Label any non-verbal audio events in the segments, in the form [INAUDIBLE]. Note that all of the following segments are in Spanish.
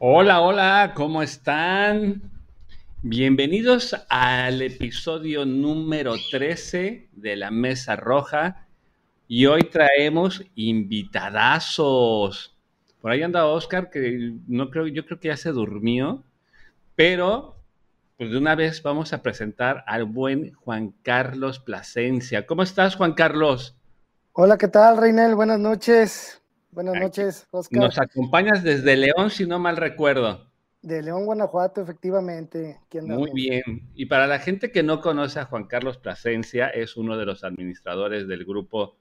Hola, hola, ¿cómo están? Bienvenidos al episodio número 13 de la Mesa Roja y hoy traemos invitadazos. Por ahí anda Oscar, que no creo, yo creo que ya se durmió, pero pues de una vez vamos a presentar al buen Juan Carlos Plasencia. ¿Cómo estás, Juan Carlos? Hola, ¿qué tal, Reinel? Buenas noches. Buenas noches, Oscar. Nos acompañas desde León, si no mal recuerdo. De León, Guanajuato, efectivamente. Muy bien. Y para la gente que no conoce a Juan Carlos Plasencia, es uno de los administradores del grupo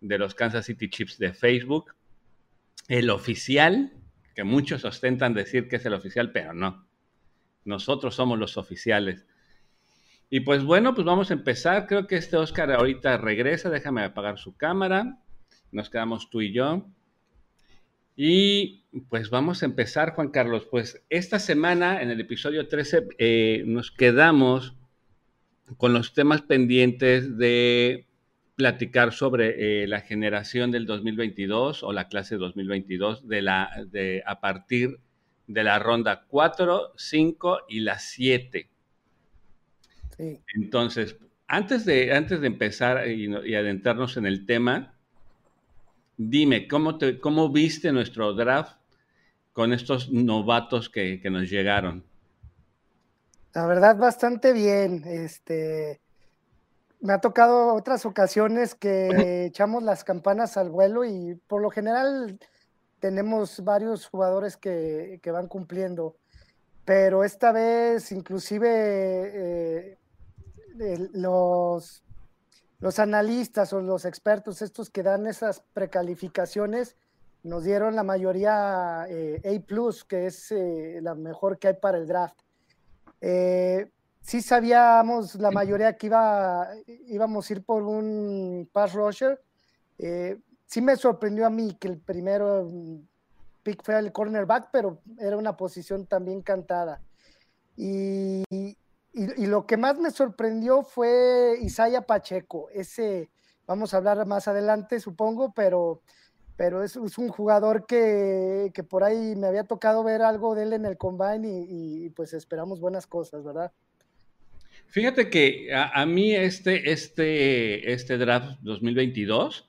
de los Kansas City Chips de Facebook. El oficial, que muchos ostentan decir que es el oficial, pero no. Nosotros somos los oficiales. Y pues bueno, pues vamos a empezar. Creo que este Oscar ahorita regresa. Déjame apagar su cámara. Nos quedamos tú y yo. Y pues vamos a empezar, Juan Carlos. Pues esta semana, en el episodio 13, eh, nos quedamos con los temas pendientes de platicar sobre eh, la generación del 2022 o la clase 2022 de la, de, a partir de la ronda 4, 5 y la 7. Entonces, antes de, antes de empezar y, adentrarnos en el tema, dime, ¿cómo, te, ¿cómo viste nuestro draft con estos novatos que, que, nos llegaron? La verdad, bastante bien. Este, me ha tocado otras ocasiones que [LAUGHS] echamos las campanas al vuelo y por lo general tenemos varios jugadores que, van cumpliendo, pero esta vez inclusive eh, los, los analistas o los expertos, estos que dan esas precalificaciones, nos dieron la mayoría eh, A, que es eh, la mejor que hay para el draft. sí sabíamos la mayoría que iba, íbamos a ir por un pass rusher sí me sorprendió a mí que el primero mm, pick fue el cornerback, pero era una posición también cantada. Y, y, lo que más me sorprendió fue Isaiah Pacheco. Ese, vamos a hablar más adelante, supongo, pero, pero es, un jugador que, que, por ahí me había tocado ver algo de él en el combine y, pues esperamos buenas cosas, ¿verdad? Fíjate que a, a mí este, este, este draft 2022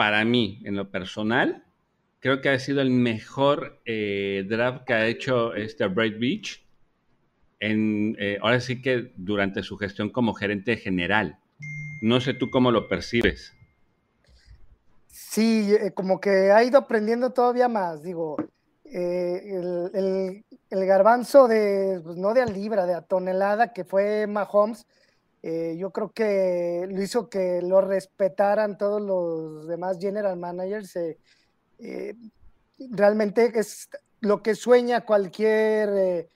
para mí, en lo personal, creo que ha sido el mejor eh, draft que ha hecho este Bright Beach. Eh, ahora sí que durante su gestión como gerente general. No sé tú cómo lo percibes. Sí, eh, como que ha ido aprendiendo todavía más. Digo, el, garbanzo de, pues no de a libra, de a tonelada, que fue Mahomes, eh, yo creo que lo hizo que lo respetaran todos los demás general managers. Eh, eh, realmente es lo que sueña cualquier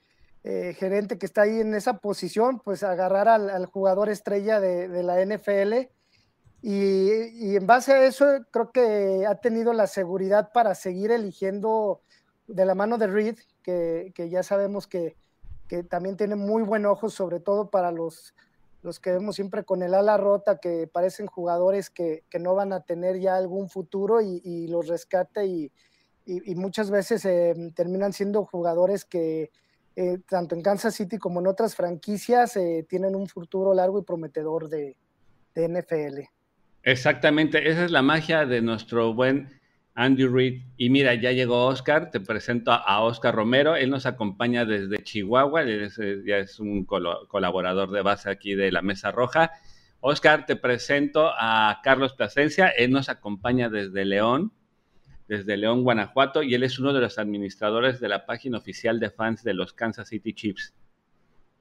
gerente que está ahí en esa posición, pues agarrar al, jugador estrella de, la NFL. Y, en base a eso, creo que ha tenido la seguridad para seguir eligiendo de la mano de Reed, que, ya sabemos que, también tiene muy buen ojo, sobre todo para los los que vemos siempre con el ala rota, que parecen jugadores que, no van a tener ya algún futuro y, los rescata y, muchas veces eh, terminan siendo jugadores que eh, tanto en Kansas City como en otras franquicias eh, tienen un futuro largo y prometedor de, de NFL. Exactamente, esa es la magia de nuestro buen Andy Reid. Y mira, ya llegó Oscar, te presento a Oscar Romero, él nos acompaña desde Chihuahua, él eh, ya es un colaborador de base aquí de la Mesa Roja. Oscar, te presento a Carlos Plasencia, él nos acompaña desde León, desde León, Guanajuato, y él es uno de los administradores de la página oficial de fans de los Kansas City Chiefs.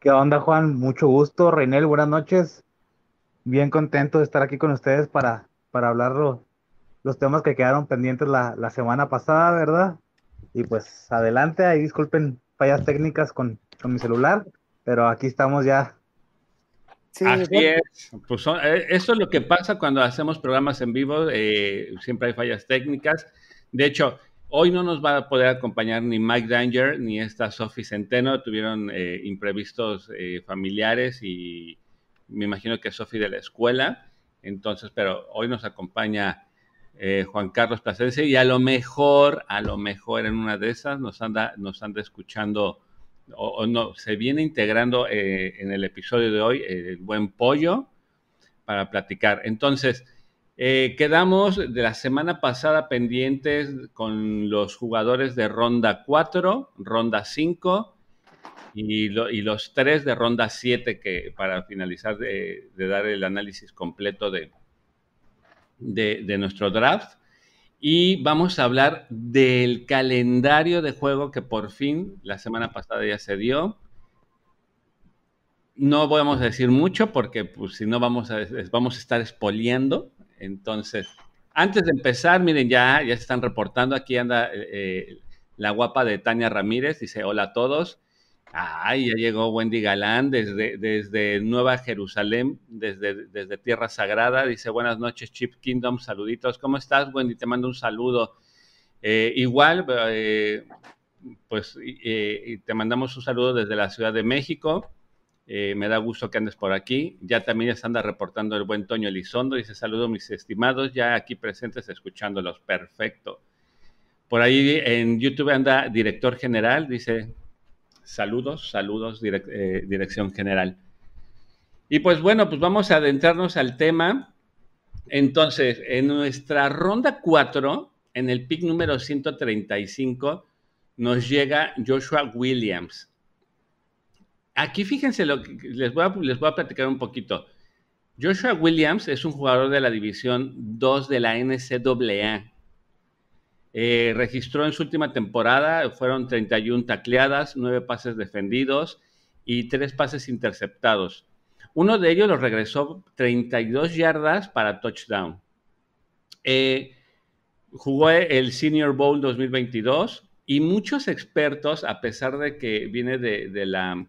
¿Qué onda, Juan? Mucho gusto. Reinel, buenas noches. Bien contento de estar aquí con ustedes para, para hablarlo los temas que quedaron pendientes la, semana pasada, ¿verdad? Y pues adelante, ahí disculpen fallas técnicas con, mi celular, pero aquí estamos ya. Sí, Así es. Pues eh, eso es lo que pasa cuando hacemos programas en vivo, eh, siempre hay fallas técnicas. De hecho, hoy no nos va a poder acompañar ni Mike Danger ni esta Sophie Centeno, tuvieron eh, imprevistos familiares y me imagino que Sophie de la escuela. Entonces, pero hoy nos acompaña eh, Juan Carlos Plasencia, y a lo mejor, a lo mejor en una de esas nos anda, nos anda escuchando o, no, se viene integrando eh, en el episodio de hoy el buen pollo para platicar. Entonces, eh, quedamos de la semana pasada pendientes con los jugadores de ronda 4, ronda 5 y, los tres de ronda 7 que para finalizar de, dar el análisis completo de, nuestro draft. Y vamos a hablar del calendario de juego que por fin la semana pasada ya se dio. No vamos a decir mucho porque pues, si no vamos a, vamos a estar espoliando. Entonces, antes de empezar, miren, ya, ya se están reportando. Aquí anda eh, la guapa de Tania Ramírez. Dice, hola a todos. Ay, ya llegó Wendy Galán desde, desde Nueva Jerusalén, desde, desde Tierra Sagrada. Dice, buenas noches, Chip Kingdom, saluditos. ¿Cómo estás, Wendy? Te mando un saludo. Eh, igual, eh, pues eh, te mandamos un saludo desde la Ciudad de México. Me da gusto que andes por aquí. Ya también se anda reportando el buen Toño Elizondo. Dice, saludo mis estimados, ya aquí presentes escuchándolos. Perfecto. Por ahí en YouTube anda director general, dice, Saludos, saludos, eh, dirección general. Y pues bueno, pues vamos a adentrarnos al tema. Entonces, en nuestra ronda 4, en el pick número 135, nos llega Joshua Williams. Aquí fíjense lo que les voy a, les voy a platicar un poquito. Joshua Williams es un jugador de la división 2 de la NCAA. Eh, registró en su última temporada, fueron 31 tacleadas, 9 pases defendidos y 3 pases interceptados. Uno de ellos lo regresó 32 yardas para touchdown. Eh, jugó el Senior Bowl 2022 y muchos expertos, a pesar de que viene de, la,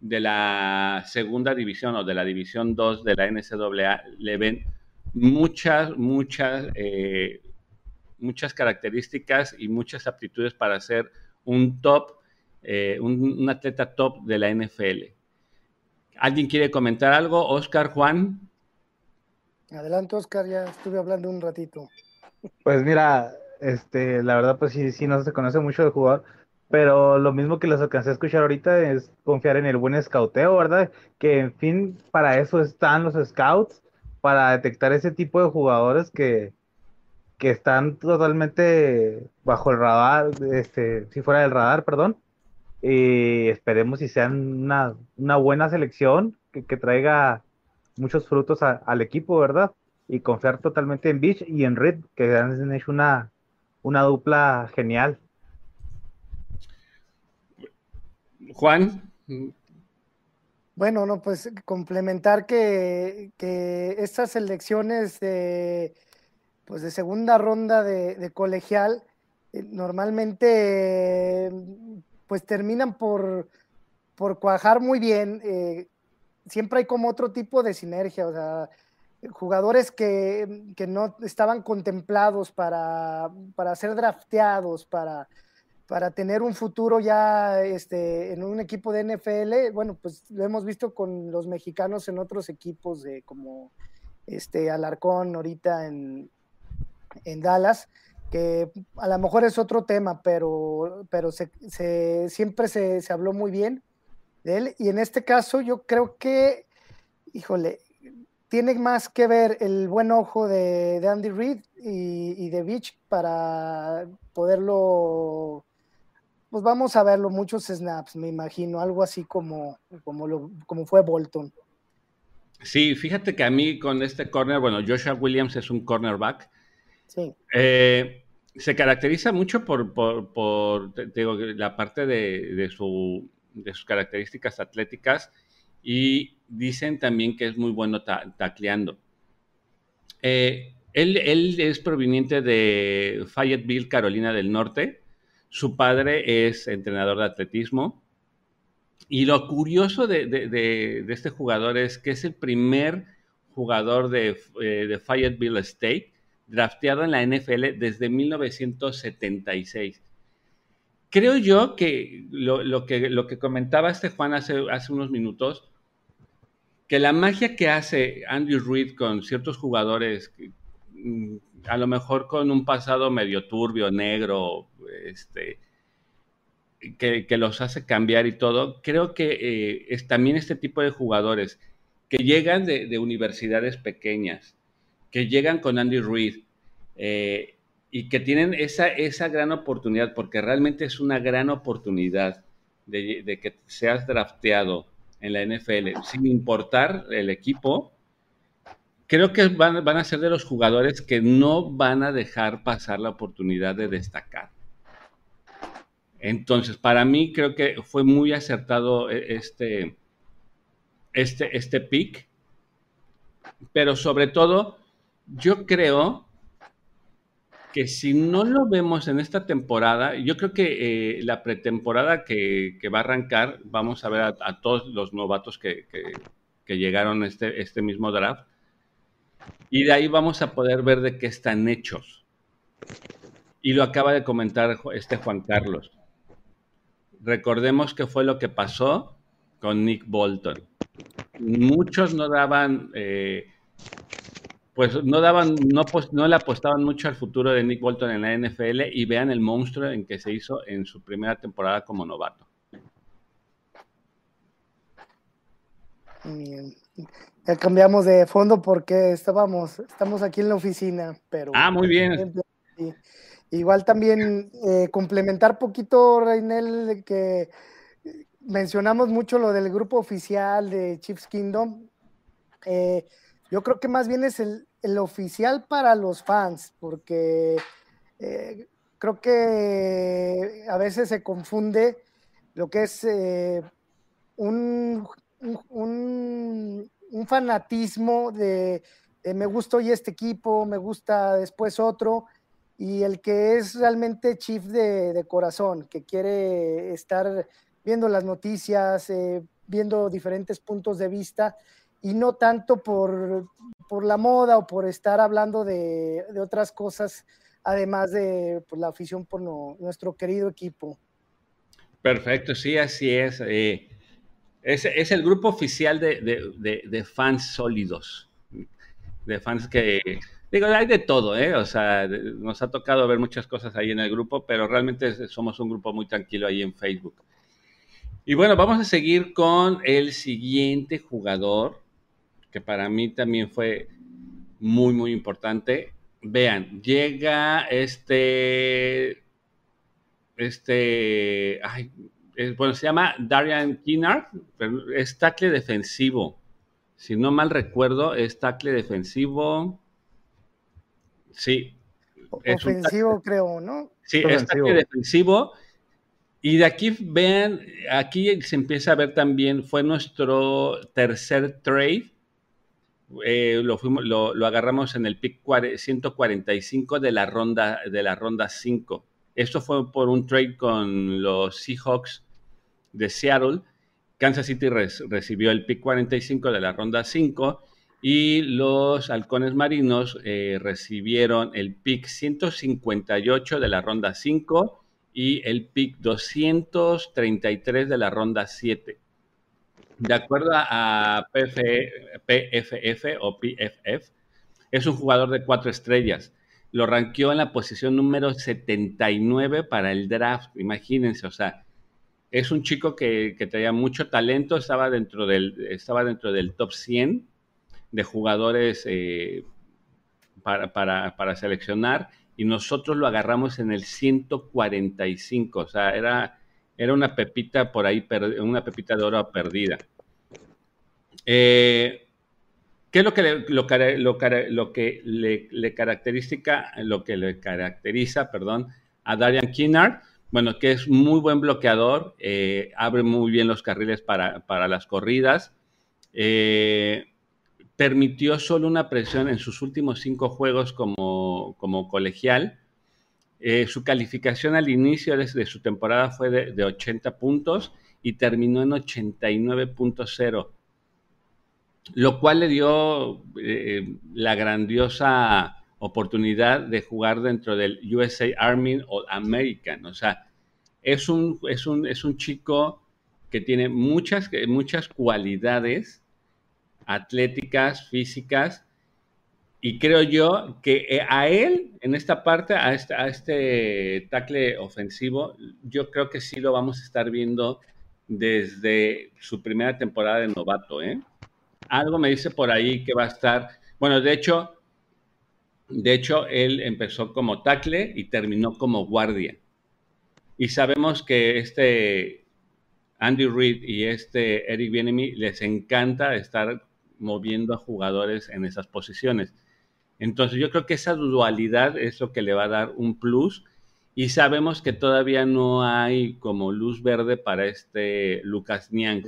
de la segunda división o de la división 2 de la NCAA, le ven muchas, muchas eh, muchas características y muchas aptitudes para ser un top, eh, un, atleta top de la NFL. ¿Alguien quiere comentar algo? Oscar, Juan. Adelante, Oscar, ya estuve hablando un ratito. Pues mira, este, la verdad, pues sí, sí, no se conoce mucho de jugador, pero lo mismo que les alcancé a escuchar ahorita es confiar en el buen escauteo, ¿verdad? Que en fin, para eso están los scouts, para detectar ese tipo de jugadores que, que están totalmente bajo el radar, este, si fuera del radar, perdón. Y esperemos si sean una, una buena selección que, traiga muchos frutos al equipo, ¿verdad? Y confiar totalmente en Beach y en Reed, que han hecho una, una dupla genial. Juan. Bueno, no, pues complementar que, que estas elecciones de pues de segunda ronda de, colegial, eh, normalmente pues terminan por, por cuajar muy bien. Eh, siempre hay como otro tipo de sinergia, o sea, jugadores que, no estaban contemplados para, para ser drafteados, para, para tener un futuro ya este, en un equipo de NFL, bueno, pues lo hemos visto con los mexicanos en otros equipos de como este Alarcón ahorita en, en Dallas, que a lo mejor es otro tema, pero, pero se, siempre se, habló muy bien de él. Y en este caso yo creo que, híjole, tiene más que ver el buen ojo de, Andy Reid y, de Beach para poderlo, pues vamos a verlo, muchos snaps, me imagino, algo así como, como, lo, como fue Bolton. Sí, fíjate que a mí con este corner, bueno, Joshua Williams es un cornerback, Sí. Eh, se caracteriza mucho por, la parte de, sus características atléticas y dicen también que es muy bueno tacleando. Eh, él, es proveniente de Fayetteville, Carolina del Norte. Su padre es entrenador de atletismo. Y lo curioso de, este jugador es que es el primer jugador de, eh, Fayetteville State drafteado en la NFL desde 1976. Creo yo que lo, que lo que comentaba este Juan hace, hace unos minutos, que la magia que hace Andrew Reid con ciertos jugadores mm, a lo mejor con un pasado medio turbio, negro, este, que, los hace cambiar y todo. Creo que eh, es también este tipo de jugadores que llegan de, universidades pequeñas, que llegan con Andy Reid eh, y que tienen esa, esa gran oportunidad, porque realmente es una gran oportunidad de, de que seas drafteado en la NFL, sin importar el equipo, creo que van, a ser de los jugadores que no van a dejar pasar la oportunidad de destacar. Entonces, para mí creo que fue muy acertado e, este, este, este pick, pero sobre todo, yo creo que si no lo vemos en esta temporada, yo creo que eh, la pretemporada que, va a arrancar, vamos a ver a, todos los novatos que, que, llegaron este, este mismo draft, y de ahí vamos a poder ver de qué están hechos. Y lo acaba de comentar este Juan Carlos. Recordemos que fue lo que pasó con Nick Bolton. Muchos no daban, eh, pues no daban, no, no le apostaban mucho al futuro de Nick Bolton en la NFL y vean el monstruo en que se hizo en su primera temporada como novato. Ya cambiamos de fondo porque estábamos, estamos aquí en la oficina, pero. Ah, muy bien. Igual también eh, complementar poquito, Reinel, que mencionamos mucho lo del grupo oficial de Chiefs Kingdom. Eh, yo creo que más bien es el, oficial para los fans, porque eh, creo que a veces se confunde lo que es un, un, fanatismo de, de, me gusta hoy este equipo, me gusta después otro, y el que es realmente chief de, corazón, que quiere estar viendo las noticias, eh, viendo diferentes puntos de vista y no tanto por, por la moda o por estar hablando de, otras cosas, además de pues, la afición por nuestro querido equipo. Perfecto, sí, así es. Eh, es, el grupo oficial de, de fans sólidos, de fans que Digo, hay de todo, ¿eh? O sea, nos ha tocado ver muchas cosas ahí en el grupo, pero realmente somos un grupo muy tranquilo ahí en Facebook. Y bueno, vamos a seguir con el siguiente jugador, que para mí también fue muy, muy importante. Vean, llega este, este, ay, bueno, se llama Darian Kinnard, es tackle defensivo. Si no mal recuerdo, es tackle defensivo Sí. Ofensivo, creo, ¿no? Sí, es defensivo. Y de aquí vean, aquí se empieza a ver también, fue nuestro tercer trade. Eh, lo, fuimos, lo, agarramos en el pick 145 de la ronda de la ronda 5. Esto fue por un trade con los Seahawks de Seattle. Kansas City recibió el pick 45 de la ronda 5 y los halcones marinos eh, recibieron el pick 158 de la ronda 5 y el pick 233 de la ronda 7. De acuerdo a PFF o PFF, es un jugador de cuatro estrellas. Lo ranqueó en la posición número 79 para el draft. Imagínense, o sea, es un chico que, que tenía mucho talento, estaba dentro del, estaba dentro del top 100 de jugadores eh, para, seleccionar y nosotros lo agarramos en el 145, o sea, era, era una pepita por ahí, una pepita de oro perdida. Eh, ¿Qué es lo que le, lo, que le, caracteriza, lo que le caracteriza, perdón, a Darian Kinnard? Bueno, que es muy buen bloqueador, eh, abre muy bien los carriles para, para las corridas. Eh, permitió solo una presión en sus últimos cinco juegos como, colegial. Eh, su calificación al inicio de, su temporada fue de, 80 puntos y terminó en 89.0, lo cual le dio la grandiosa oportunidad de jugar dentro del USA Army o American. O sea, es un, es un, es un chico que tiene muchas, muchas cualidades atléticas, físicas, Y creo yo que eh, a él, en esta parte, a este, a este tackle ofensivo, yo creo que sí lo vamos a estar viendo desde su primera temporada de novato. ¿eh? Algo me dice por ahí que va a estar. Bueno, de hecho, de hecho, él empezó como tackle y terminó como guardia. Y sabemos que este Andy Reid y este Eric Bienemy les encanta estar moviendo a jugadores en esas posiciones. Entonces yo creo que esa dualidad es lo que le va a dar un plus y sabemos que todavía no hay como luz verde para este Lucas Niang.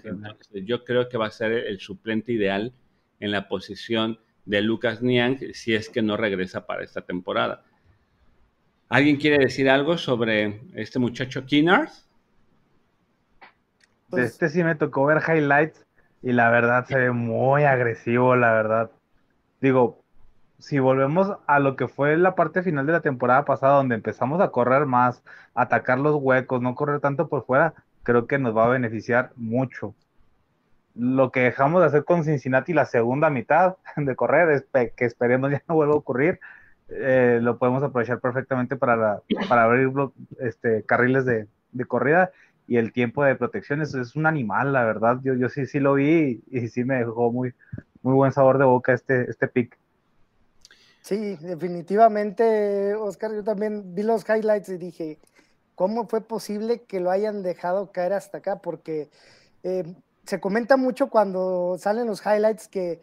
yo creo que va a ser el suplente ideal en la posición de Lucas Niang si es que no regresa para esta temporada. ¿Alguien quiere decir algo sobre este muchacho Kinnard? Pues este sí me tocó ver highlights y la verdad se ve muy agresivo, la verdad. Digo, si volvemos a lo que fue la parte final de la temporada pasada, donde empezamos a correr más, atacar los huecos, no correr tanto por fuera, creo que nos va a beneficiar mucho. Lo que dejamos de hacer con Cincinnati la segunda mitad [LAUGHS] de correr, que esperemos ya no vuelva a ocurrir, eh, lo podemos aprovechar perfectamente para, para abrir este, carriles de, de, corrida y el tiempo de protección es, es, un animal, la verdad. Yo, yo sí, sí lo vi y, y sí me dejó muy, muy buen sabor de boca este, este pick. Sí, definitivamente, Oscar, yo también vi los highlights y dije, ¿cómo fue posible que lo hayan dejado caer hasta acá? Porque eh, se comenta mucho cuando salen los highlights que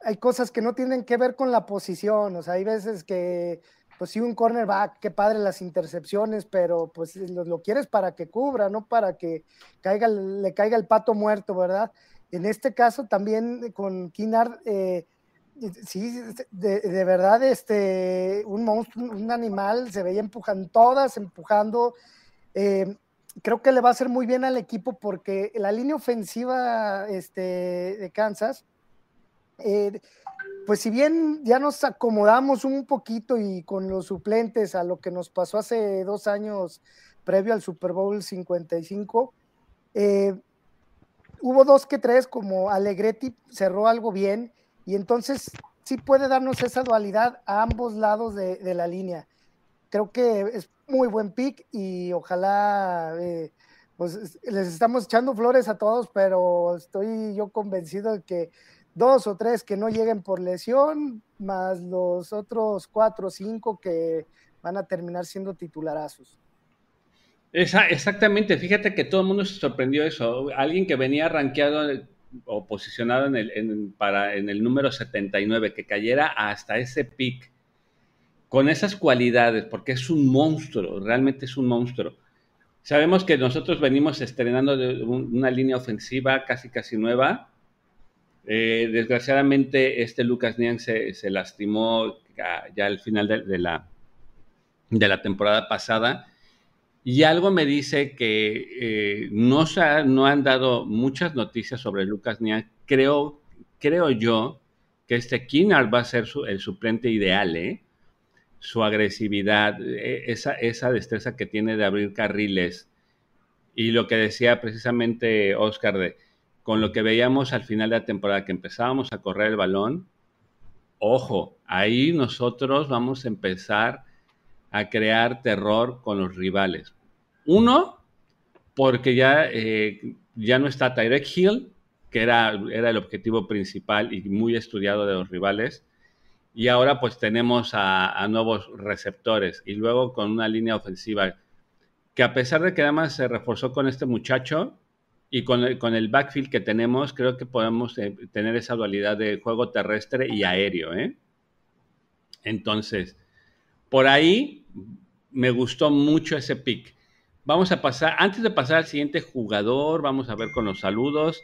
hay cosas que no tienen que ver con la posición, o sea, hay veces que, pues sí, un cornerback, qué padre las intercepciones, pero pues lo, quieres para que cubra, no para que caiga, le caiga el pato muerto, ¿verdad? En este caso también con Kinnard, eh, sí, de, verdad, este, un monstruo, un animal, se veía empujando, todas empujando. Eh, creo que le va a hacer muy bien al equipo porque la línea ofensiva este, de Kansas, eh, pues si bien ya nos acomodamos un poquito y con los suplentes a lo que nos pasó hace dos años previo al Super Bowl 55, eh, hubo dos que tres, como Alegretti cerró algo bien y entonces sí puede darnos esa dualidad a ambos lados de, la línea. Creo que es muy buen pick y ojalá, eh, pues les estamos echando flores a todos, pero estoy yo convencido de que dos o tres que no lleguen por lesión, más los otros cuatro o cinco que van a terminar siendo titularazos. exactamente, fíjate que todo el mundo se sorprendió eso. Alguien que venía rankeado o posicionado en el, para, en el número 79, que cayera hasta ese pick con esas cualidades, porque es un monstruo, realmente es un monstruo. Sabemos que nosotros venimos estrenando una línea ofensiva casi casi nueva. Eh, desgraciadamente este Lucas Niang se, lastimó ya, al final de, la, temporada pasada y algo me dice que eh, no, no han dado muchas noticias sobre Lucas Niang. Creo, creo yo que este Kinnard va a ser el suplente ideal, ¿eh? Su agresividad, e, esa, esa destreza que tiene de abrir carriles. Y lo que decía precisamente Oscar, de, con lo que veíamos al final de la temporada, que empezábamos a correr el balón, ojo, ahí nosotros vamos a empezar a crear terror con los rivales. Uno, porque ya, eh, ya no está Tyrek Hill, que era, era el objetivo principal y muy estudiado de los rivales. Y ahora pues tenemos a, nuevos receptores y luego con una línea ofensiva que a pesar de que además se reforzó con este muchacho y con el, con el backfield que tenemos, creo que podemos eh, tener esa dualidad de juego terrestre y aéreo. ¿eh? Entonces, por ahí me gustó mucho ese pick. Vamos a pasar, antes de pasar al siguiente jugador, vamos a ver con los saludos.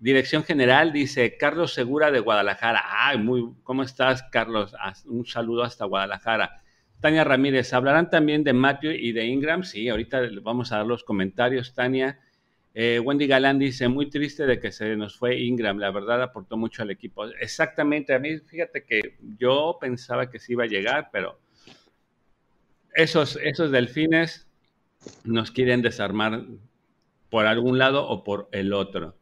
Dirección General dice Carlos Segura de Guadalajara. Ay, muy, ¿cómo estás, Carlos? Un saludo hasta Guadalajara. Tania Ramírez, ¿hablarán también de Matthew y de Ingram? Sí, ahorita vamos a dar los comentarios, Tania. Eh, Wendy Galán dice, muy triste de que se nos fue Ingram, la verdad aportó mucho al equipo. Exactamente, a mí fíjate que yo pensaba que sí iba a llegar, pero esos, esos delfines nos quieren desarmar por algún lado o por el otro.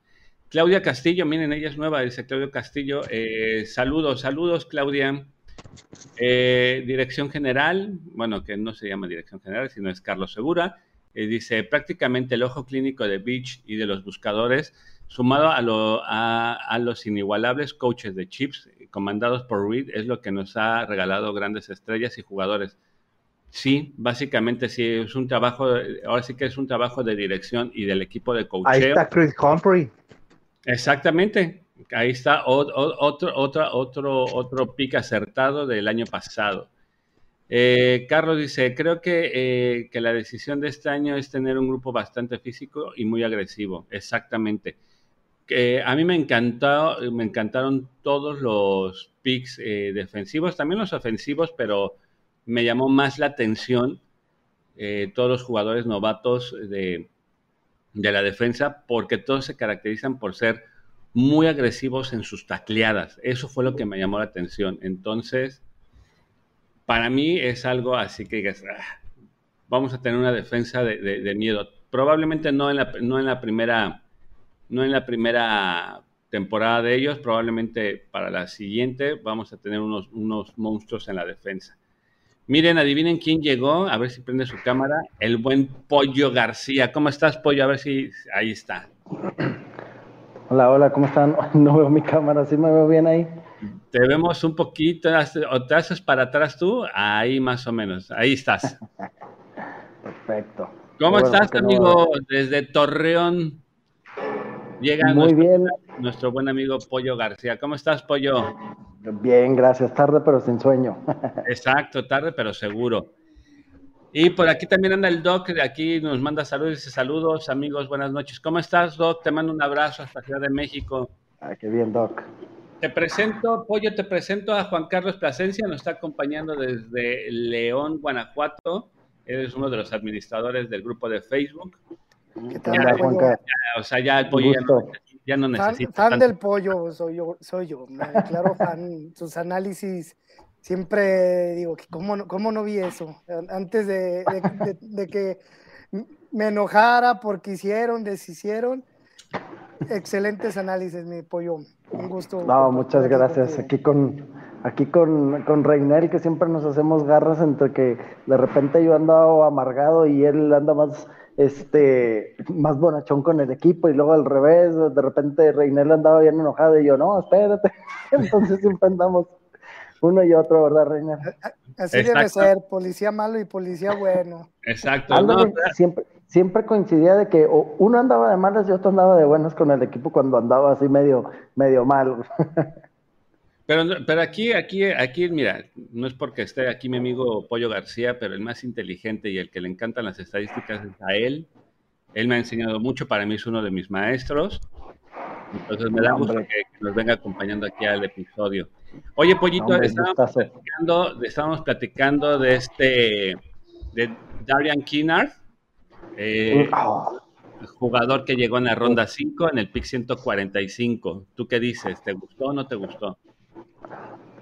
Claudia Castillo, miren, ella es nueva, dice Claudio Castillo. Eh, saludos, saludos, Claudia. Eh, dirección general, bueno, que no se llama dirección general, sino es Carlos Segura. Eh, dice, prácticamente el ojo clínico de Beach y de los buscadores, sumado a, a, los inigualables coaches de chips comandados por Reed, es lo que nos ha regalado grandes estrellas y jugadores. Sí, básicamente sí, es un trabajo, ahora sí que es un trabajo de dirección y del equipo de coaching. Ahí está Chris Humphrey. Exactamente. Ahí está otro, otro, otro, otro pick acertado del año pasado. Eh, Carlos dice, creo eh, que, la decisión de este año es tener un grupo bastante físico y muy agresivo. Exactamente. a mí me encantó, me encantaron todos los picks eh, defensivos, también los ofensivos, pero me llamó más la atención todos los jugadores novatos de, de la defensa porque todos se caracterizan por ser muy agresivos en sus tacleadas. Eso fue lo que me llamó la atención. Entonces, para mí es algo así que ah, vamos a tener una defensa de, miedo. Probablemente no en, la, no en la primera no en la primera temporada de ellos, probablemente para la siguiente vamos a tener unos, unos monstruos en la defensa. Miren, adivinen quién llegó, a ver si prende su cámara, el buen Pollo García. ¿Cómo estás, Pollo? A ver si ahí está. Hola, hola, ¿cómo están? [LAUGHS] No veo mi cámara, ¿sí me veo bien ahí? Te vemos un poquito, o te haces para atrás tú, ahí más o menos, ahí estás. [LAUGHS] Perfecto. ¿Cómo estás, amigo? Desde Torreón llega Muy bien. nuestro buen amigo Pollo García. ¿Cómo estás, Pollo? Bien, gracias. Tarde, pero sin sueño. [LAUGHS] Exacto, tarde, pero seguro. Y por aquí también anda el Doc, de aquí nos manda saludos y saludos, amigos, buenas noches. ¿Cómo estás, Doc? Te mando un abrazo hasta Ciudad de México. Ah, qué bien, Doc. Te presento, Pollo, te presento a Juan Carlos Plasencia, nos está acompañando desde León, Guanajuato. Eres uno de los administradores del grupo de Facebook. ¿Qué tal, Juan Carlos? o sea, ya el pollo ya no, necesita. Fan, fan del pollo soy yo, soy yo. Claro, fan. Sus análisis siempre digo, ¿cómo no, cómo no vi eso? Antes de, que me enojara porque hicieron, deshicieron. Excelentes análisis, mi pollo. Un gusto. No, muchas gracias. Aquí con, aquí con, con Reynel, que siempre nos hacemos garras entre que de repente yo ando amargado y él anda más este, más bonachón con el equipo y luego al revés, de repente Reinel andaba bien enojado y yo, no, espérate. [LAUGHS] Entonces siempre andamos uno y otro, ¿verdad, Reinel? Así debe ser, policía malo y policía bueno. Exacto. siempre, siempre coincidía de que uno andaba de malas y otro andaba de buenas con el equipo cuando andaba así medio, medio mal. [LAUGHS] Pero, pero aquí, aquí, aquí, mira, no es porque esté aquí mi amigo Pollo García, pero el más inteligente y el que le encantan las estadísticas es a él. Él me ha enseñado mucho, para mí es uno de mis maestros. Entonces me da gusto que, nos venga acompañando aquí al episodio. Oye, Pollito, estábamos, platicando, platicando, de este, de Darian Kinnard, eh, oh. jugador que llegó en la ronda 5 en el pick 145. ¿Tú qué dices? ¿Te gustó o no te gustó?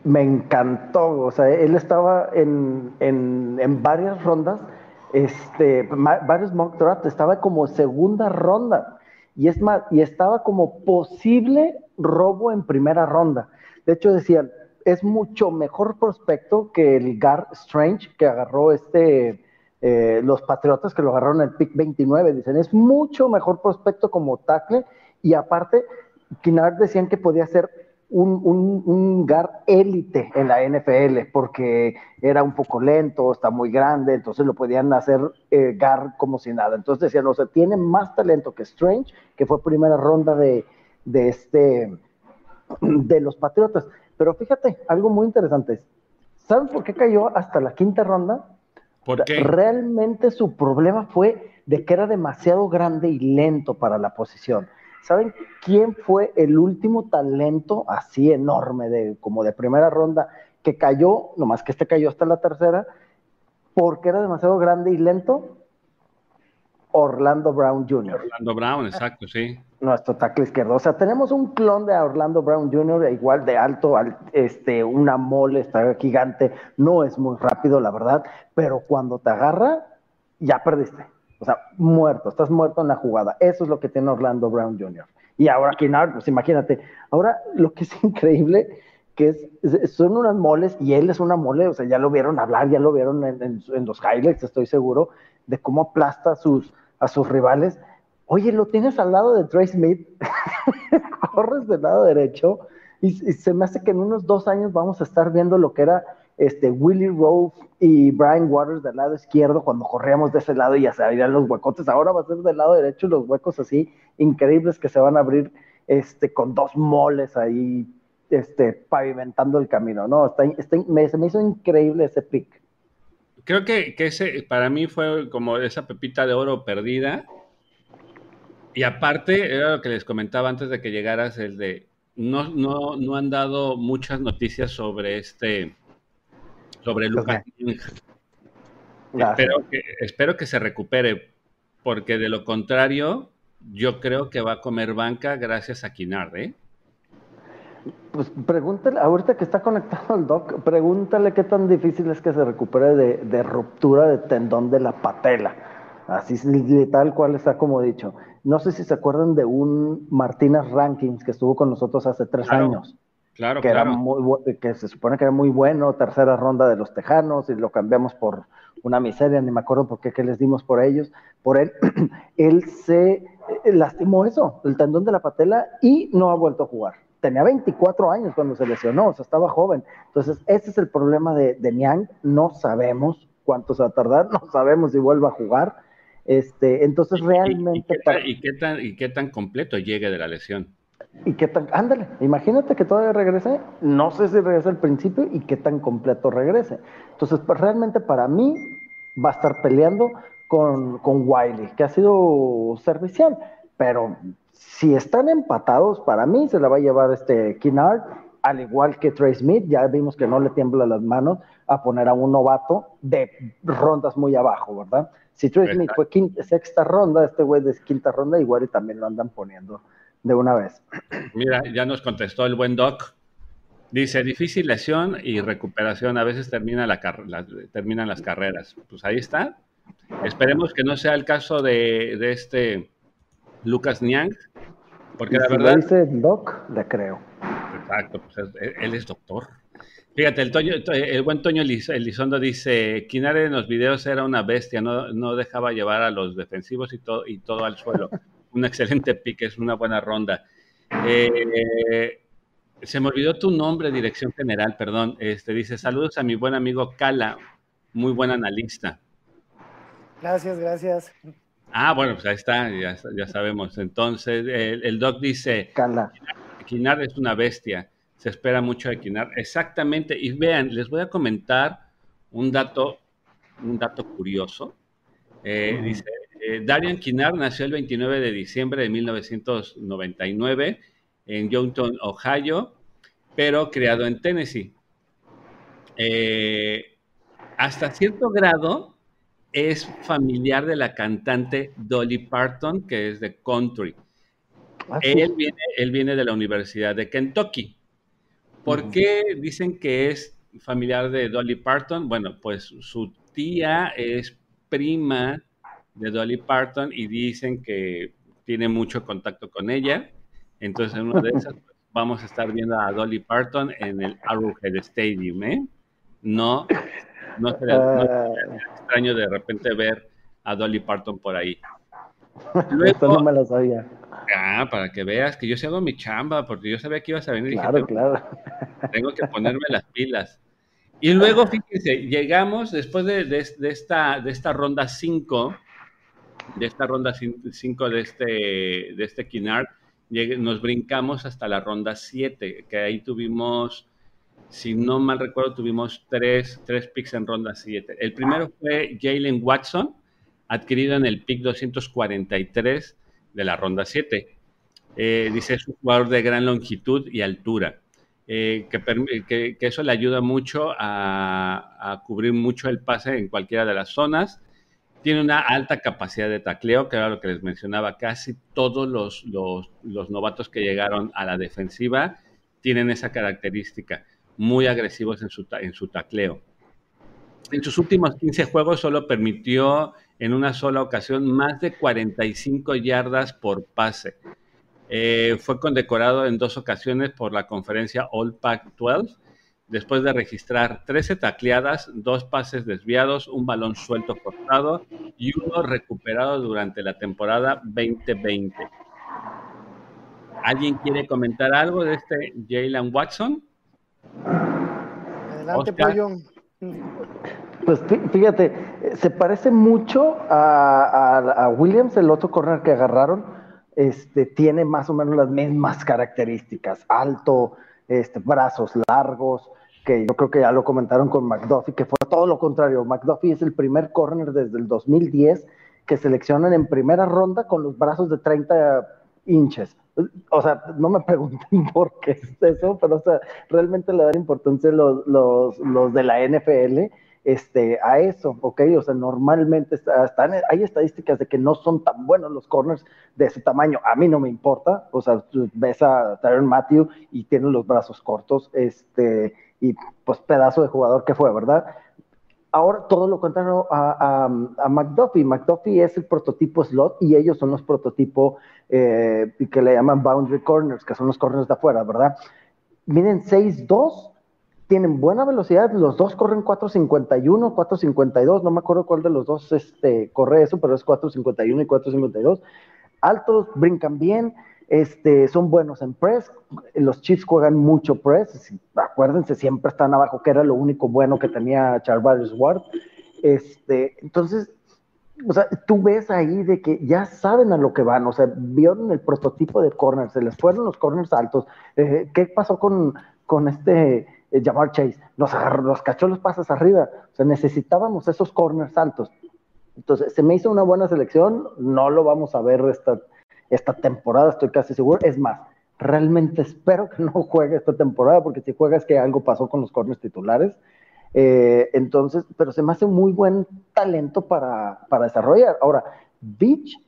Me encantó, o sea, él estaba en, en, varias rondas, este, varios mock drafts, estaba como segunda ronda, y es más, y estaba como posible robo en primera ronda. De hecho, decían, es mucho mejor prospecto que el Gar Strange que agarró este, eh, los Patriotas que lo agarraron en el pick 29. Dicen, es mucho mejor prospecto como tackle, y aparte, Kinnard decían que podía ser un, un, un GAR élite en la NFL, porque era un poco lento, está muy grande, entonces lo podían hacer eh, GAR como si nada. Entonces decían, o sea, tiene más talento que Strange, que fue primera ronda de, de, este, de los Patriotas. Pero fíjate, algo muy interesante. ¿Saben por qué cayó hasta la quinta ronda? Porque Realmente su problema fue de que era demasiado grande y lento para la posición. ¿Saben quién fue el último talento así enorme, de, como de primera ronda, que cayó, nomás que este cayó hasta la tercera, porque era demasiado grande y lento? Orlando Brown Jr. Orlando Brown, exacto, sí. Nuestro tackle izquierdo. O sea, tenemos un clon de Orlando Brown Jr., igual de alto, este, una mole, está gigante, no es muy rápido, la verdad, pero cuando te agarra, ya perdiste. O sea, muerto, estás muerto en la jugada. Eso es lo que tiene Orlando Brown Jr. Y ahora Kinar, pues imagínate. Ahora, lo que es [LAUGHS] increíble, que es, son unas moles, y él es una mole, o sea, ya lo vieron hablar, ya lo vieron en, los highlights, estoy seguro, de cómo aplasta a sus, a sus rivales. Oye, lo tienes al lado de Trey Smith, [LAUGHS] corres del lado derecho, y, se me hace que en unos dos años vamos a estar viendo lo que era este Willie Rowe y Brian Waters del lado izquierdo cuando corríamos de ese lado y ya se abrían los huecotes. Ahora va a ser del lado derecho los huecos así increíbles que se van a abrir este, con dos moles ahí este, pavimentando el camino. No, está, me, se me hizo increíble ese pick. Creo que, que ese para mí fue como esa pepita de oro perdida. Y aparte, era lo que les comentaba antes de que llegaras, el de no, no, no han dado muchas noticias sobre este sobre Lucas. Espero que, espero que se recupere, porque de lo contrario, yo creo que va a comer banca gracias a Kinard, ¿eh? Pues pregúntale, ahorita que está conectado al doc, pregúntale qué tan difícil es que se recupere de, ruptura de tendón de la patela. Así tal cual está como dicho. No sé si se acuerdan de un Martínez Rankings que estuvo con nosotros hace tres años. Claro, que, Era muy, que se supone que era muy bueno, tercera ronda de los Tejanos, y lo cambiamos por una miseria, ni me acuerdo por qué, qué les dimos por ellos, por él. [CLEARS THROAT] él se eh, lastimó eso, el tendón de la patela, y no ha vuelto a jugar. Tenía 24 años cuando se lesionó, o sea, estaba joven. Entonces, ese es el problema de, de Niang, no sabemos cuánto se va a tardar, [LAUGHS] no sabemos si vuelve a jugar. Este, entonces, realmente... ¿Y, qué tan, ¿Y qué tan completo llegue de la lesión? Y qué tan, ándale, imagínate que todavía regrese, no sé si regresa al principio y qué tan completo regrese. Entonces, pues, realmente para mí va a estar peleando con, con Wiley, que ha sido servicial, pero si están empatados, para mí se la va a llevar este Kinnard, al igual que Trey Smith, ya vimos que no le tiembla las manos a poner a un novato de rondas muy abajo, ¿verdad? Si Trey Smith fue quinta, sexta ronda, este güey de quinta ronda, igual y también lo andan poniendo de una vez. Mira, ya nos contestó el buen Doc. Dice, difícil lesión y recuperación, a veces termina la, terminan las carreras. Pues ahí está. Esperemos que no sea el caso de, de Lucas Niang, porque la verdad... dice Doc, le creo. Exacto, pues él es doctor. Fíjate, el, el buen Toño Elizondo dice, Kinare en los videos era una bestia, no, no dejaba llevar a los defensivos y, todo y todo al suelo un excelente pick, es una buena ronda. Eh, se me olvidó tu nombre, dirección general, perdón. Este dice: Saludos a mi buen amigo Cala, muy buen analista. Gracias, gracias. Ah, bueno, pues ahí está, ya, sabemos. Entonces, el, doc dice: Cala. Quinar es una bestia. Se espera mucho de Quinar. Exactamente. Y vean, les voy a comentar un dato, un dato curioso. Eh, dice, eh, Darian Kinnard nació el 29 de diciembre de 1999 en Youngton, Ohio, pero criado en Tennessee. Eh, hasta cierto grado es familiar de la cantante Dolly Parton, que es de country. Ah, él, viene, de la Universidad de Kentucky. ¿Por qué dicen que es familiar de Dolly Parton? Bueno, pues su tía es prima de Dolly Parton y dicen que tiene mucho contacto con ella. Entonces, en una de esas pues, vamos a estar viendo a Dolly Parton en el Arrowhead Stadium, ¿eh? No, no sería, ah. extraño de repente ver a Dolly Parton por ahí. [LAUGHS] Esto no me lo sabía. Ah, para que veas que yo se hago mi chamba, porque yo sabía que ibas a venir. Claro, claro. [LAUGHS] Tengo que ponerme las pilas. Y luego, [LAUGHS] fíjense, llegamos después de, de esta, de esta ronda 5 de esta ronda 5 de este, de este nos brincamos hasta la ronda 7, que ahí tuvimos, si no mal recuerdo, tuvimos tres, tres picks en ronda 7. El primero fue Jalen Watson, adquirido en el pick 243 de la ronda 7. Eh, dice, es un jugador de gran longitud y altura. Eh, que, que, eso le ayuda mucho a, a, cubrir mucho el pase en cualquiera de las zonas tiene una alta capacidad de tacleo, que era lo que les mencionaba. Casi todos los, los, novatos que llegaron a la defensiva tienen esa característica, muy agresivos en su, en su tacleo. En sus últimos 15 juegos solo permitió en una sola ocasión más de 45 yardas por pase. Eh, fue condecorado en dos ocasiones por la conferencia All Pack 12, después de registrar 13 tacleadas, dos pases desviados, un balón suelto cortado y uno recuperado durante la temporada 2020. ¿Alguien quiere comentar algo de este Jalen Watson? Adelante, Pollo. Pues fíjate, se parece mucho a, Williams, el otro corner que agarraron. Este, tiene más o menos las mismas características, alto, este, brazos largos, que yo creo que ya lo comentaron con McDuffie, que fue todo lo contrario. McDuffie es el primer corner desde el 2010 que seleccionan en primera ronda con los brazos de 30 inches. O sea, no me pregunten [LAUGHS] por qué es eso, pero o sea, realmente le dan importancia los, los, los de la NFL este, a eso, ¿ok? O sea, normalmente están, hay estadísticas de que no son tan buenos los corners de ese tamaño. A mí no me importa, o sea, ves a Tyron Matthew y tiene los brazos cortos, este, y pues pedazo de jugador que fue, ¿verdad? Ahora todo lo contrario a, a, McDuffie. McDuffie es el prototipo slot y ellos son los prototipos eh, que le llaman boundary corners, que son los corners de afuera, ¿verdad? Miren, 6'2 tienen buena velocidad, los dos corren 4.51, 4.52, no me acuerdo cuál de los dos este, corre eso, pero es 4.51 y 4.52. Altos, brincan bien, este, son buenos en press, los Chiefs juegan mucho press, acuérdense, siempre están abajo, que era lo único bueno que tenía Charvarius Ward. Este, entonces, o sea, tú ves ahí de que ya saben a lo que van, o sea, vieron el prototipo de corners, se les fueron los corners altos. Eh, ¿Qué pasó con, con este eh, Jamar Chase, nos, agarró, cachó los pases arriba, o sea, necesitábamos esos corners altos. Entonces, se me hizo una buena selección, no lo vamos a ver esta, esta temporada, estoy casi seguro. Es más, realmente espero que no juegue esta temporada, porque si juega es que algo pasó con los corners titulares. Eh, entonces, pero se me hace muy buen talento para, para desarrollar. Ahora, Beach,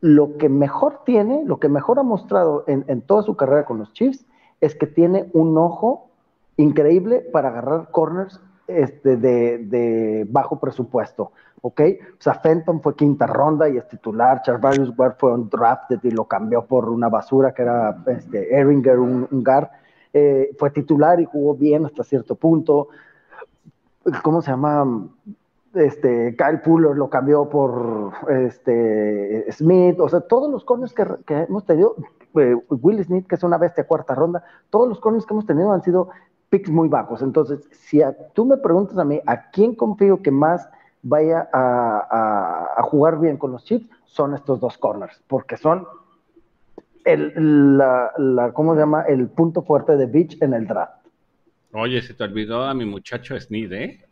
lo que mejor tiene, lo que mejor ha mostrado en, en toda su carrera con los Chiefs, es que tiene un ojo increíble para agarrar corners este, de, bajo presupuesto, ¿ok? O sea, Fenton fue quinta ronda y es titular, Charvarius Ward fue un drafted y lo cambió por una basura que era este, Eringer, un, un guard, eh, fue titular y jugó bien hasta cierto punto. ¿Cómo se llama? Este, Kyle Puller lo cambió por este, Smith, o sea, todos los corners que, que hemos tenido, eh, Will Smith, que es una bestia cuarta ronda, todos los corners que hemos tenido han sido picks muy bajos. Entonces, si tú me preguntas a mí, ¿a quién confío que más vaya a, jugar bien con los Chiefs? Son estos dos corners, porque son el, la, ¿cómo se llama? El punto fuerte de Beach en el draft. Oye, se te olvidó a mi muchacho Sneed, ¿eh?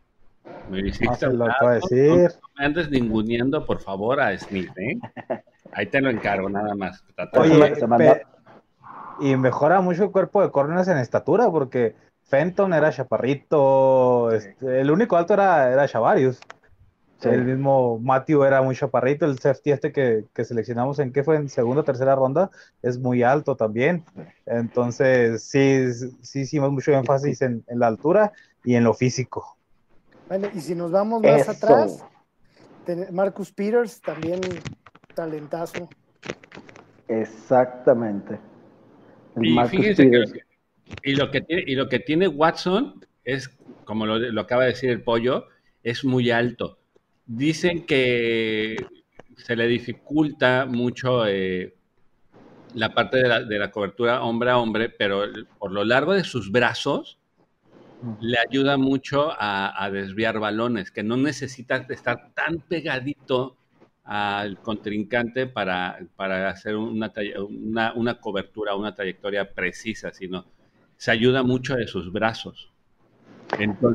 Me hiciste lo decir. No, me andes ninguneando, por favor, a Sneed, ¿eh? Ahí te lo encargo, nada más. Oye, y mejora mucho el cuerpo de corners en estatura, porque Fenton era chaparrito, este, el único alto era, era Chavarius. El mismo Matthew era muy chaparrito, el safety este que, seleccionamos en qué fue en segunda o tercera ronda es muy alto también. Entonces, sí, sí hicimos mucho énfasis en, la altura y en lo físico. Bueno, y si nos vamos más atrás, Marcus Peters también talentazo. Exactamente. y fíjense que y lo que tiene, y lo que tiene Watson es, como lo, acaba de decir el pollo, es muy alto. Dicen que se le dificulta mucho eh, la parte de la, cobertura hombre a hombre, pero por lo largo de sus brazos le ayuda mucho a, desviar balones, que no necesita estar tan pegadito al contrincante para, para hacer una, una, una cobertura, una trayectoria precisa, sino se ayuda mucho de sus brazos.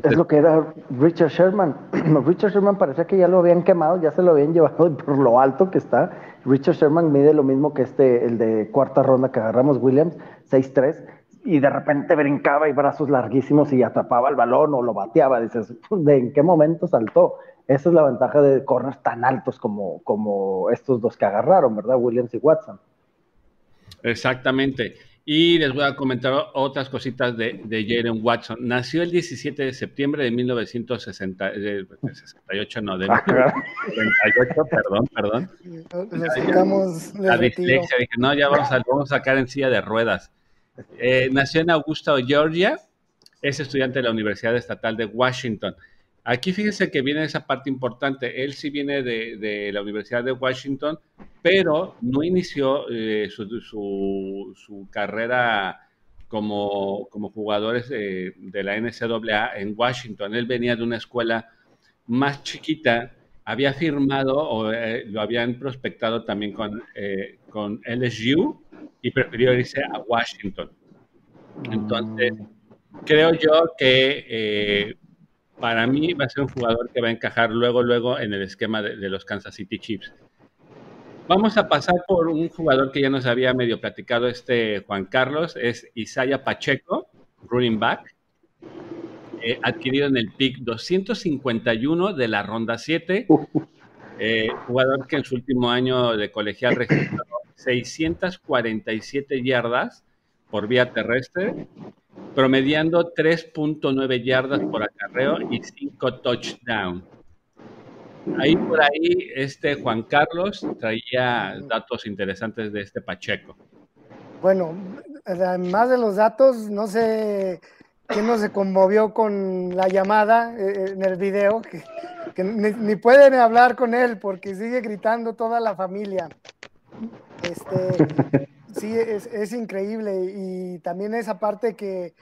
es lo que era Richard Sherman. [CLEARS THROAT] Richard Sherman parecía que ya lo habían quemado, ya se lo habían llevado [LAUGHS] por lo alto que está. Richard Sherman mide lo mismo que este, el de cuarta ronda que agarramos Williams, 6'3, y de repente brincaba y brazos larguísimos y atrapaba el balón o lo bateaba. Dices, [LAUGHS] ¿de en qué momento saltó? Esa es la ventaja de corners tan altos como, como estos dos que agarraron, ¿verdad? Williams y Watson. Exactamente. Y les voy a comentar otras cositas de, de Jalen Watson. Nació el 17 de septiembre de 1968, no, de 1938, perdón, perdón. Nos sacamos La dislexia, dije, no, ya vamos a, vamos a sacar en silla de ruedas. Eh, nació en Augusta, Georgia. Es estudiante de la Universidad Estatal de Washington. Aquí fíjense que viene esa parte importante. Él sí viene de, de la Universidad de Washington, pero no inició eh, su, su, su, carrera como, como jugador eh, de la NCAA en Washington. Él venía de una escuela más chiquita, había firmado o eh, lo habían prospectado también con, eh, con LSU y prefirió irse a Washington. Entonces, creo yo que para mí va a ser un jugador que va a encajar luego, luego en el esquema de, de, los Kansas City Chiefs. Vamos a pasar por un jugador que ya nos había medio platicado este Juan Carlos, es Isaiah Pacheco, running back, eh, adquirido en el pick 251 de la ronda 7, eh, jugador que en su último año de colegial registró 647 yardas por vía terrestre, promediando 3.9 yardas por acarreo y 5 touchdowns. Ahí por ahí, este Juan Carlos traía datos interesantes de este Pacheco. Bueno, además de los datos, no sé quién no se conmovió con la llamada en el video, que, que ni, ni, pueden hablar con él porque sigue gritando toda la familia. Este, [LAUGHS] sí, es, increíble. Y también esa parte que,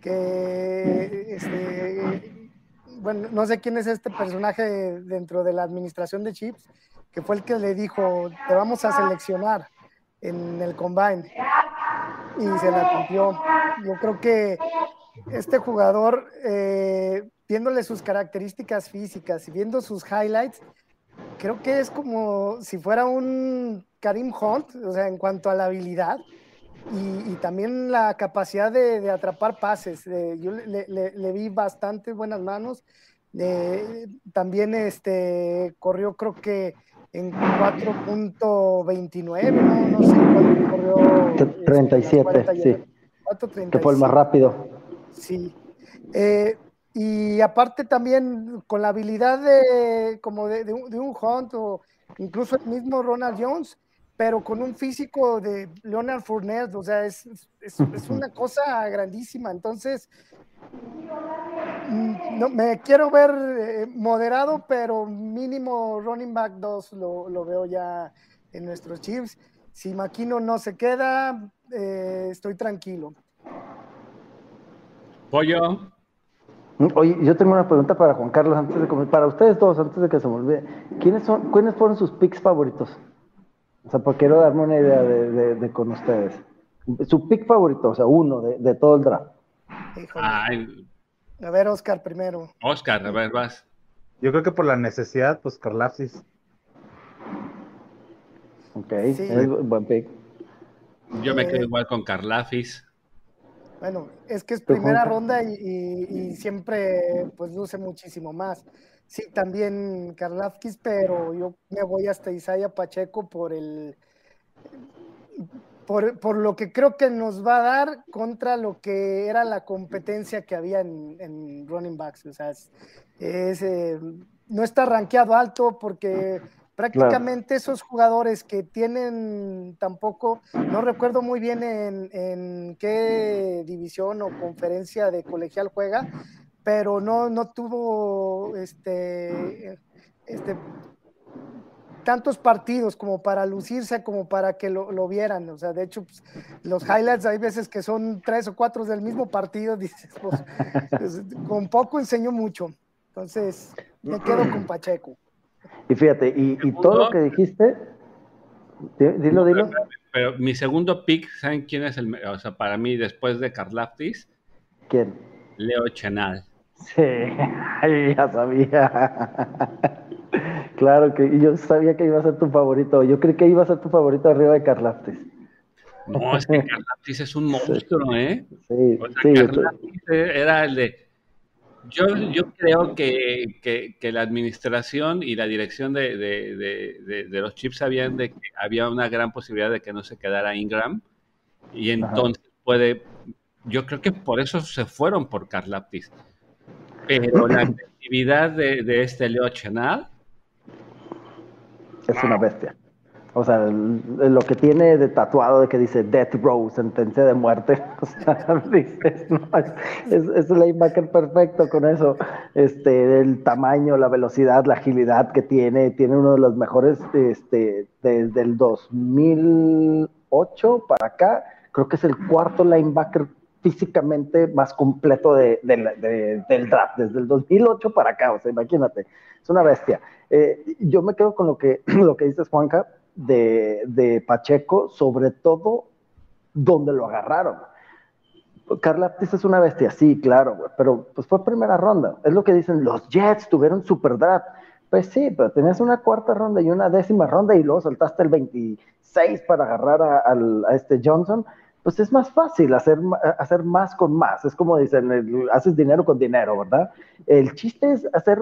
que este, bueno, no sé quién es este personaje dentro de la administración de Chips, que fue el que le dijo, te vamos a seleccionar en el combine. Y se la cumplió. Yo creo que este jugador, eh, viéndole sus características físicas y viendo sus highlights, creo que es como si fuera un Karim Hunt, o sea, en cuanto a la habilidad. Y, y, también la capacidad de, de atrapar pases. Eh, yo le, le, le, vi bastante buenas manos. Eh, también este, corrió creo que en 4.29, ¿no? no sé cuánto corrió. 37, este, sí. 4.37. Que fue el más rápido. Sí. Eh, y aparte también con la habilidad de como de, de, un, de un Hunt o incluso el mismo Ronald Jones, pero con un físico de Leonard Fournette, o sea, es, es, es una [LAUGHS] cosa grandísima. Entonces, no, me quiero ver eh, moderado, pero mínimo running back 2 lo, lo, veo ya en nuestros Chiefs. Si Maquino no se queda, eh, estoy tranquilo. Pollo. Oye, yo tengo una pregunta para Juan Carlos antes de comer. Para ustedes todos, antes de que se me olvide. ¿Quiénes, son, ¿Quiénes fueron sus picks favoritos? O sea, porque quiero darme una idea de, de, de con ustedes. Su pick favorito, o sea, uno de, de todo el draft. Ay. A ver, Oscar primero. Oscar, a ver, vas. Yo creo que por la necesidad, pues Carlapsis. Ok, sí. es buen pick. Yo me quedo eh, igual con Carlafis. Bueno, es que es primera ronda y, y, y, siempre pues luce muchísimo más. Sí, también Karlafkis, pero yo me voy hasta Isaiah Pacheco por el por, por, lo que creo que nos va a dar contra lo que era la competencia que había en, en running backs. O sea, es, es eh, no está rankeado alto porque prácticamente claro. esos jugadores que tienen tampoco, no recuerdo muy bien en, en, qué división o conferencia de colegial juega, pero no, no tuvo este, este tantos partidos como para lucirse, como para que lo, lo vieran. O sea, de hecho, pues, los highlights hay veces que son tres o cuatro del mismo partido, [LAUGHS] dices, pues, pues, con poco enseño mucho. Entonces, me quedo con Pacheco. Y fíjate, y, y todo lo que dijiste, dilo, dilo. Pero, pero, mi segundo pick, ¿saben quién es el, o sea, para mí después de Karlaftis? ¿Quién? Leo Chenal. Sí, [LAUGHS] ya sabía. Claro que yo sabía que iba a ser tu favorito. Yo creí que iba a ser tu favorito arriba de Carlaftis. No, es que Carlaftis es un [LAUGHS] monstruo, ¿eh? Sí, o sea, sí. Carlaftis era el de. Yo, yo creo que, que, que, la administración y la dirección de, de, de, de, los chips sabían de que había una gran posibilidad de que no se quedara Ingram y entonces Ajá. puede, yo creo que por eso se fueron por Carlaptis. Pero la actividad de, de este Leo Chenal es una bestia. O sea, lo que tiene de tatuado de que dice Death Row, sentencia de muerte. [LAUGHS] O sea, [LAUGHS] dices, no, es, es, el linebacker perfecto con eso. Este, el tamaño, la velocidad, la agilidad que tiene. Tiene uno de los mejores este, desde el 2008 para acá. Creo que es el cuarto linebacker físicamente más completo de, de, del draft, desde el 2008 para acá. O sea, imagínate, es una bestia. Eh, yo me quedo con lo que, [CLEARS THROAT] lo que dices, Juanca de, Pacheco, sobre todo donde lo agarraron. Carla es una bestia, sí, claro, pero pues fue primera ronda. Es lo que dicen, los Jets tuvieron super draft. Pues sí, pero tenías una cuarta ronda y una décima ronda y luego soltaste el 26 para agarrar a, este Johnson. Pues es más fácil hacer, hacer más con más. Es como dicen, haces dinero con dinero, ¿verdad? El chiste es hacer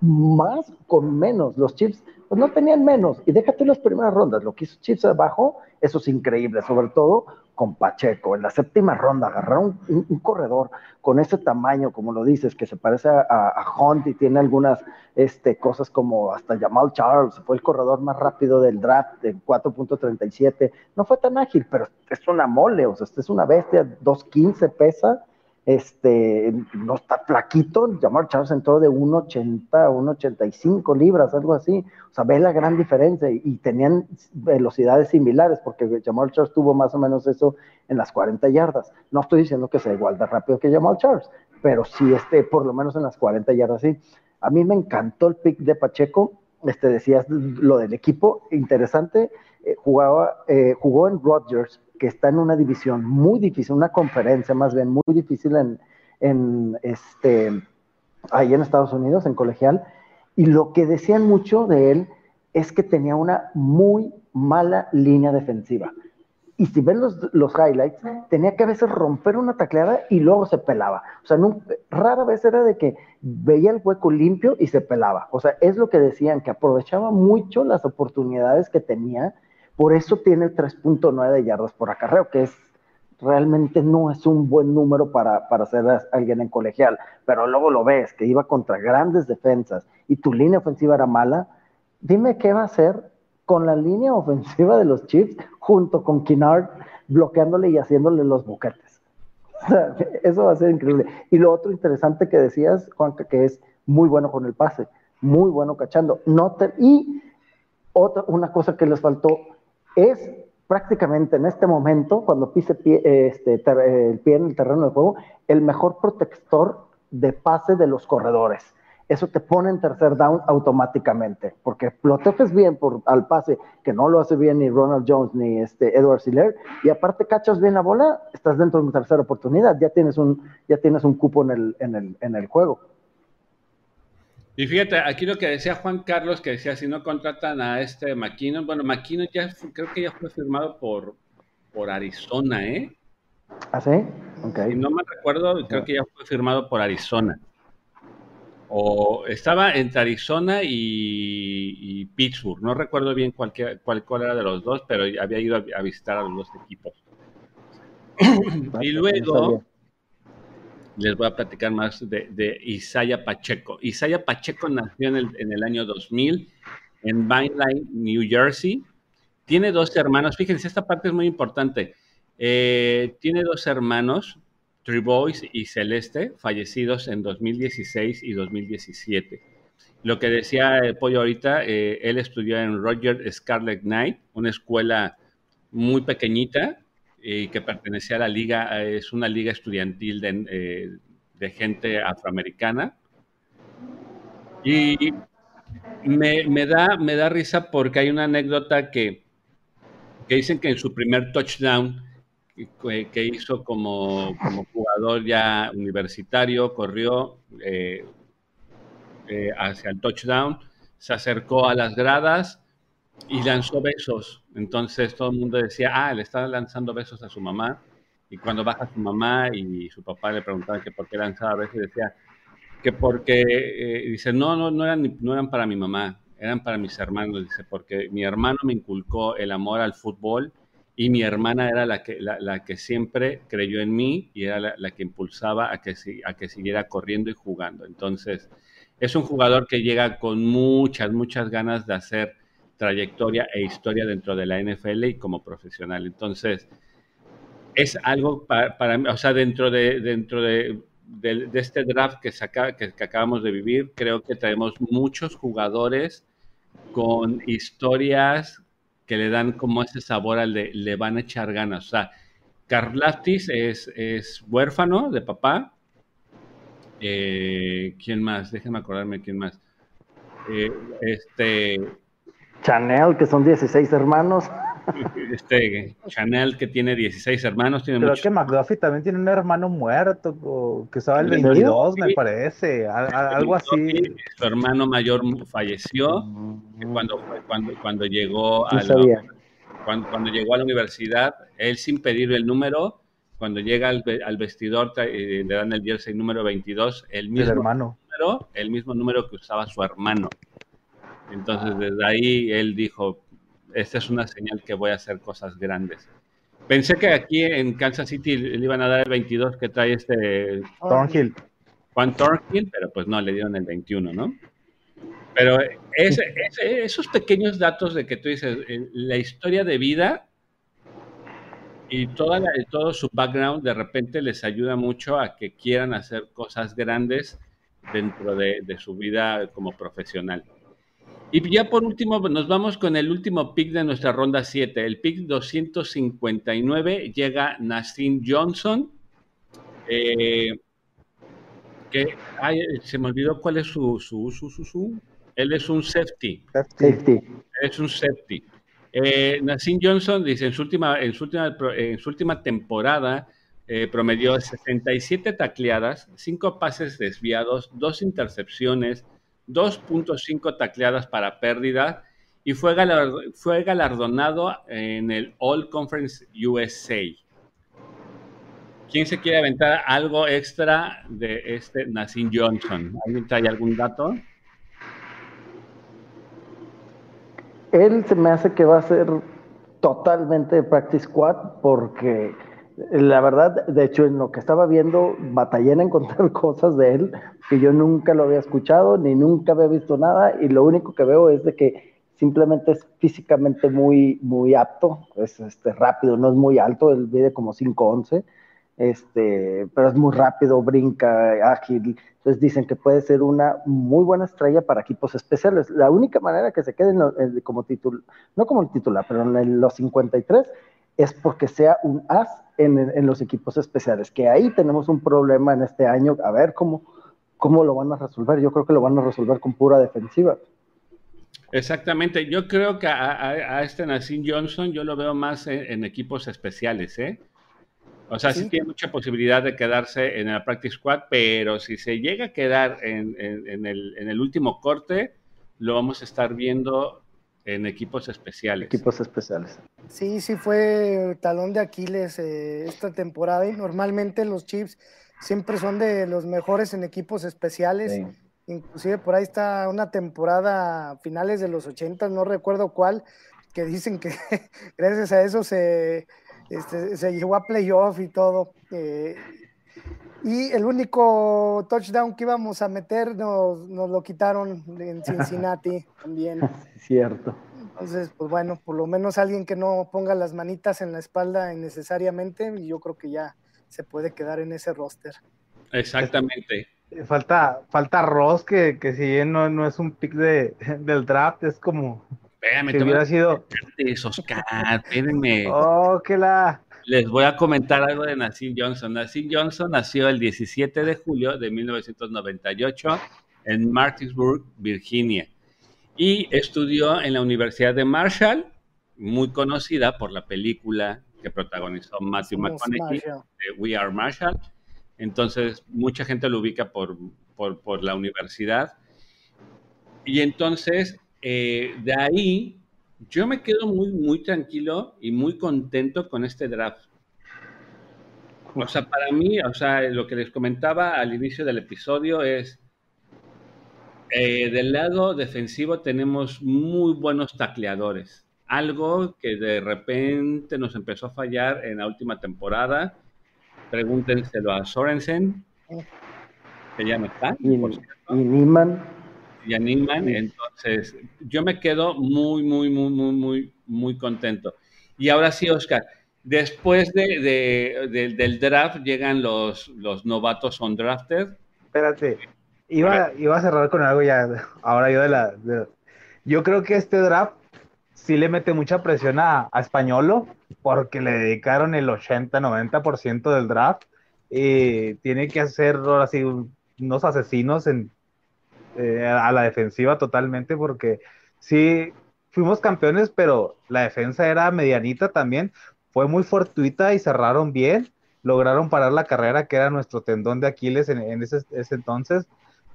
más con menos. Los Chiefs pues no tenían menos. Y déjate las primeras rondas, lo que hizo Chiefs abajo, eso es increíble, sobre todo con Pacheco. En la séptima ronda agarraron un, corredor con ese tamaño, como lo dices, que se parece a, Hunt y tiene algunas este, cosas como hasta Jamal Charles, fue el corredor más rápido del draft de 4.37. No fue tan ágil, pero es una mole, o sea, es una bestia, 2.15 pesa este, no está flaquito, Jamar Charles entró de 1,80 a 1,85 libras, algo así, o sea, ve la gran diferencia y, tenían velocidades similares, porque Jamar Charles tuvo más o menos eso en las 40 yardas, no estoy diciendo que sea igual de rápido que Jamal Charles, pero sí, este, por lo menos en las 40 yardas, sí. A mí me encantó el pick de Pacheco, este, decías lo del equipo, interesante, eh, jugaba, eh, jugó en Rodgers, que está en una división muy difícil, una conferencia más bien muy difícil en, en este, ahí en Estados Unidos, en colegial, y lo que decían mucho de él es que tenía una muy mala línea defensiva. Y si ven los, los highlights, tenía que a veces romper una tacleada y luego se pelaba. O sea, rara vez era de que veía el hueco limpio y se pelaba. O sea, es lo que decían, que aprovechaba mucho las oportunidades que tenía por eso tiene 3.9 de yardas por acarreo, que es realmente no es un buen número para, para ser alguien en colegial, pero luego lo ves, que iba contra grandes defensas y tu línea ofensiva era mala, dime qué va a hacer con la línea ofensiva de los Chiefs junto con Kinnard bloqueándole y haciéndole los boquetes. [LAUGHS] Eso va a ser increíble. Y lo otro interesante que decías, Juanca, que es muy bueno con el pase, muy bueno cachando. No y otra, una cosa que les faltó, es prácticamente en este momento, cuando pise este, el pie en el terreno de juego, el mejor protector de pase de los corredores. Eso te pone en tercer down automáticamente, porque proteges bien por, al pase, que no lo hace bien ni Ronald Jones ni este Edward Siller, y aparte cachas bien la bola, estás dentro de una tercera oportunidad, ya tienes un, ya tienes un cupo en el, en el, en el juego. Y fíjate, aquí lo que decía Juan Carlos, que decía, si no contratan a este McKinnon, bueno, McKinnon ya creo que ya fue firmado por, por Arizona, ¿eh? ¿Ah, sí? Ok. Si no me recuerdo, creo que ya fue firmado por Arizona. O estaba entre Arizona y, Pittsburgh. No recuerdo bien cuál, cuál, cuál, era de los dos, pero había ido a, visitar a los dos equipos. [COUGHS] y luego les voy a platicar más de, de Pacheco. Isaiah Pacheco nació en el, año 2000 en Vineland, New Jersey. Tiene dos hermanos. Fíjense, esta parte es muy importante. Eh, tiene dos hermanos, Boys y Celeste, fallecidos en 2016 y 2017. Lo que decía el Pollo ahorita, eh, él estudió en Roger Scarlet Knight, una escuela muy pequeñita, y que pertenecía a la liga, es una liga estudiantil de, eh, gente afroamericana. Y me, da, me da risa porque hay una anécdota que, que dicen que en su primer touchdown que, hizo como, jugador ya universitario, corrió eh, eh, hacia el touchdown, se acercó a las gradas y lanzó besos. Entonces todo el mundo decía, ah, le está lanzando besos a su mamá. Y cuando baja su mamá y su papá le preguntaban que por qué lanzaba besos, decía que porque, eh, dice, no, no, no eran, no eran para mi mamá, eran para mis hermanos, dice, porque mi hermano me inculcó el amor al fútbol y mi hermana era la que, la, que siempre creyó en mí y era la, que impulsaba a que, a que siguiera corriendo y jugando. Entonces, es un jugador que llega con muchas, muchas ganas de hacer trayectoria e historia dentro de la NFL y como profesional. Entonces, es algo para, mí, o sea, dentro de, dentro de, este draft que, que, que, acabamos de vivir, creo que tenemos muchos jugadores con historias que le dan como ese sabor al de le van a echar ganas. O sea, Carlaftis es, es huérfano de papá. Eh, ¿Quién más? Déjenme acordarme quién más. Eh, este. Chanel, que son 16 hermanos. [LAUGHS] Este, Chanel, que tiene 16 hermanos. Tiene Creo que McDuffie también tiene un hermano muerto, que estaba el 22, me parece, [LAUGHS] algo así. Su hermano mayor falleció cuando, cuando, cuando, llegó a la, cuando, llegó a la universidad, él sin pedir el número, cuando llega al, vestidor eh, le dan el jersey número 22, el mismo, hermano. Número, el mismo número que usaba su hermano. Entonces, desde ahí él dijo, esta es una señal que voy a hacer cosas grandes. Pensé que aquí en Kansas City le iban a dar el 22 que trae este Thornhill. Juan Thornhill, pero pues no, le dieron el 21, ¿no? Pero esos pequeños datos de que tú dices, la historia de vida y toda todo su background de repente les ayuda mucho a que quieran hacer cosas grandes dentro de su vida como profesional. Y ya por último, nos vamos con el último pick de nuestra ronda 7. El pick 259 llega Nassim Johnson. Eh, que se me olvidó cuál es su, su, su, su, Él es un safety. Safety. Es un safety. Eh, Nassim Johnson dice en su última, en su última, en su última temporada eh, promedió 67 tacleadas, 5 pases desviados, 2 intercepciones, 2.5 tacleadas para pérdida y fue, fue galardonado en el All Conference USA. ¿Quién se quiere aventar algo extra de este Nassim Johnson? ¿Alguien trae algún dato? Él se me hace que va a ser totalmente practice squad porque la verdad, de hecho, en lo que estaba viendo, batallé en encontrar [LAUGHS] cosas de él que yo nunca lo había escuchado ni nunca había visto nada y lo único que veo es de que simplemente es físicamente muy, muy apto, es este, rápido, no es muy alto, él mide como 5'11", este, pero es muy rápido, brinca, ágil, entonces dicen que puede ser una muy buena estrella para equipos especiales. La única manera que se quede como titular, no como titular, pero en los 53 es porque sea un as en, los equipos especiales, que ahí tenemos un problema en este año, a ver cómo, cómo lo van a resolver. Yo creo que lo van a resolver con pura defensiva. Exactamente, yo creo que a, este Nassim Johnson yo lo veo más en, equipos especiales, ¿eh? O sea, sí. tiene mucha posibilidad de quedarse en el practice squad, pero si se llega a quedar en, en, el, en el último corte, lo vamos a estar viendo en equipos especiales. Equipos especiales. Sí, sí fue talón de Aquiles eh, esta temporada y normalmente los Chiefs siempre son de los mejores en equipos especiales. Inclusive por ahí está una temporada a finales de los 80, no recuerdo cuál, que dicen que [LAUGHS] gracias a eso se, este, se llegó a playoff y todo. Eh, y el único touchdown que íbamos a meter nos, nos lo quitaron en Cincinnati [LAUGHS] también. Cierto. Entonces, pues bueno, por lo menos alguien que no ponga las manitas en la espalda innecesariamente, y yo creo que ya se puede quedar en ese roster. Exactamente. Falta, falta Ross, que, que si bien no, no es un pick de, [LAUGHS] del draft, es como Espérame, que hubiera sido. Oscar, espérenme. Oh, que la les voy a comentar algo de Nassim Johnson. Nassim Johnson nació el 17 de julio de 1998 en Martinsburg, Virginia, y estudió en la Universidad de Marshall, muy conocida por la película que protagonizó Matthew McConaughey, de We Are Marshall. Entonces, mucha gente lo ubica por, por, la universidad. Y entonces, eh, de ahí yo me quedo muy, muy tranquilo y muy contento con este draft. O sea, para mí, o sea, lo que les comentaba al inicio del episodio es, eh, del lado defensivo tenemos muy buenos tacleadores. algo que de repente nos empezó a fallar en la última temporada. Pregúntenselo a Sorensen, que ya no está. Y, y Niman. Y a Niman. Entonces, yo me quedo muy, muy, muy, muy, muy, muy contento. Y ahora sí, Oscar, después de, del draft llegan los, los novatos undrafted. Espérate, iba, iba a cerrar con algo ya. Ahora yo de la. yo creo que este draft sí le mete mucha presión a, a Españolo porque le dedicaron el 80-90% del draft y tiene que hacer ahora sí unos asesinos en, eh, a la defensiva totalmente porque sí fuimos campeones, pero la defensa era medianita también, fue muy fortuita y cerraron bien, lograron parar la carrera que era nuestro tendón de Aquiles en, ese, ese entonces,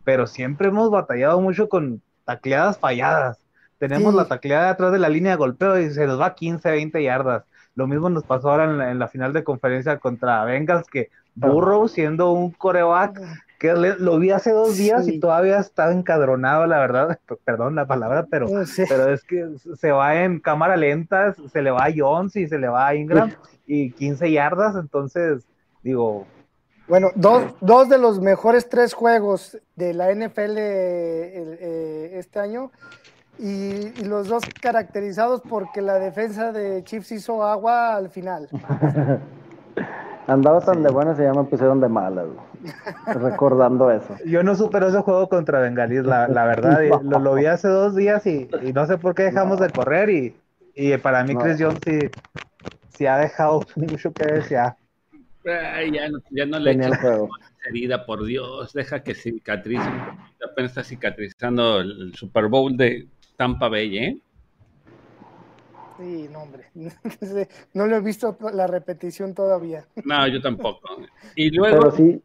pero siempre hemos batallado mucho con tacleadas falladas. Tenemos la tacleada atrás de la línea de golpeo y se nos va 15, 20 yardas. Lo mismo nos pasó ahora en la, final de conferencia contra Bengals, que Burrow, siendo un coreback, que lo vi hace dos días y todavía estaba encadronado, la verdad, [LAUGHS] perdón la palabra, pero, pero es que se va en cámara lenta, se le va a Jones y se le va a Ingram [LAUGHS] y 15 yardas, entonces digo... Bueno, dos, dos de los mejores tres juegos de la NFL eh, este año y, los dos caracterizados porque la defensa de Chiefs hizo agua al final. [LAUGHS] Andaba tan de buenas y ya me pusieron de malas, recordando eso. Yo no supero ese juego contra Bengalís, la, verdad. [LAUGHS] lo, vi hace dos días y, no sé por qué dejamos de correr. Y, y para mí, Chris Jones sí, sí, ha dejado [LAUGHS] mucho que desear. ya, no, ya no le eches herida, por Dios. Deja que cicatrice. Apenas está cicatrizando el Super Bowl de, Tampa Bay, ¿eh? Sí, no, hombre. [LAUGHS] No lo he visto la repetición todavía. No, yo tampoco. Y luego. Pero sí,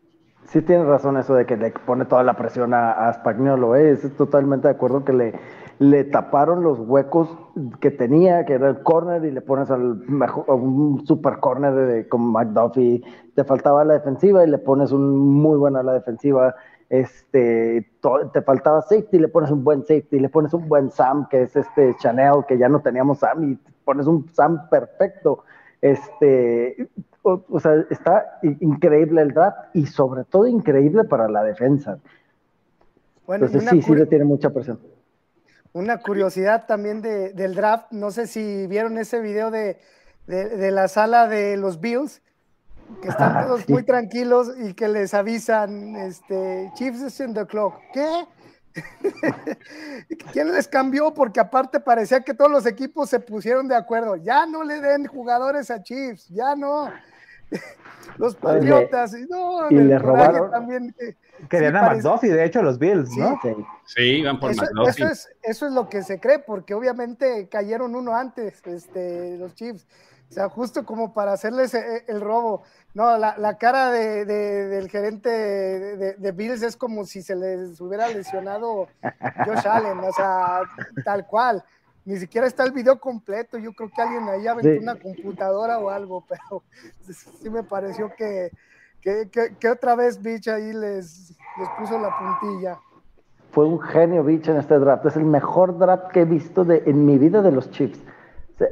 sí tienes razón eso de que le pone toda la presión a, a Spagnuolo, ¿eh? Es totalmente de acuerdo que le, taparon los huecos que tenía, que era el corner, y le pones al mejor, un super corner de, como McDuffie. Te faltaba la defensiva y le pones un muy buena la defensiva este, te faltaba safety, le pones un buen safety, le pones un buen Sam, que es este Chanel, que ya no teníamos Sam, y pones un Sam perfecto. Este, o, sea, está increíble el draft y sobre todo increíble para la defensa. Bueno, Entonces sí, sí le tiene mucha presión. Una curiosidad también de, del draft, no sé si vieron ese video de, de la sala de los Bills, que están ah, todos muy tranquilos y que les avisan, este, Chiefs is in the clock. ¿Qué? [LAUGHS] ¿Quién les cambió? Porque aparte parecía que todos los equipos se pusieron de acuerdo. Ya no le den jugadores a Chiefs, ya no. [LAUGHS] Los Patriotas, y no, y le robaron. También, Querían a McDuffie, de hecho, los Bills, ¿no? Sí, iban por eso, Eso es, eso es lo que se cree, porque obviamente cayeron uno antes, este, los Chiefs. O sea, justo como para hacerles eh, el robo. No, la, cara de, del gerente de, Bills es como si se les hubiera lesionado Josh Allen, o sea, tal cual. Ni siquiera está el video completo. Yo creo que alguien ahí aventó una computadora o algo, [LAUGHS] pero sí me pareció que, que, otra vez Bitch ahí les, les puso la puntilla. Fue un genio Bitch en este draft. Es el mejor draft que he visto de, en mi vida de los Chiefs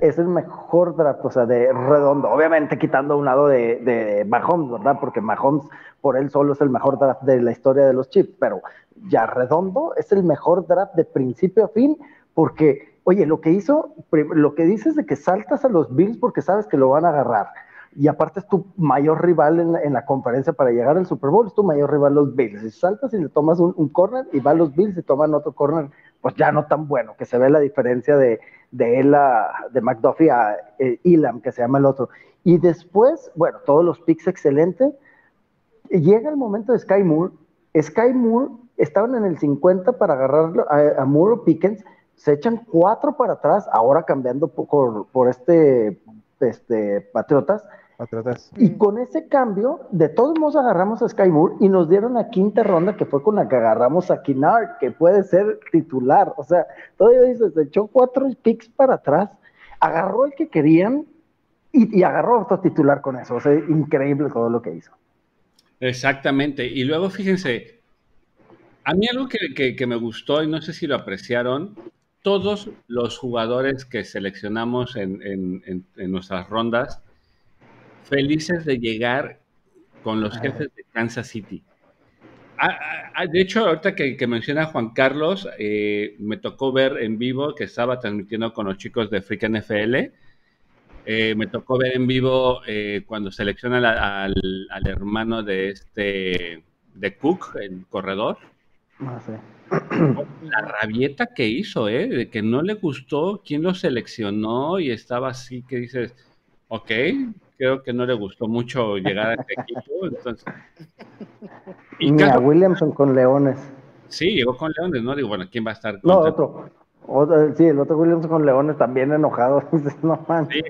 es el mejor draft, o sea, de redondo. Obviamente quitando a un lado de, de, Mahomes, ¿verdad? Porque Mahomes por él solo es el mejor draft de la historia de los Chiefs, pero ya redondo es el mejor draft de principio a fin, porque, oye, lo que hizo, lo que dices de que saltas a los Bills porque sabes que lo van a agarrar. Y aparte es tu mayor rival en la, en conferencia para llegar al Super Bowl, es tu mayor rival los Bills. Si saltas y le tomas un, corner y van los Bills y toman otro corner, pues ya no tan bueno, que se ve la diferencia de, de él a, de McDuffie a eh, Elam, que se llama el otro. Y después, bueno, todos los picks excelentes. Llega el momento de Sky Moore. Sky Moore estaban en el 50 para agarrar a, a Moore o Pickens. Se echan cuatro para atrás, ahora cambiando por, por este, este Patriotas y con ese cambio, de todos modos agarramos a Sky Moore y nos dieron a quinta ronda, que fue con la que agarramos a Kinnard, que puede ser titular. O sea, todavía dice, se echó cuatro picks para atrás, agarró el que querían y, agarró otro titular con eso. O sea, increíble todo lo que hizo. Exactamente. Y luego fíjense, a mí algo que, que me gustó y no sé si lo apreciaron, todos los jugadores que seleccionamos en, nuestras rondas felices de llegar con los jefes de Kansas City. Ah, ah, ah, de hecho, ahorita que, menciona Juan Carlos, eh, me tocó ver en vivo que estaba transmitiendo con los chicos de Freak NFL. Eh, me tocó ver en vivo eh, cuando selecciona al, al, hermano de este de Cook, el corredor. Ah, La rabieta que hizo, ¿eh? De que no le gustó quién lo seleccionó y estaba así que dices, ok, creo que no le gustó mucho llegar a este equipo. Entonces... Y Williamson con Leones. Sí, llegó con Leones, ¿no? Digo, bueno, ¿quién va a estar? No, otro. Sí, el otro Williamson con Leones también enojado. [LAUGHS] no, man. Sí.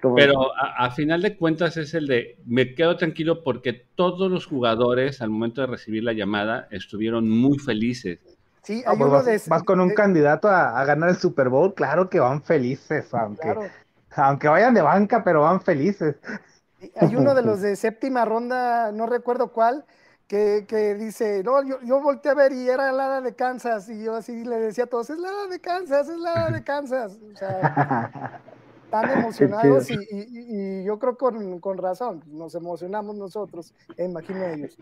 Pero a, final de cuentas es el de, me quedo tranquilo porque todos los jugadores al momento de recibir la llamada estuvieron muy felices. Sí, hay uno vas, vas, con un candidato a, ganar el Super Bowl, claro que van felices, aunque, aunque vayan de banca, pero van felices. Hay uno de [LAUGHS] los de séptima ronda, no recuerdo cuál, que, que, dice, no, yo, yo volteé a ver y era la de Kansas, y yo así le decía a todos, es la de Kansas, es la de Kansas. O sea, [LAUGHS] tan [LAUGHS] emocionados y, yo creo con, con, razón, nos emocionamos nosotros, imagino ellos.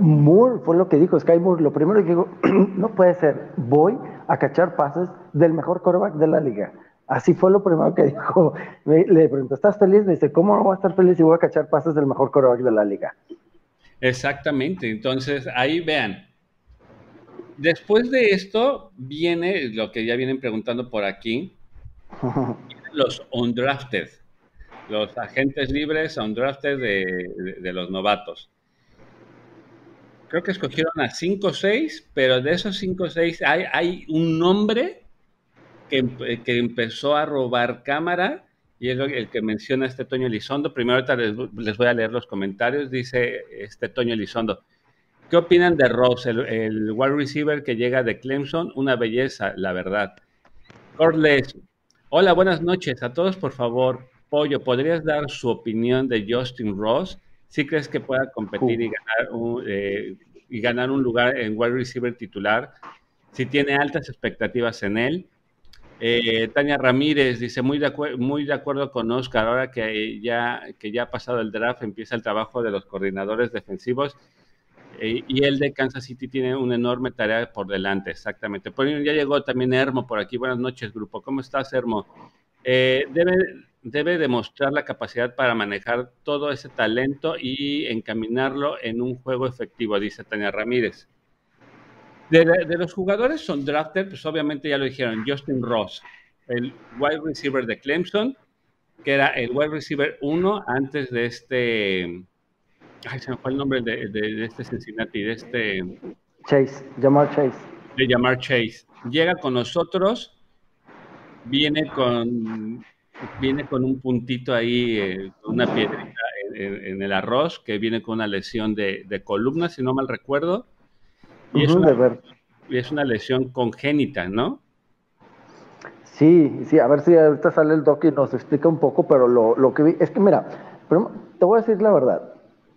Moore fue lo que dijo Sky Moore, lo primero que dijo, [CLEARS THROAT] no puede ser, voy a cachar pases del mejor quarterback de la liga. Así fue lo primero que [LAUGHS] dijo. Le preguntó, ¿estás feliz? Me dice, ¿cómo no voy a estar feliz si voy a cachar pases del mejor quarterback de la liga? Exactamente, entonces ahí vean. Después de esto viene lo que ya vienen preguntando por aquí, [LAUGHS] los undrafted, los agentes libres undrafted de, de, los novatos. Creo que escogieron a 5 o 6, pero de esos 5 o 6 hay, hay, un nombre que, que, empezó a robar cámara y es el que menciona este Toño Elizondo. Primero les, les, voy a leer los comentarios. Dice este Toño Elizondo. ¿Qué opinan de Ross, el, el wide receiver que llega de Clemson? Una belleza, la verdad. Corles, Hola, buenas noches a todos. Por favor, Pollo, ¿podrías dar su opinión de Justin Ross? ¿Sí crees que pueda competir y, ganar un, eh, y ganar un lugar en wide receiver titular? Si tiene altas expectativas en él. Eh, Tania Ramírez dice, muy de, muy de acuerdo con Oscar, ahora que ya, que ya ha pasado el draft, empieza el trabajo de los coordinadores defensivos y el de Kansas City tiene una enorme tarea por delante, exactamente. Por ya llegó también Hermo por aquí. Buenas noches, grupo. ¿Cómo estás, Hermo? Eh, debe, demostrar la capacidad para manejar todo ese talento y encaminarlo en un juego efectivo, dice Tania Ramírez. De, los jugadores son drafted, pues obviamente ya lo dijeron, Justin Ross, el wide receiver de Clemson, que era el wide receiver 1 antes de este Ay, se me fue el nombre de, este Cincinnati, de este. Chase, Jamar Chase. De Jamar Chase. Llega con nosotros, viene con, viene con un puntito ahí, eh, una piedrita en, el arroz, que viene con una lesión de, columna, si no mal recuerdo. Y, es una, y es una lesión congénita, ¿no? Sí, sí, a ver si ahorita sale el doc y nos explica un poco, pero lo, lo que vi es que, mira, te voy a decir la verdad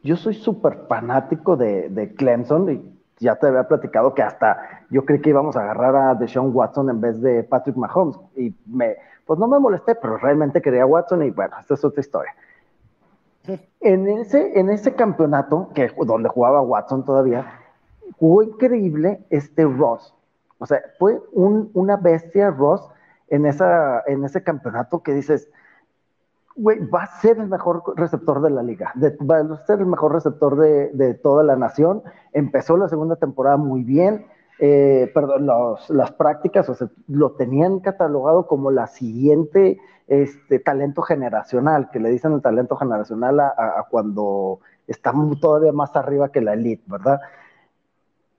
yo soy súper fanático de, Clemson y ya te había platicado que hasta yo creí que íbamos a agarrar a Deshaun Watson en vez de Patrick Mahomes y me, pues no me molesté, pero realmente quería a Watson y bueno, esta es otra historia. En ese, en ese campeonato, que, donde jugaba Watson todavía, jugó increíble este Ross. O sea, fue un, una bestia Ross en, esa, en ese campeonato que dices, güey, va a ser el mejor receptor de la liga, va a ser el mejor receptor de, toda la nación. Empezó la segunda temporada muy bien, eh, perdón, las prácticas, o sea, lo tenían catalogado como la siguiente este, talento generacional, que le dicen el talento generacional a, cuando está todavía más arriba que la elite, ¿verdad?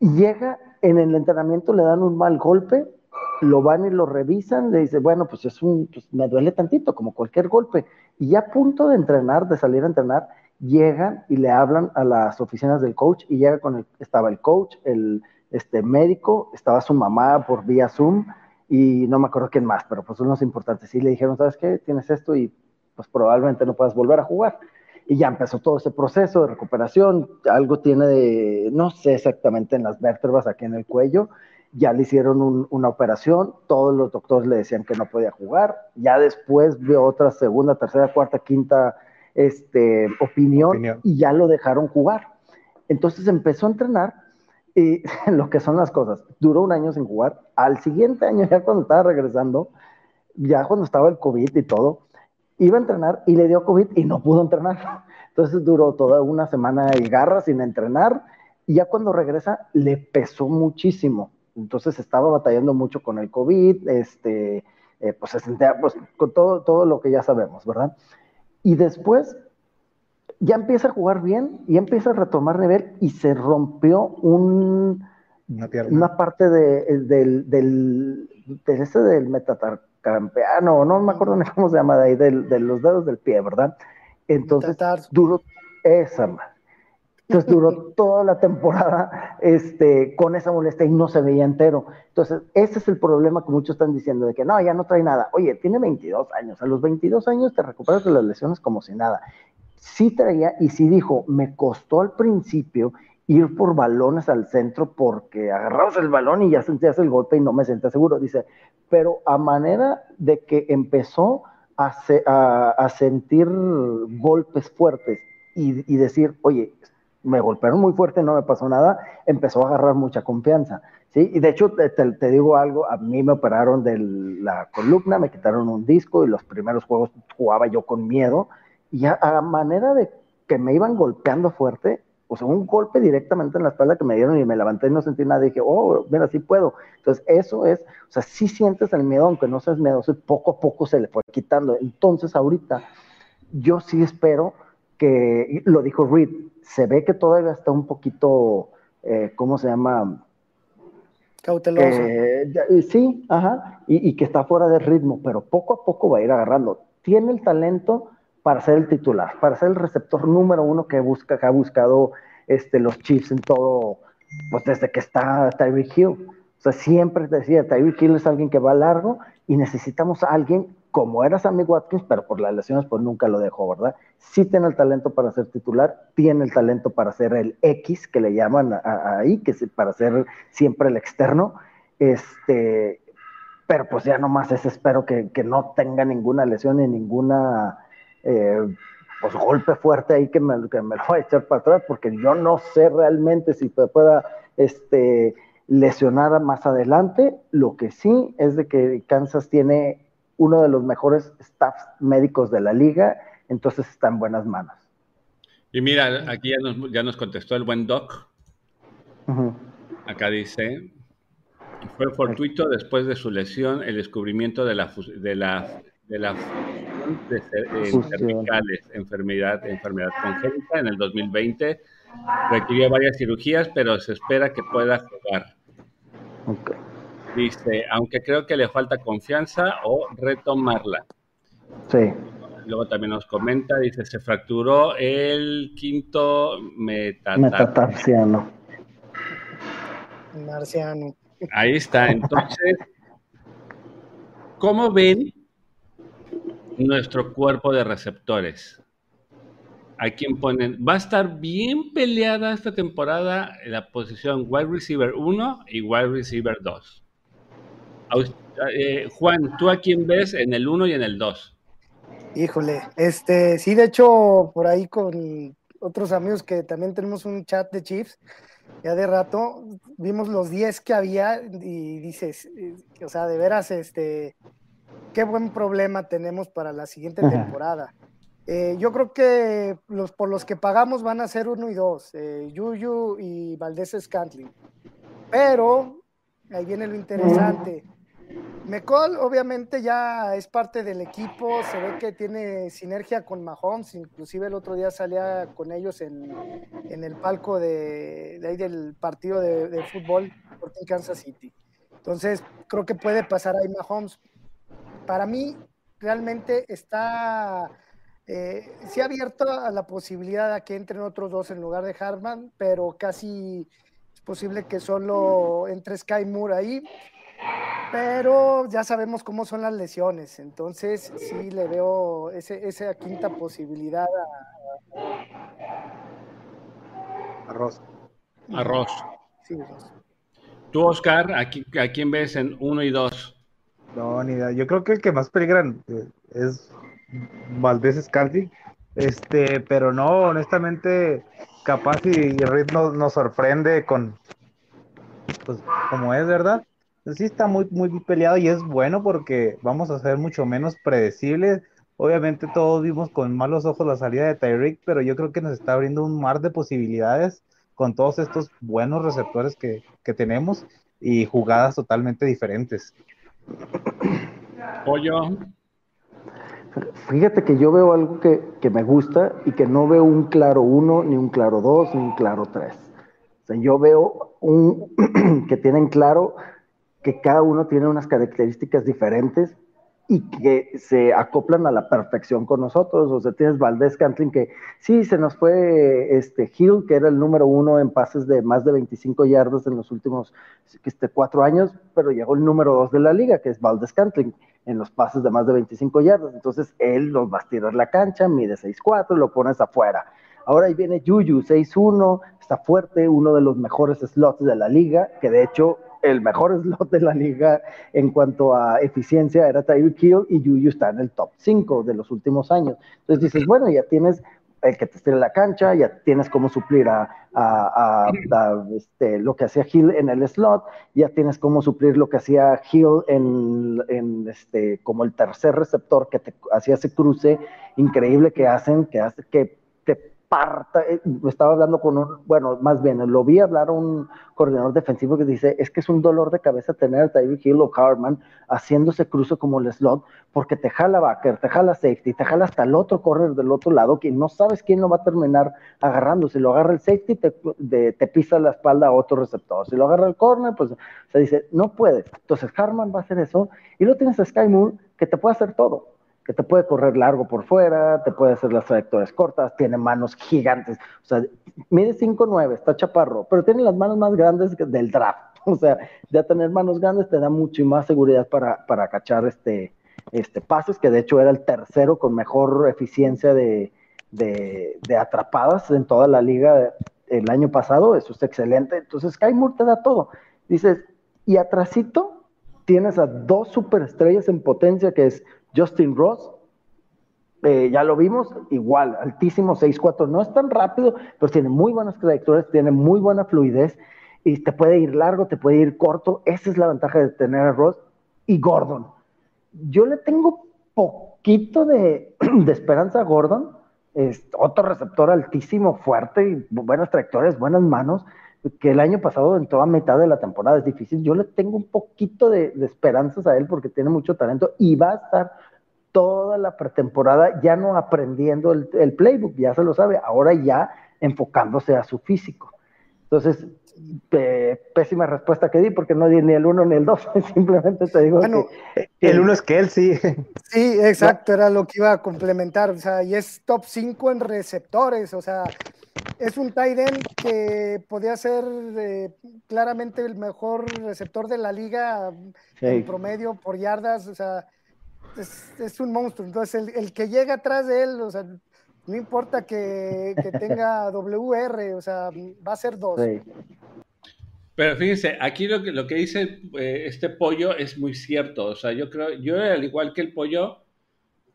Llega en el entrenamiento, le dan un mal golpe, lo van y lo revisan, le dice, bueno, pues es un, pues me duele tantito, como cualquier golpe. Y a punto de entrenar, de salir a entrenar, llegan y le hablan a las oficinas del coach y llega con el, estaba el coach, el este, médico, estaba su mamá por vía Zoom y no me acuerdo quién más, pero pues unos importantes. Y le dijeron, ¿sabes qué? Tienes esto y pues probablemente no puedas volver a jugar. Y ya empezó todo ese proceso de recuperación, algo tiene no sé exactamente en las vértebras aquí en el cuello, ya le hicieron una operación, todos los doctores le decían que no podía jugar, ya después vio otra segunda, tercera, cuarta, quinta este, opinión, y ya lo dejaron jugar. Entonces empezó a entrenar y [LAUGHS] lo que son las cosas, duró un año sin jugar, al siguiente año ya cuando estaba regresando, ya cuando estaba el COVID y todo, iba a entrenar y le dio COVID y no pudo entrenar. [LAUGHS] Entonces duró toda una semana y garra sin entrenar y ya cuando regresa le pesó muchísimo. Entonces estaba batallando mucho con el COVID, este, eh, pues se sentía pues, con todo, todo lo que ya sabemos, ¿verdad? Y después ya empieza a jugar bien y empieza a retomar nivel y se rompió un, una, parte de, del, del, del, ese del metatarcampeano, no me acuerdo ni cómo se llama de ahí, de los dedos del pie, ¿verdad? Entonces duró esa más entonces duró toda la temporada este, con esa molestia y no se veía entero. Entonces, ese es el problema que muchos están diciendo, de que no, ya no trae nada. Oye, tiene 22 años, a los 22 años te recuperas de las lesiones como si nada. Sí traía y sí dijo, me costó al principio ir por balones al centro porque agarrabas el balón y ya sentías el golpe y no me sentía seguro. Dice, pero a manera de que empezó a, sentir golpes fuertes y, y decir, oye, me golpearon muy fuerte, no me pasó nada, empezó a agarrar mucha confianza. ¿sí? Y de hecho, te, digo algo, a mí me operaron de la columna, me quitaron un disco y los primeros juegos jugaba yo con miedo. Y a, manera de que me iban golpeando fuerte, o sea, un golpe directamente en la espalda que me dieron y me levanté y no sentí nada, y dije, oh, mira, sí puedo. Entonces, eso es, o sea, sí sientes el miedo, aunque no seas miedoso, poco a poco se le fue quitando. Entonces, ahorita, yo sí espero que, lo dijo Reed, se ve que todavía está un poquito, eh, ¿cómo se llama? Cauteloso. Eh, sí, ajá, y, que está fuera de ritmo, pero poco a poco va a ir agarrando. Tiene el talento para ser el titular, para ser el receptor número uno que busca, que ha buscado este, los Chiefs en todo, pues desde que está Tyreek Hill. O sea, siempre decía, Tyreek Hill es alguien que va largo y necesitamos a alguien como era Sammy Watkins, pero por las lesiones pues nunca lo dejó, ¿verdad? Sí tiene el talento para ser titular, tiene el talento para ser el X, que le llaman ahí, que para ser siempre el externo, este, pero pues ya nomás es espero que, no tenga ninguna lesión ni ninguna eh, pues golpe fuerte ahí que me, lo va a echar para atrás, porque yo no sé realmente si pueda este, lesionar más adelante. Lo que sí es de que Kansas tiene uno de los mejores staffs médicos de la liga, entonces está en buenas manos. Y mira, aquí ya nos, contestó el buen Doc. Acá dice, fue fortuito después de su lesión el descubrimiento de la, de la, de la de cervicales, enfermedad, enfermedad congénita en el 2020. Requirió varias cirugías, pero se espera que pueda jugar. Okay. Dice, aunque creo que le falta confianza o retomarla. Sí. Luego también nos comenta, dice, se fracturó el quinto metatarsiano. Marciano. Ahí está. Entonces, ¿cómo ven nuestro cuerpo de receptores? ¿A quién ponen? Va a estar bien peleada esta temporada en la posición wide receiver 1 y wide receiver 2. Eh, Juan, ¿tú a quién ves en el 1 y en el 2? Híjole, este, sí, de hecho, por ahí con otros amigos que también tenemos un chat de Chiefs, ya de rato, vimos los 10 que había y dices, eh, o sea, de veras, este, qué buen problema tenemos para la siguiente temporada. Eh, yo creo que los por los que pagamos van a ser uno y dos, Yuyu y Valdés Scantling. Pero ahí viene lo interesante. McCall obviamente ya es parte del equipo, se ve que tiene sinergia con Mahomes, inclusive el otro día salía con ellos en, el palco de, ahí del partido de, fútbol en Kansas City. Entonces creo que puede pasar ahí Mahomes. Para mí realmente está, eh, sí abierto a la posibilidad de que entren otros dos en lugar de Hartman, pero casi es posible que solo entre Sky Moore ahí pero ya sabemos cómo son las lesiones, entonces sí le veo ese, esa quinta posibilidad a... Arroz. Arroz. Sí, arroz. Tú, Oscar, ¿a, quién ves en uno y dos? No, ni idea. Yo creo que el que más peligran eh, es Valdés Scanti. Este, pero no, honestamente, capaz y, Reed nos, sorprende con, pues, como es, ¿verdad? Sí está muy, muy peleado y es bueno porque vamos a ser mucho menos predecibles. Obviamente todos vimos con malos ojos la salida de Tyreek, pero yo creo que nos está abriendo un mar de posibilidades con todos estos buenos receptores que, tenemos y jugadas totalmente diferentes. Pollo. Fíjate que yo veo algo que, que, me gusta y que no veo un claro 1, ni un claro 2, ni un claro 3. O sea, yo veo un [CLEARS THROAT] que tienen claro que cada uno tiene unas características diferentes y que se acoplan a la perfección con nosotros. O sea, tienes Valdés Cantlin que sí, se nos fue este Hill, que era el número uno en pases de más de 25 yardas en los últimos este, cuatro años, pero llegó el número dos de la liga, que es Valdés Cantlin, en los pases de más de 25 yardas. Entonces, él nos va a tirar la cancha, mide 6'4, lo pones afuera. Ahora ahí viene Juju, 6'1, está fuerte, uno de los mejores slots de la liga, que de hecho el mejor [LAUGHS] slot de la liga en cuanto a eficiencia era Tyreek Hill y Juju está en el top 5 de los últimos años. Entonces dices, bueno, ya tienes el que te esté en la cancha, ya tienes cómo suplir a, este, lo que hacía Hill en el slot, ya tienes cómo suplir lo que hacía Hill en, este, como el tercer receptor que te hacía ese cruce increíble que hacen, que hace que parta, eh, estaba hablando con un, bueno, más bien, lo vi hablar a un coordinador defensivo que dice, es que es un dolor de cabeza tener a Tyreek Hill o Carman haciéndose cruce como el slot, porque te jala backer, te jala safety, te jala hasta el otro corner del otro lado, que no sabes quién lo va a terminar agarrando, si lo agarra el safety, te, te pisa la espalda a otro receptor, si lo agarra el corner, pues se dice, no puedes, entonces Harman va a hacer eso, y luego tienes a Sky Moon, que te puede hacer todo, que te puede correr largo por fuera, te puede hacer las trayectorias cortas, tiene manos gigantes, o sea, mide 5'9, está chaparro, pero tiene las manos más grandes del draft, [LAUGHS] o sea, ya tener manos grandes te da mucho más seguridad para, para cachar este, este pases, que de hecho era el tercero con mejor eficiencia de, de, de atrapadas en toda la liga el año pasado, eso es excelente, entonces Sky Moore te da todo, dices, y atrasito tienes a dos superestrellas en potencia que es Justin Ross, eh, ya lo vimos, igual, altísimo, 6'4, no es tan rápido, pero tiene muy buenas trayectorias, tiene muy buena fluidez y te puede ir largo, te puede ir corto. Esa es la ventaja de tener a Ross y Gordon. Yo le tengo poquito [CLEARS THROAT] de, esperanza a Gordon, es otro receptor altísimo, fuerte y buenas trayectorias, buenas manos, que el año pasado entró a mitad de la temporada, es difícil. Yo le tengo un poquito de, de esperanzas a él porque tiene mucho talento y va a estar toda la pretemporada ya no aprendiendo el, playbook, ya se lo sabe, ahora ya enfocándose a su físico. Entonces, pésima respuesta que di porque no di ni el uno ni el dos, [LAUGHS] simplemente te digo que, el uno es que él sí. Sí, exacto, [LAUGHS] era lo que iba a complementar, o sea, y es top 5 en receptores, o sea, es un tight end que podía ser eh, claramente el mejor receptor de la liga en promedio por yardas, o sea, es, un monstruo. Entonces, el, que llega atrás de él, o sea, no importa que, tenga [LAUGHS] WR, o sea, va a ser dos. Pero fíjense, aquí lo que, lo que dice eh, este pollo es muy cierto. O sea, yo creo, yo al igual que el pollo,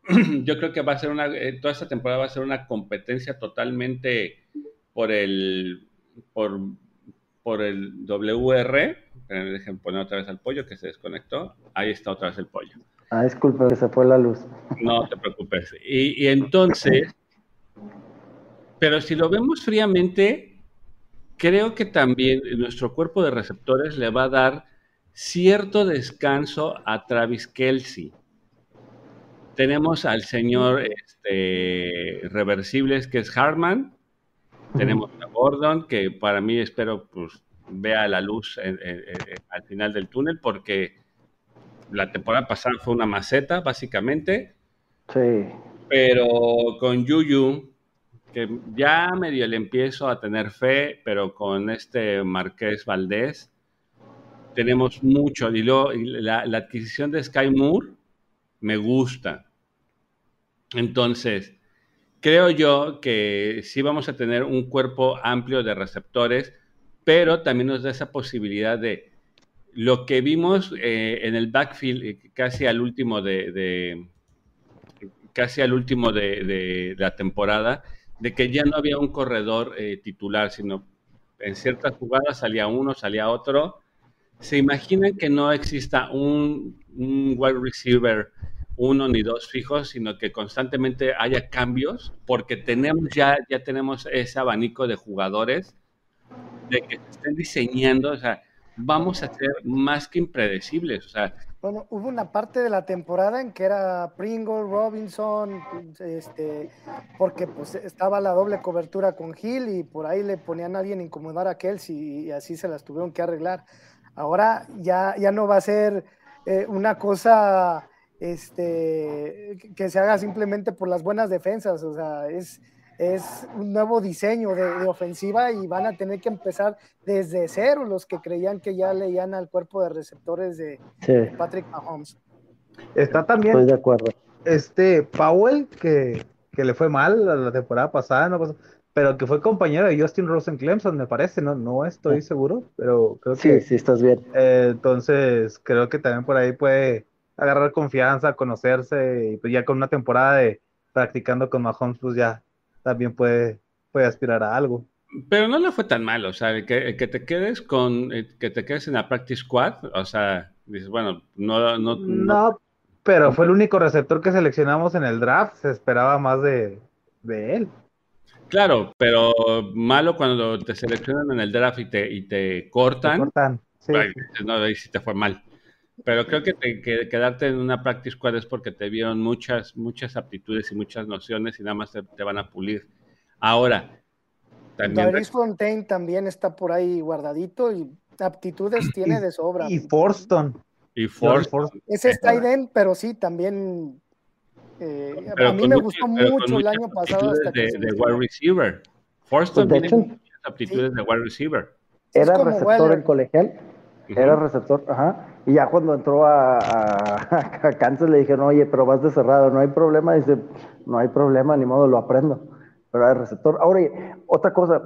[CLEARS THROAT] yo creo que va a ser una, eh, toda esta temporada va a ser una competencia totalmente por el, por, por el WR. Dejen poner otra vez al pollo que se desconectó. Ahí está otra vez el pollo. Ah, disculpe, que se fue la luz. No te preocupes. Y, entonces, pero si lo vemos fríamente, creo que también nuestro cuerpo de receptores le va a dar cierto descanso a Travis Kelsey. Tenemos al señor este, Reversibles, que es Harman. Tenemos a Gordon, que para mí espero pues, vea la luz al final del túnel, porque la temporada pasada fue una maceta, básicamente. Sí. Pero con Yuyu, que ya medio le empiezo a tener fe, pero con este Marqués Valdés, tenemos mucho. Y, la, la, adquisición de Sky Moore me gusta. Entonces, creo yo que sí vamos a tener un cuerpo amplio de receptores, pero también nos da esa posibilidad de lo que vimos eh, en el backfield eh, casi al último de, casi al último de, la temporada, de que ya no había un corredor eh, titular, sino en ciertas jugadas salía uno, salía otro. ¿Se imaginan que no exista un, un wide receiver uno ni dos fijos, sino que constantemente haya cambios, porque tenemos ya, ya tenemos ese abanico de jugadores de que se estén diseñando, o sea, vamos a ser más que impredecibles. Bueno, hubo una parte de la temporada en que era Pringle, Robinson, este, porque pues estaba la doble cobertura con Hill y por ahí le ponían a alguien incomodar a Kelsey y así se las tuvieron que arreglar. Ahora ya, ya no va a ser eh, una cosa este, que se haga simplemente por las buenas defensas, o sea, es, es un nuevo diseño de, ofensiva y van a tener que empezar desde cero los que creían que ya leían al cuerpo de receptores de, Patrick Mahomes. Está también Estoy de acuerdo. este Powell que, le fue mal la, temporada pasada, no pero que fue compañero de Justin Rosen Clemson, me parece, no, no estoy seguro, pero creo que sí, sí, estás bien. Eh, entonces creo que también por ahí puede agarrar confianza, conocerse y pues ya con una temporada de practicando con Mahomes, pues ya también puede, puede aspirar a algo. Pero no le fue tan mal, o sea, que, que te quedes con, eh, que te quedes en la practice squad, o sea, dices, bueno, no, no, no, pero fue el único receptor que seleccionamos en el draft, se esperaba más de, de él. Claro, pero malo cuando te seleccionan en el draft y te, y te cortan. Te cortan, sí. no, ahí sí te fue mal. Pero creo que, quedarte en una practice squad es porque te vieron muchas, muchas aptitudes y muchas nociones y nada más te, van a pulir. Ahora, también. Fontaine también está por ahí guardadito y aptitudes [CLEARS THROAT] tiene de sobra. Y Forston. Y Forston. Ese está pero sí, también. Eh, a mí me gustó mucho el año pasado. Hasta de, de wide receiver. Forston pues tiene muchas aptitudes de wide receiver. Era receptor en colegial. Era receptor, ajá. Y ya cuando entró a, [LAUGHS] a, Kansas le dijeron, oye, pero vas de cerrado, no hay problema. Dice, no hay problema, ni modo, lo aprendo. Pero era receptor. Ahora, otra cosa,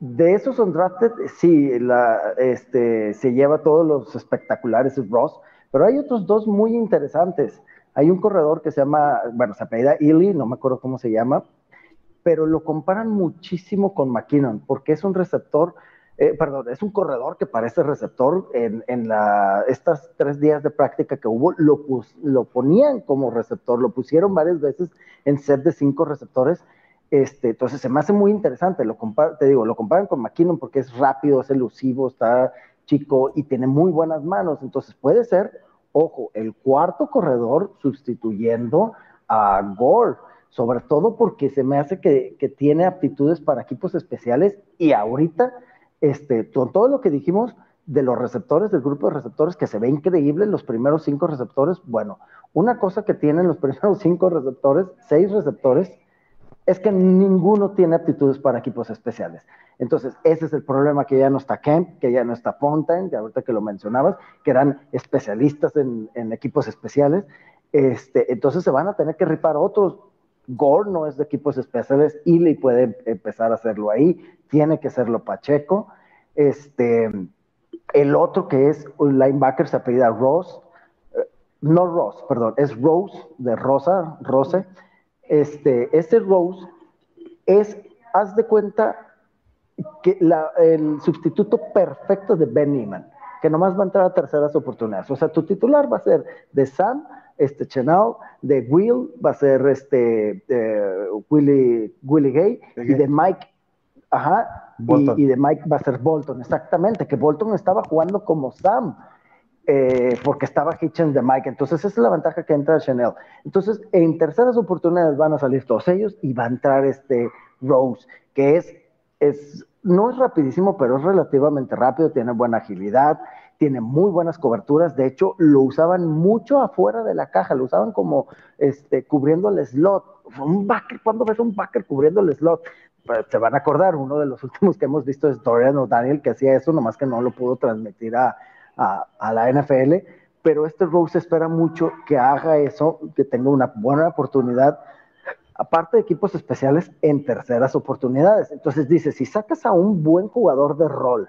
de esos undrafted, sí, la, este, se lleva todos los espectaculares, Ross, pero hay otros dos muy interesantes. Hay un corredor que se llama, bueno, se apellida Ely, no me acuerdo cómo se llama, pero lo comparan muchísimo con McKinnon, porque es un receptor eh, perdón, es un corredor que parece receptor. En, en estas tres días de práctica que hubo, lo, lo ponían como receptor, lo pusieron varias veces en set de cinco receptores. Este, entonces se me hace muy interesante, lo te digo, lo comparan con McKinnon porque es rápido, es elusivo, está chico y tiene muy buenas manos, entonces puede ser, ojo, el cuarto corredor sustituyendo a Gore, sobre todo porque se me hace que, que tiene aptitudes para equipos especiales y ahorita este, todo lo que dijimos de los receptores, del grupo de receptores, que se ve increíble, los primeros cinco receptores, bueno, una cosa que tienen los [LAUGHS] primeros cinco receptores, seis receptores, es que ninguno tiene aptitudes para equipos especiales. Entonces, ese es el problema que ya no está Kemp, que ya no está Fontaine, que ahorita que lo mencionabas, que eran especialistas en, equipos especiales. Este, entonces se van a tener que ripar otros. Gore no es de equipos especiales, y le puede empezar a hacerlo ahí tiene que serlo Pacheco. Este, el otro que es un linebacker se apellida Ross, eh, no Ross, perdón, es Rose de Rosa, Rose. Este, este Rose es, haz de cuenta, que el sustituto perfecto de Ben Neiman, que nomás va a entrar a terceras oportunidades. O sea, tu titular va a ser de Sam, este Chenal, de Will, va a ser este Willie, Willie Gay, y de Mike Ajá, y, de Mike va a ser Bolton, exactamente, que Bolton estaba jugando como Sam, eh, porque estaba Hitchens de Mike, entonces esa es la ventaja que entra Chanel. Entonces, en terceras oportunidades van a salir todos ellos y va a entrar este Rose, que es, es no es rapidísimo, pero es relativamente rápido, tiene buena agilidad, tiene muy buenas coberturas, de hecho lo usaban mucho afuera de la caja, lo usaban como este, cubriendo el slot, un backer, cuando ves un backer cubriendo el slot? Pues, se van a acordar, uno de los [LAUGHS] últimos que hemos visto es Dorian O'Daniel, que hacía eso, nomás que no lo pudo transmitir a, a, la NFL, pero este Rose espera mucho que haga eso, que tenga una buena oportunidad, aparte de equipos especiales, en terceras oportunidades. Entonces dice, si sacas a un buen jugador de rol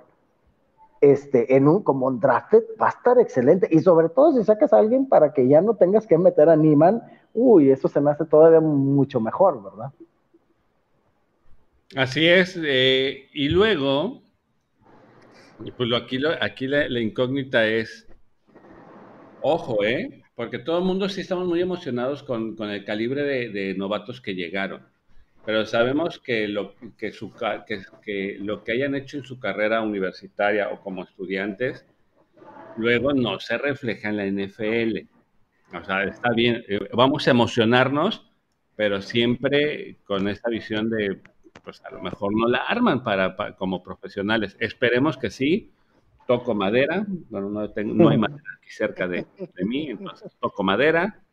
este, en un, como un drafted, va a estar excelente. Y sobre todo si sacas a alguien para que ya no tengas que meter a Niman, uy, eso se me hace todavía mucho mejor, ¿verdad? Así es. Eh, y luego, pues lo, aquí, aquí la, incógnita es, ojo, ¿eh? Porque todo el mundo sí estamos muy emocionados con, el calibre de novatos que llegaron pero sabemos que lo que, su, que, lo que hayan hecho en su carrera universitaria o como estudiantes, luego no se refleja en la NFL. O sea, está bien, eh, vamos a emocionarnos, pero siempre con esta visión de, pues a lo mejor no la arman para, como profesionales. Esperemos que sí. Toco madera, bueno, no, tengo, no hay madera aquí cerca de, de mí, entonces toco madera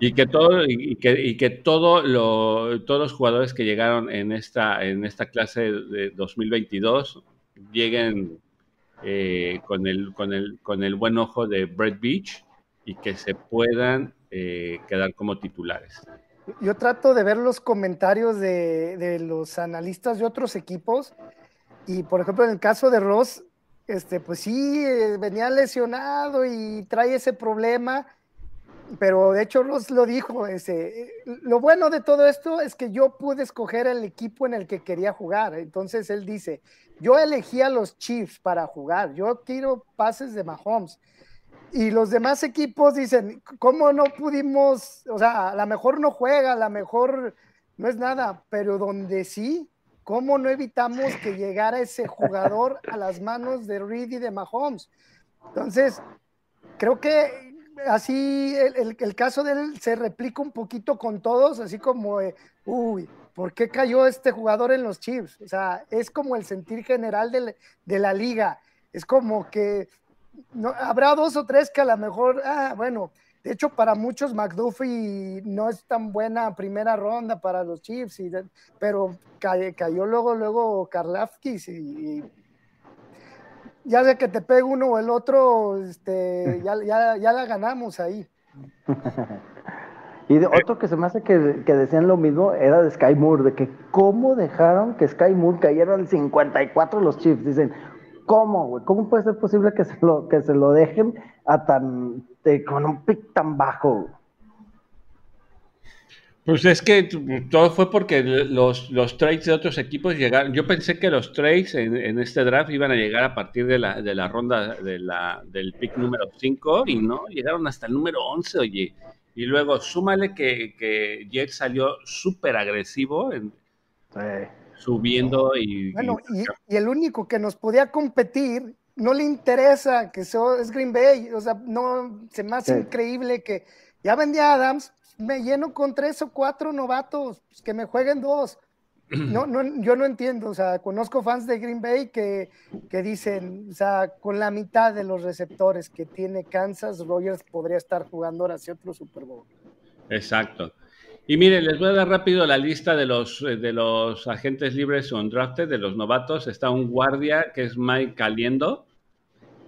y que todo, y que, y que todo lo, todos los jugadores que llegaron en esta, en esta clase de 2022 lleguen eh, con, el, con, el, con el buen ojo de Brett Beach y que se puedan eh, quedar como titulares. Yo trato de ver los comentarios de, de, los analistas de otros equipos y, por ejemplo, en el caso de Ross, este, pues sí, eh, venía lesionado y trae ese problema pero de hecho Ross lo dijo, ese, lo bueno de todo esto es que yo pude escoger el equipo en el que quería jugar. Entonces él dice, yo elegí a los Chiefs para jugar, yo tiro pases de Mahomes. Y los demás equipos dicen, ¿cómo no pudimos? O sea, a lo mejor no juega, a lo mejor no es nada, pero donde sí, ¿cómo no evitamos que llegara ese jugador a las manos de Reed y de Mahomes? Entonces, creo que así el, caso de él se replica un poquito con todos, así como, uy, ¿por qué cayó este jugador en los Chiefs? O sea, es como el sentir general de, de la liga. Es como que no, habrá dos o tres que a lo mejor, ah, bueno, de hecho para muchos McDuffie no es tan buena primera ronda para los Chiefs, y pero cayó, luego, luego Karlafkis y ya sé que te pegue uno o el otro, este, [LAUGHS] ya, ya, la ganamos ahí. [LAUGHS] y de otro que se me hace que, decían lo mismo era de Sky Moore, de que cómo dejaron que Sky Moore cayera al 54 los Chiefs. Dicen, ¿cómo, güey? ¿Cómo puede ser posible que se lo, que se lo dejen a tan, con un pick tan bajo? Pues es que todo fue porque los, los trades de otros equipos llegaron. Yo pensé que los trades en, este draft iban a llegar a partir de la, de la ronda de la, del pick número 5 y no, llegaron hasta el número 11, oye. Y luego súmale que, que Jet salió súper agresivo, subiendo y. Bueno, y, el único que nos podía competir no le interesa que sea, es Green Bay. O sea, no se me hace increíble que ya vendía Adams, me lleno con tres o cuatro novatos, pues, que me jueguen dos. [CLEARS THROAT] No, no, yo no entiendo, o sea, conozco fans de Green Bay que, que, dicen, o sea, con la mitad de los receptores que tiene Kansas, Rogers podría estar jugando ahora hacia otro Super Bowl. Exacto. Y miren, les voy a dar rápido la lista de los, de los agentes libres o drafted, de los novatos. Está un guardia que es Mike Caliendo.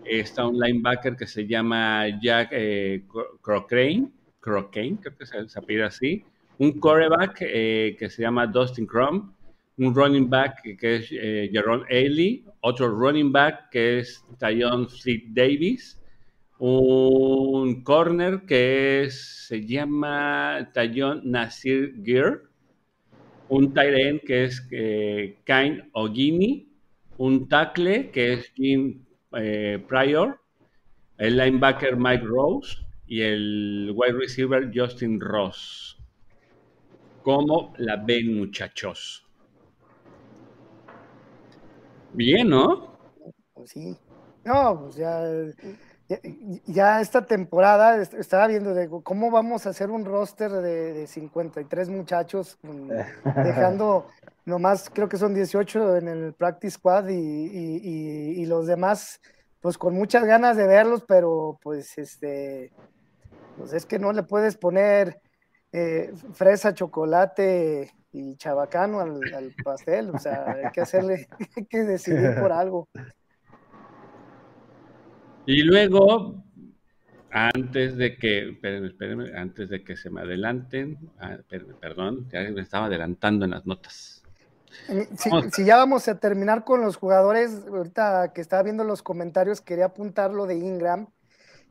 Está un linebacker que se llama Jack eh, Crockane, creo que se, se así, un quarterback eh, que se llama Dustin Crum, un running back que es eh, Jerome Ailey, otro running back que es Tyon Fleet Davis, un corner que se llama Tayon Nasir Gear, un tight end que es eh, Kain Ogini, un tackle que es Jim eh, Pryor, el linebacker Mike Rose, y el wide receiver Justin Ross. ¿Cómo la ven, muchachos? Bien, ¿no? Pues sí. No, pues ya, ya, esta temporada estaba viendo de cómo vamos a hacer un roster de, 53 muchachos, [LAUGHS] dejando nomás, creo que son 18 en el practice squad y, y los demás, pues con muchas ganas de verlos, pero pues este pues es que no le puedes poner eh, fresa, chocolate y chabacano al, pastel, o sea, hay que hacerle, [LAUGHS] hay que decidir por algo. Y luego, antes de que, espérenme, espérenme, antes de que se me adelanten, ah, perdón, ya me estaba adelantando en las notas. Si, ya vamos a terminar con los jugadores, ahorita que estaba viendo los comentarios, quería apuntar lo de Ingram.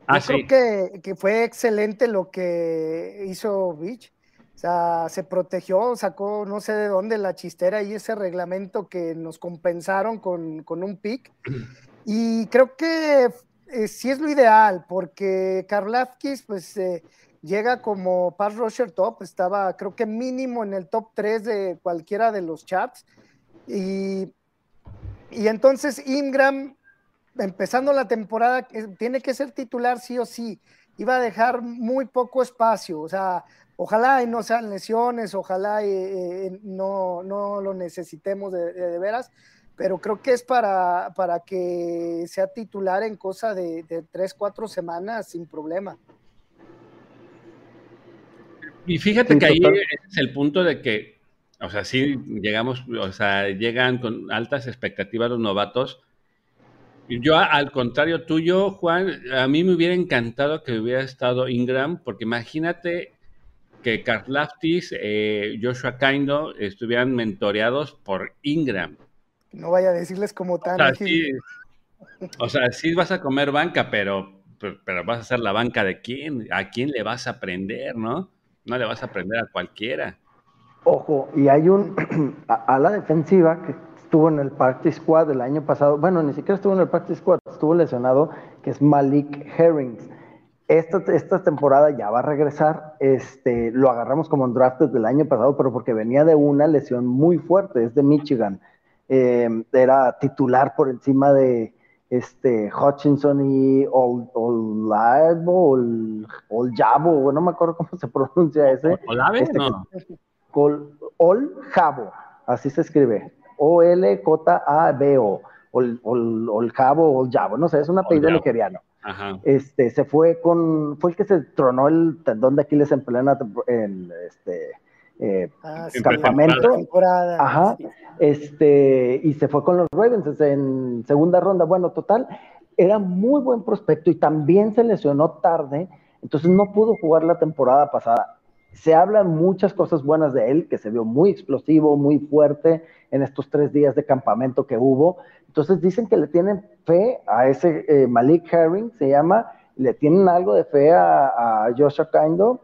Ah, Yo creo que, que, fue excelente lo que hizo Beach. O sea, se protegió, sacó no sé de dónde la chistera y ese reglamento que nos compensaron con, con un pick. Y creo que eh, sí es lo ideal, porque Karlafkis, pues eh, llega como pass rusher top, estaba creo que mínimo en el top 3 de cualquiera de los chats. Y, y entonces Ingram, empezando la temporada, tiene que ser titular sí o sí. Iba a dejar muy poco espacio, o sea, ojalá y no sean lesiones, ojalá y, eh, no, no, lo necesitemos de, de, veras, pero creo que es para, para que sea titular en cosa de, de tres, cuatro semanas sin problema. Y fíjate que ahí es el punto de que, o sea, sí llegamos, o sea, llegan con altas expectativas los novatos. Yo, al contrario tuyo, Juan, a mí me hubiera encantado que hubiera estado Ingram, porque imagínate que Karlaftis, eh, Joshua Kaindo estuvieran mentoreados por Ingram. No vaya a decirles como tan. O sea, sí, o sea, sí vas a comer banca, pero, pero vas a ser la banca de quién, a quién le vas a aprender, ¿no? No le vas a aprender a cualquiera. Ojo, y hay un [CLEARS THROAT] a, la defensiva que estuvo en el Practice Squad el año pasado, bueno, ni siquiera estuvo en el Practice Squad, estuvo lesionado, que es Malik Herrings. Esta, esta temporada ya va a regresar, este, lo agarramos como en draft del año pasado, pero porque venía de una lesión muy fuerte, es de Michigan. Eh, era titular por encima de, este, Hutchinson y Olavo, Ol, Jabo, no me acuerdo cómo se [LAUGHS] pronuncia ese. ¿Olave? Este, no. Ol, Jabo, así se escribe. O-L-J-A-B-O. Ol, Ol, Ol Jabo, Ol Jabo, no sé, es un apellido nigeriano. Ajá. Este, se fue con, fue el que se tronó el tendón de Aquiles en plena, en, este, eh, ah, campamento. Ajá. Este, y se fue con los Ravens en segunda ronda. Bueno, total, era muy buen prospecto y también se lesionó tarde, entonces no pudo jugar la temporada pasada. Se hablan muchas cosas buenas de él, que se vio muy explosivo, muy fuerte en estos tres días de campamento que hubo. Entonces dicen que le tienen fe a ese eh, Malik Herring, se llama, le tienen algo de fe a, a Joshua Kaindo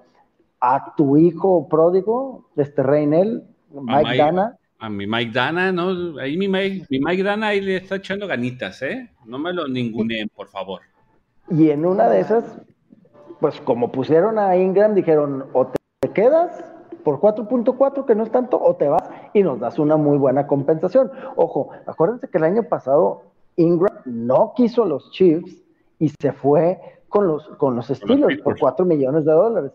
a tu hijo pródigo, este Reinel, Mike, Dana. A mi Mike Dana, ¿no? Ahí mi Mike, mi Mike Dana ahí le está echando ganitas, ¿eh? No me lo ninguneen, por favor. Y en una de esas, pues como pusieron a Ingram, dijeron, o te quedas por 4.4, que no es tanto, o te vas y nos das una muy buena compensación. Ojo, acuérdense que el año pasado Ingram no quiso los Chiefs y se fue con los, con los Steelers por 4 millones de dólares.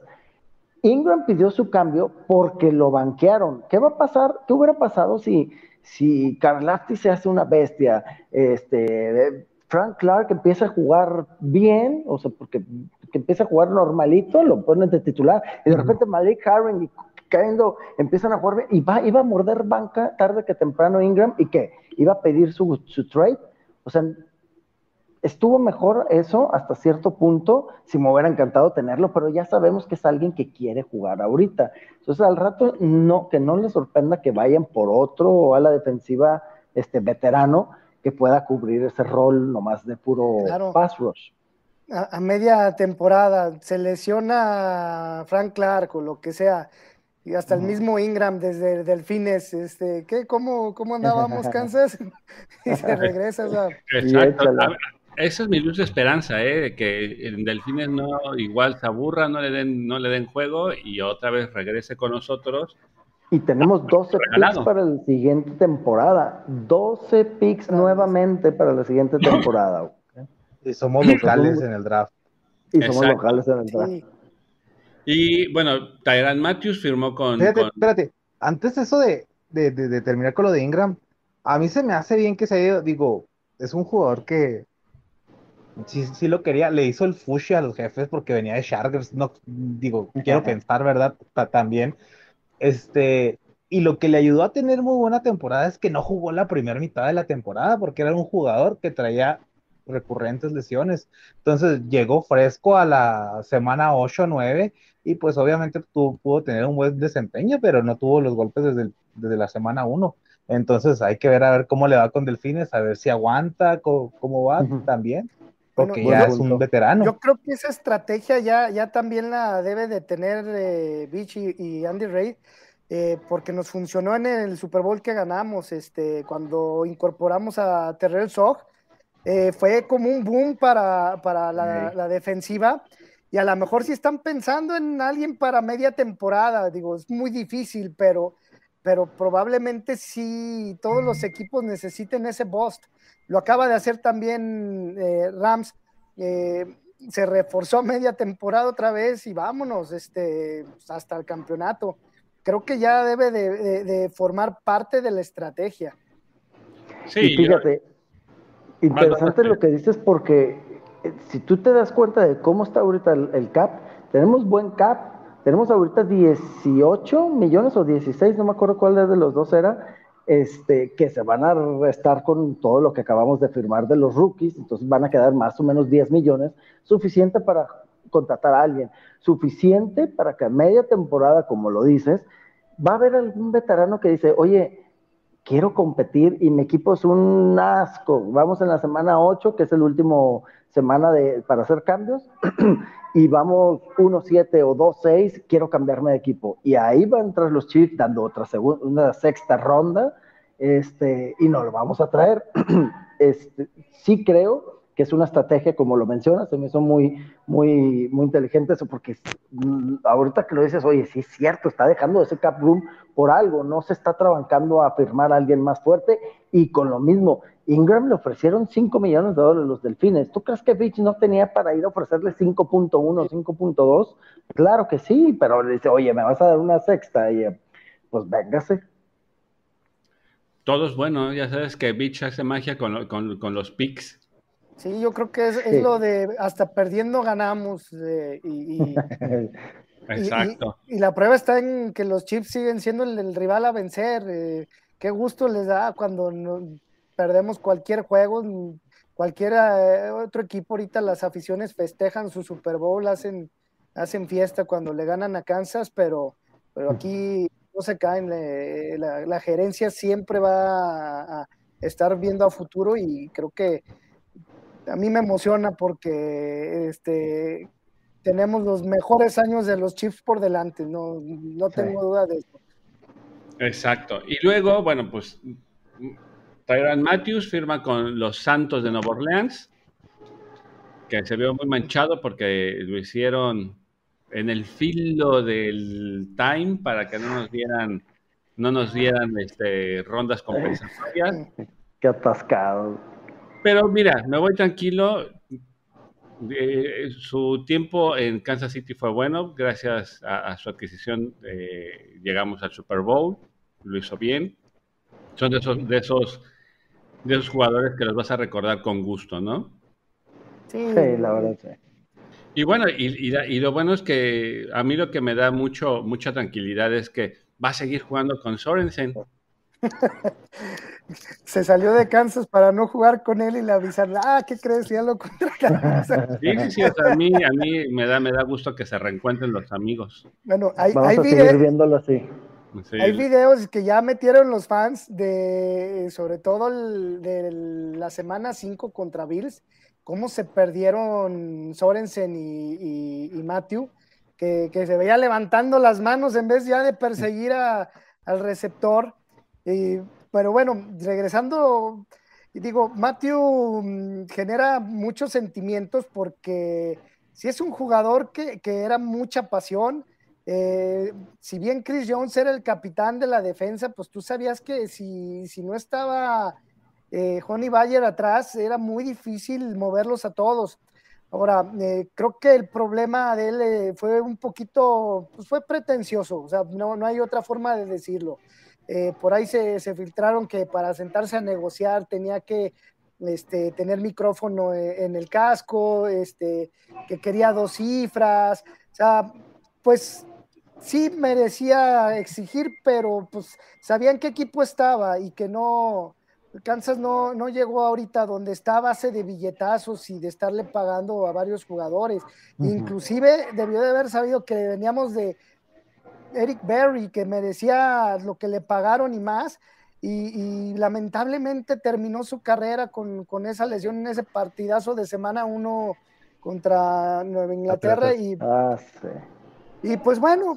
Ingram pidió su cambio porque lo banquearon. ¿Qué va a pasar? ¿Qué hubiera pasado si, si Carlafti se hace una bestia? Este, Frank Clark empieza a jugar bien, o sea, porque empieza a jugar normalito, lo ponen de titular, y de repente Malik Harren y cayendo empiezan a jugar bien, y va, iba a morder banca tarde que temprano Ingram, ¿y qué? Iba a pedir su, su trade. O sea, estuvo mejor eso hasta cierto punto, si me hubiera encantado tenerlo, pero ya sabemos que es alguien que quiere jugar ahorita. Entonces, al rato, no, que no les sorprenda que vayan por otro a la defensiva este, veterano que pueda cubrir ese rol nomás de puro pass rush. A, media temporada se lesiona Frank Clark o lo que sea, y hasta el mismo Ingram desde Delfines, este, ¿qué? ¿Cómo, cómo andábamos, [LAUGHS] Kansas? [LAUGHS] y se regresa. Exacto esa es mi luz de esperanza, ¿eh? de que en Delfines no igual se aburra, no le den, no le den juego y otra vez regrese con nosotros. Y tenemos 12 picks para la siguiente temporada. 12 picks nuevamente para la siguiente temporada. Y somos locales en el draft. Y somos locales en el draft. Y bueno, Tyran Matthews firmó con. Espérate, espérate. Antes eso de, de, de, terminar con lo de Ingram, a mí se me hace bien que se haya ido, digo, es un jugador que sí, sí lo quería, le hizo el fushi a los jefes porque venía de Sharkers, no, digo, quiero pensar, ¿verdad? también, este, y lo que le ayudó a tener muy buena temporada es que no jugó la primera mitad de la temporada porque era un jugador que traía recurrentes lesiones. Entonces llegó fresco a la semana 8 o 9 y pues obviamente tuvo, pudo tener un buen desempeño, pero no tuvo los golpes desde, desde la semana uno. Entonces hay que ver a ver cómo le va con Delfines, a ver si aguanta, cómo, va también, porque ya es un veterano. Yo creo que esa estrategia ya, ya también la debe de tener eh, y, Andy Reid, eh, porque nos funcionó en el Super Bowl que ganamos, este, cuando incorporamos a Terrell Sog, eh, fue como un boom para, para la, la defensiva. Y a lo mejor si están pensando en alguien para media temporada, digo, es muy difícil, pero pero probablemente sí todos los equipos necesiten ese boost. Lo acaba de hacer también eh, Rams. Eh, se reforzó media temporada otra vez y vámonos este, pues, hasta el campeonato. Creo que ya debe de, formar parte de la estrategia. Sí, fíjate, interesante lo que dices porque eh, si tú te das cuenta de cómo está ahorita el cap, tenemos buen cap, tenemos ahorita 18 millones o 16, no me acuerdo cuál de los dos era, este, que se van a restar con todo lo que acabamos de firmar de los rookies, entonces van a quedar más o menos 10 millones, suficiente para contratar a alguien, suficiente para que a media temporada, como lo dices, va a haber algún veterano que dice, oye, quiero competir y mi equipo es un asco, vamos en la semana 8, que es el último semana de, para hacer cambios, [CLEARS THROAT] y vamos 1-7 o 2-6, quiero cambiarme de equipo. Y ahí van a entrar los Chiefs dando otra segunda, una sexta ronda, este, y no lo vamos a traer. [CLEARS THROAT] Este, sí creo que es una estrategia, como lo mencionas, se me hizo muy, muy, muy inteligente eso, porque mm, ahorita que lo dices, oye, sí es cierto, está dejando ese cap room por algo, no se está trabancando a firmar a alguien más fuerte, y con lo mismo, Ingram le ofrecieron 5 millones de dólares los delfines. ¿Tú crees que Fitch no tenía para ir a ofrecerle 5.1, 5.2? Claro que sí, pero le dice, oye, me vas a dar una sexta y pues véngase. Todo es bueno, ya sabes que Beach hace magia con, con, los picks. Sí, yo creo que es, lo de hasta perdiendo ganamos. Eh, [LAUGHS] y, Exacto. Y, la prueba está en que los Chips siguen siendo el, rival a vencer. Eh, qué gusto les da cuando no, perdemos cualquier juego, cualquier eh, otro equipo ahorita las aficiones festejan su Super Bowl, hacen, hacen fiesta cuando le ganan a Kansas, pero, pero aquí no se caen, la, gerencia siempre va a, estar viendo a futuro y creo que a mí me emociona porque este, tenemos los mejores años de los Chiefs por delante, no, no tengo duda de eso. Exacto. Y luego, bueno, pues Tyron Matthews firma con los Santos de Nueva Orleans, que se vio muy manchado porque lo hicieron en el filo del time para que no nos dieran no nos dieran este, rondas compensatorias. Qué atascado. Pero mira, me voy tranquilo. Eh, su tiempo en Kansas City fue bueno, gracias a, su adquisición eh, llegamos al Super Bowl, lo hizo bien. Son de esos, de esos de esos jugadores que los vas a recordar con gusto, ¿no? Sí, la verdad, sí. Y bueno, y, lo bueno es que a mí lo que me da mucho, mucha tranquilidad es que va a seguir jugando con Sorensen. [LAUGHS] Se salió de Kansas para no jugar con él y le avisaron, ah, ¿qué crees? Ya lo contra Sí, sí, sí, a mí, a mí me, da, me da gusto que se reencuentren los amigos. Bueno, hay, Vamos a seguir viéndolo así. Hay videos que ya metieron los fans de, sobre todo de la semana 5 contra Bills, cómo se perdieron Sorensen y, Matthew, que, se veía levantando las manos en vez ya de perseguir al receptor. Pero bueno, regresando, digo, Matthew mm, genera muchos sentimientos porque si es un jugador que, que era mucha pasión, eh, si bien Chris Jones era el capitán de la defensa, pues tú sabías que si, no estaba eh, Honey Bayer atrás, era muy difícil moverlos a todos. Ahora, eh, creo que el problema de él eh, fue un poquito, pues fue pretencioso, o sea, no, no hay otra forma de decirlo. Por ahí se, filtraron que para sentarse a negociar tenía que este, tener micrófono en el casco, este, que quería dos cifras, o sea, pues sí merecía exigir, pero pues sabían qué equipo estaba y que no, Kansas no, no llegó ahorita donde está a base de billetazos y de estarle pagando a varios jugadores. Inclusive debió de haber sabido que veníamos de Eric Berry, que merecía lo que le pagaron y más, y, lamentablemente terminó su carrera con, esa lesión en ese partidazo de semana uno contra Nueva Inglaterra y, ah, y pues bueno,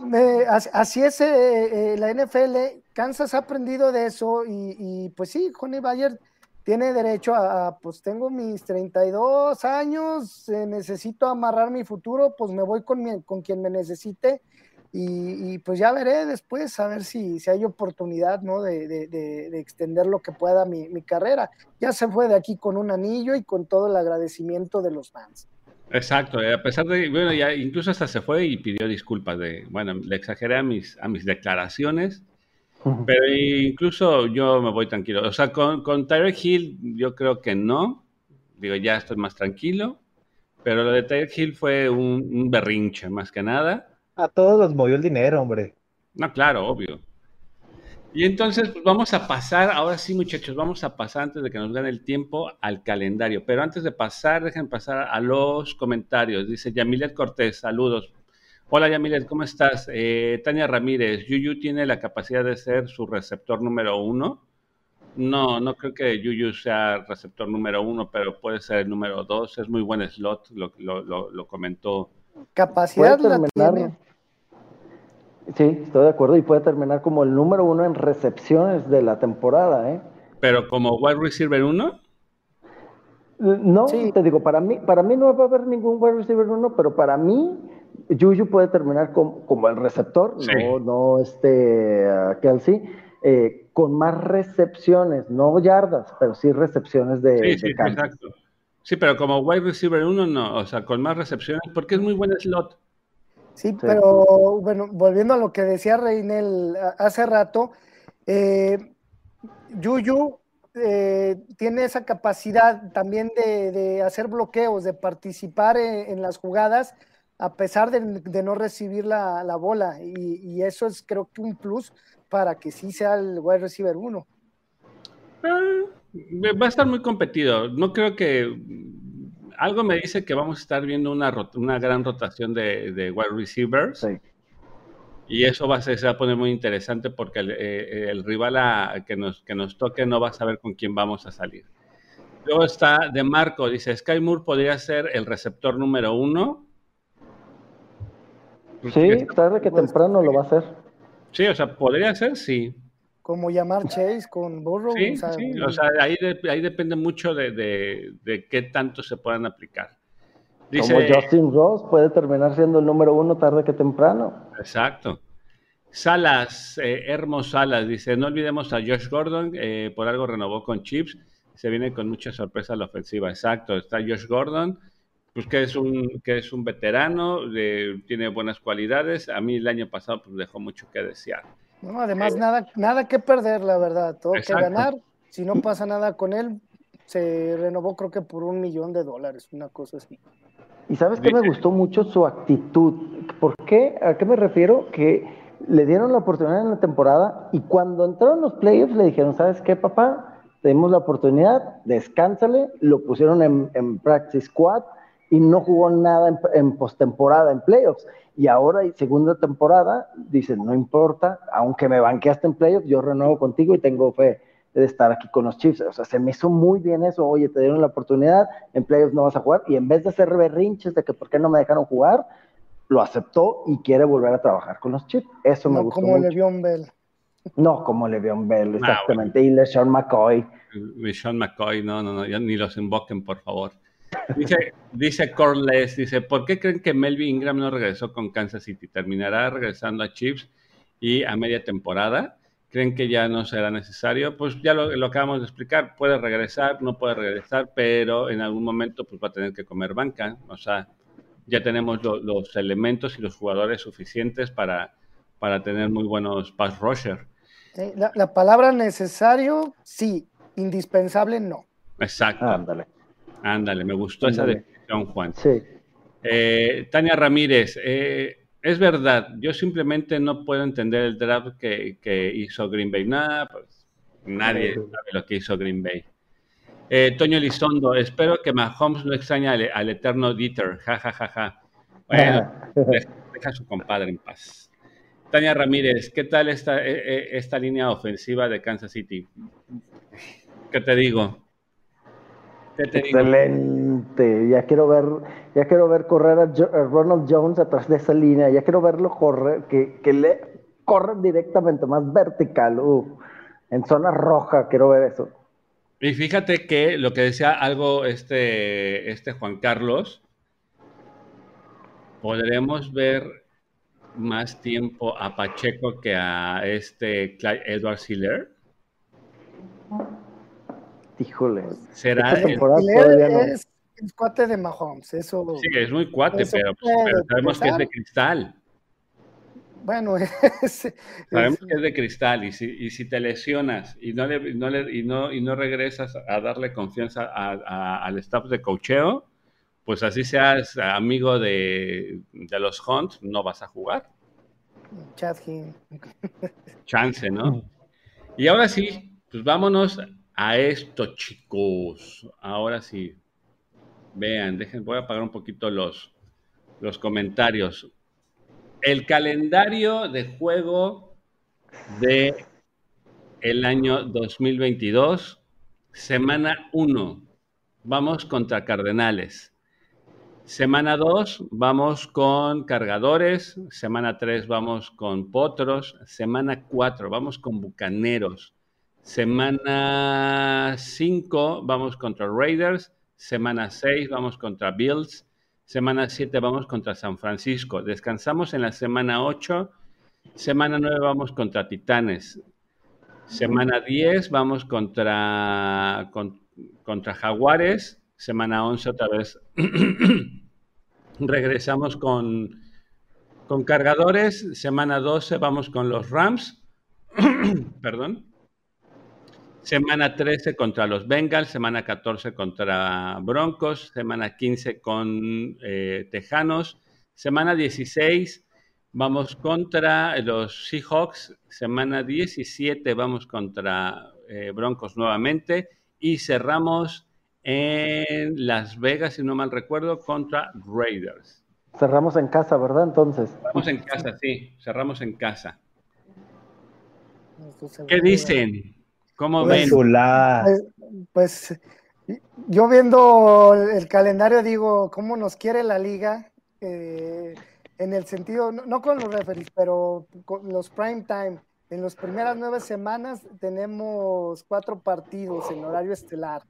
así es eh, eh, la NFL, Kansas ha aprendido de eso y, pues sí, Johnny Bayer tiene derecho a, pues tengo mis 32 años, eh, necesito amarrar mi futuro, pues me voy con, con quien me necesite y, pues ya veré después a ver si, si hay oportunidad ¿no? de, extender lo que pueda mi, mi, carrera. Ya se fue de aquí con un anillo y con todo el agradecimiento de los fans. Exacto, a pesar de, bueno, ya incluso hasta se fue y pidió disculpas de, bueno, le exageré a mis, a mis declaraciones, pero incluso yo me voy tranquilo. O sea, con, con Tyreek Hill yo creo que no, digo, ya estoy más tranquilo, pero lo de Tyreek Hill fue un, un berrinche más que nada a todos los movió el dinero, hombre. No, claro, obvio. Y entonces pues vamos a pasar, ahora sí muchachos, vamos a pasar antes de que nos gane el tiempo al calendario. Pero antes de pasar, dejen pasar a los comentarios. Dice Yamilet Cortés, saludos. Hola Yamilet, ¿cómo estás? Eh, Tania Ramírez, Yuyu tiene la capacidad de ser su receptor número uno. No, no creo que Yuyu sea receptor número uno, pero puede ser el número dos. Es muy buen slot, lo, lo, lo comentó Capacidad la tiene. Sí, estoy de acuerdo y puede terminar como el número uno en recepciones de la temporada, ¿eh? Pero como wide receiver uno. No, te digo, para mí, para mí no va a haber ningún wide receiver uno, pero para mí Juju puede terminar como, el receptor, no, no este Kelsey, eh, con más recepciones, no yardas, pero sí recepciones de, sí, sí, exacto. Sí, pero como wide receiver uno no, o sea, con más recepciones, porque es muy buen slot. Sí, pero bueno, volviendo a lo que decía Reinel hace rato, eh, Yuyu eh, tiene esa capacidad también de, hacer bloqueos, de participar en, las jugadas, a pesar de, no recibir la, bola, y, eso es creo que un plus para que sí sea el wide receiver uno. Ah, va a estar muy competido. No creo que. Algo me dice que vamos a estar viendo una, una gran rotación de, wide receivers. Y eso va a, ser, se va a poner muy interesante porque el, eh, rival que, nos, que nos toque no va a saber con quién vamos a salir. Luego está de Marco, dice, Sky Moore podría ser el receptor número uno. Sí, tarde que temprano lo va a hacer. Sí, o sea, podría ser, sí como llamar Chase con Burrow. Sí, o sea, sí. o sea ahí, ahí, depende mucho de, de, de, qué tanto se puedan aplicar. Dice, como Justin Ross puede terminar siendo el número uno tarde que temprano. Exacto. Salas, eh, Hermos Salas, dice, no olvidemos a Josh Gordon, eh, por algo renovó con Chips, se viene con mucha sorpresa la ofensiva. Exacto, está Josh Gordon, pues que es un, que es un veterano, tiene buenas cualidades. A mí el año pasado pues, dejó mucho que desear. No, además, nada, nada que perder, la verdad. Todo que ganar. Si no pasa nada con él, se renovó creo que por un millón de dólares, una cosa así. Y sabes que me gustó mucho su actitud. ¿Por qué? ¿A qué me refiero? Que le dieron la oportunidad en la temporada y cuando entraron los playoffs le dijeron, ¿sabes qué, papá? Tenemos la oportunidad, descánsale. Lo pusieron en, en practice squad y no jugó nada en, en postemporada, en playoffs. Y ahora, segunda temporada, dicen, no importa, aunque me banqueaste en playoffs, yo renuevo contigo y tengo fe de estar aquí con los Chiefs. O sea, se me hizo muy bien eso. Oye, te dieron la oportunidad, en playoffs no vas a jugar. Y en vez de hacer berrinches de que por qué no me dejaron jugar, lo aceptó y quiere volver a trabajar con los Chiefs. Eso me gustó como Le'Veon Bell. No, como Le'Veon Bell, ah, exactamente. Y LeSean McCoy. LeSean McCoy, no, no, no, ya ni los invoquen, por favor. Dice, dice Corles, dice, ¿por qué creen que Melvin Ingram no regresó con Kansas City? ¿Terminará regresando a Chiefs y a media temporada? ¿Creen que ya no será necesario? Pues ya lo, acabamos de explicar, puede regresar, no puede regresar, pero en algún momento pues va a tener que comer banca. O sea, ya tenemos los elementos y los jugadores suficientes para, para tener muy buenos pass rusher. La, la palabra necesario, sí, indispensable, no. Exacto. Ándale. Ándale, me gustó esa definición, Juan. Sí. Eh, Tania Ramírez, eh, es verdad, yo simplemente no puedo entender el draft que, hizo Green Bay. Nada, pues Nadie sabe lo que hizo Green Bay. Eh, Toño Elizondo, espero que Mahomes no extrañe al, eterno Dieter. Ja, ja, ja, ja. Bueno, [LAUGHS] deja, a su compadre en paz. Tania Ramírez, ¿qué tal esta, esta línea ofensiva de Kansas City? ¿Qué te digo? Excelente. Ya quiero ver, ya quiero ver correr a, Ronald Jones atrás de esa línea. Ya quiero verlo correr, que, que le corra directamente, más vertical. en zona roja, quiero ver eso. Y fíjate que lo que decía algo este, este Juan Carlos, podremos ver más tiempo a Pacheco que a este Edward Siller. Híjole. Será el... es, el cuate de Mahomes, eso. Sí, es muy cuate, pero, pero, sabemos que es de cristal. Bueno, [LAUGHS] sabemos que es de cristal y si, y si te lesionas y no, le, no le, y, no, y no regresas a darle confianza al staff de cocheo, pues así seas amigo de, de los Hunt, no vas a jugar. [LAUGHS] Chance, ¿no? Y ahora sí, pues vámonos a esto, chicos. Ahora sí. Vean, dejen, voy a apagar un poquito los, los comentarios. El calendario de juego de el año 2022, semana 1, vamos contra Cardenales. Semana 2 vamos con cargadores, semana 3 vamos con potros, semana 4 vamos con bucaneros, Semana 5 vamos contra Raiders. Semana 6 vamos contra Bills. Semana 7 vamos contra San Francisco. Descansamos en la semana 8. Semana 9 vamos contra Titanes. Semana 10 vamos contra, contra Jaguares. Semana 11 otra vez [CLEARS THROAT] regresamos con, con cargadores. Semana 12 vamos con los Rams. [CLEARS THROAT] Perdón. Semana 13 contra los Bengals, semana 14 contra Broncos, semana 15 con eh, Tejanos, semana 16 vamos contra los Seahawks, semana 17 vamos contra eh, Broncos nuevamente y cerramos en Las Vegas, si no mal recuerdo, contra Raiders. Cerramos en casa, ¿verdad? Entonces. Cerramos en casa, sí, cerramos en casa. ¿Qué dicen? ¿Cómo pues, ven? Pues, pues, yo viendo el calendario digo, ¿cómo nos quiere la liga? Eh, en el sentido, no, con los referees, pero con los prime time. En las primeras nueve semanas tenemos cuatro partidos en horario estelar.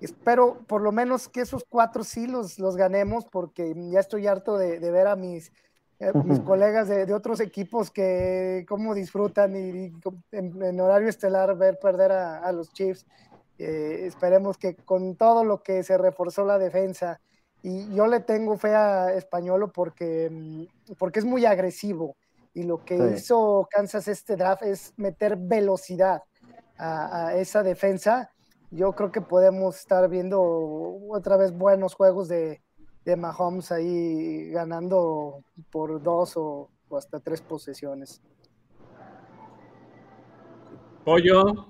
Espero por lo menos que esos cuatro sí los, los ganemos, porque ya estoy harto de ver a mis eh, mis colegas de, otros equipos que cómo disfrutan y, en, horario estelar ver perder a, los Chiefs. Eh, esperemos que con todo lo que se reforzó la defensa, y yo le tengo fe a Españolo porque, mm, porque es muy agresivo. Y lo que hizo Kansas este draft es meter velocidad a, a, esa defensa. Yo creo que podemos estar viendo otra vez buenos juegos de, de Mahomes ahí ganando por dos o, hasta tres posesiones. Pollo.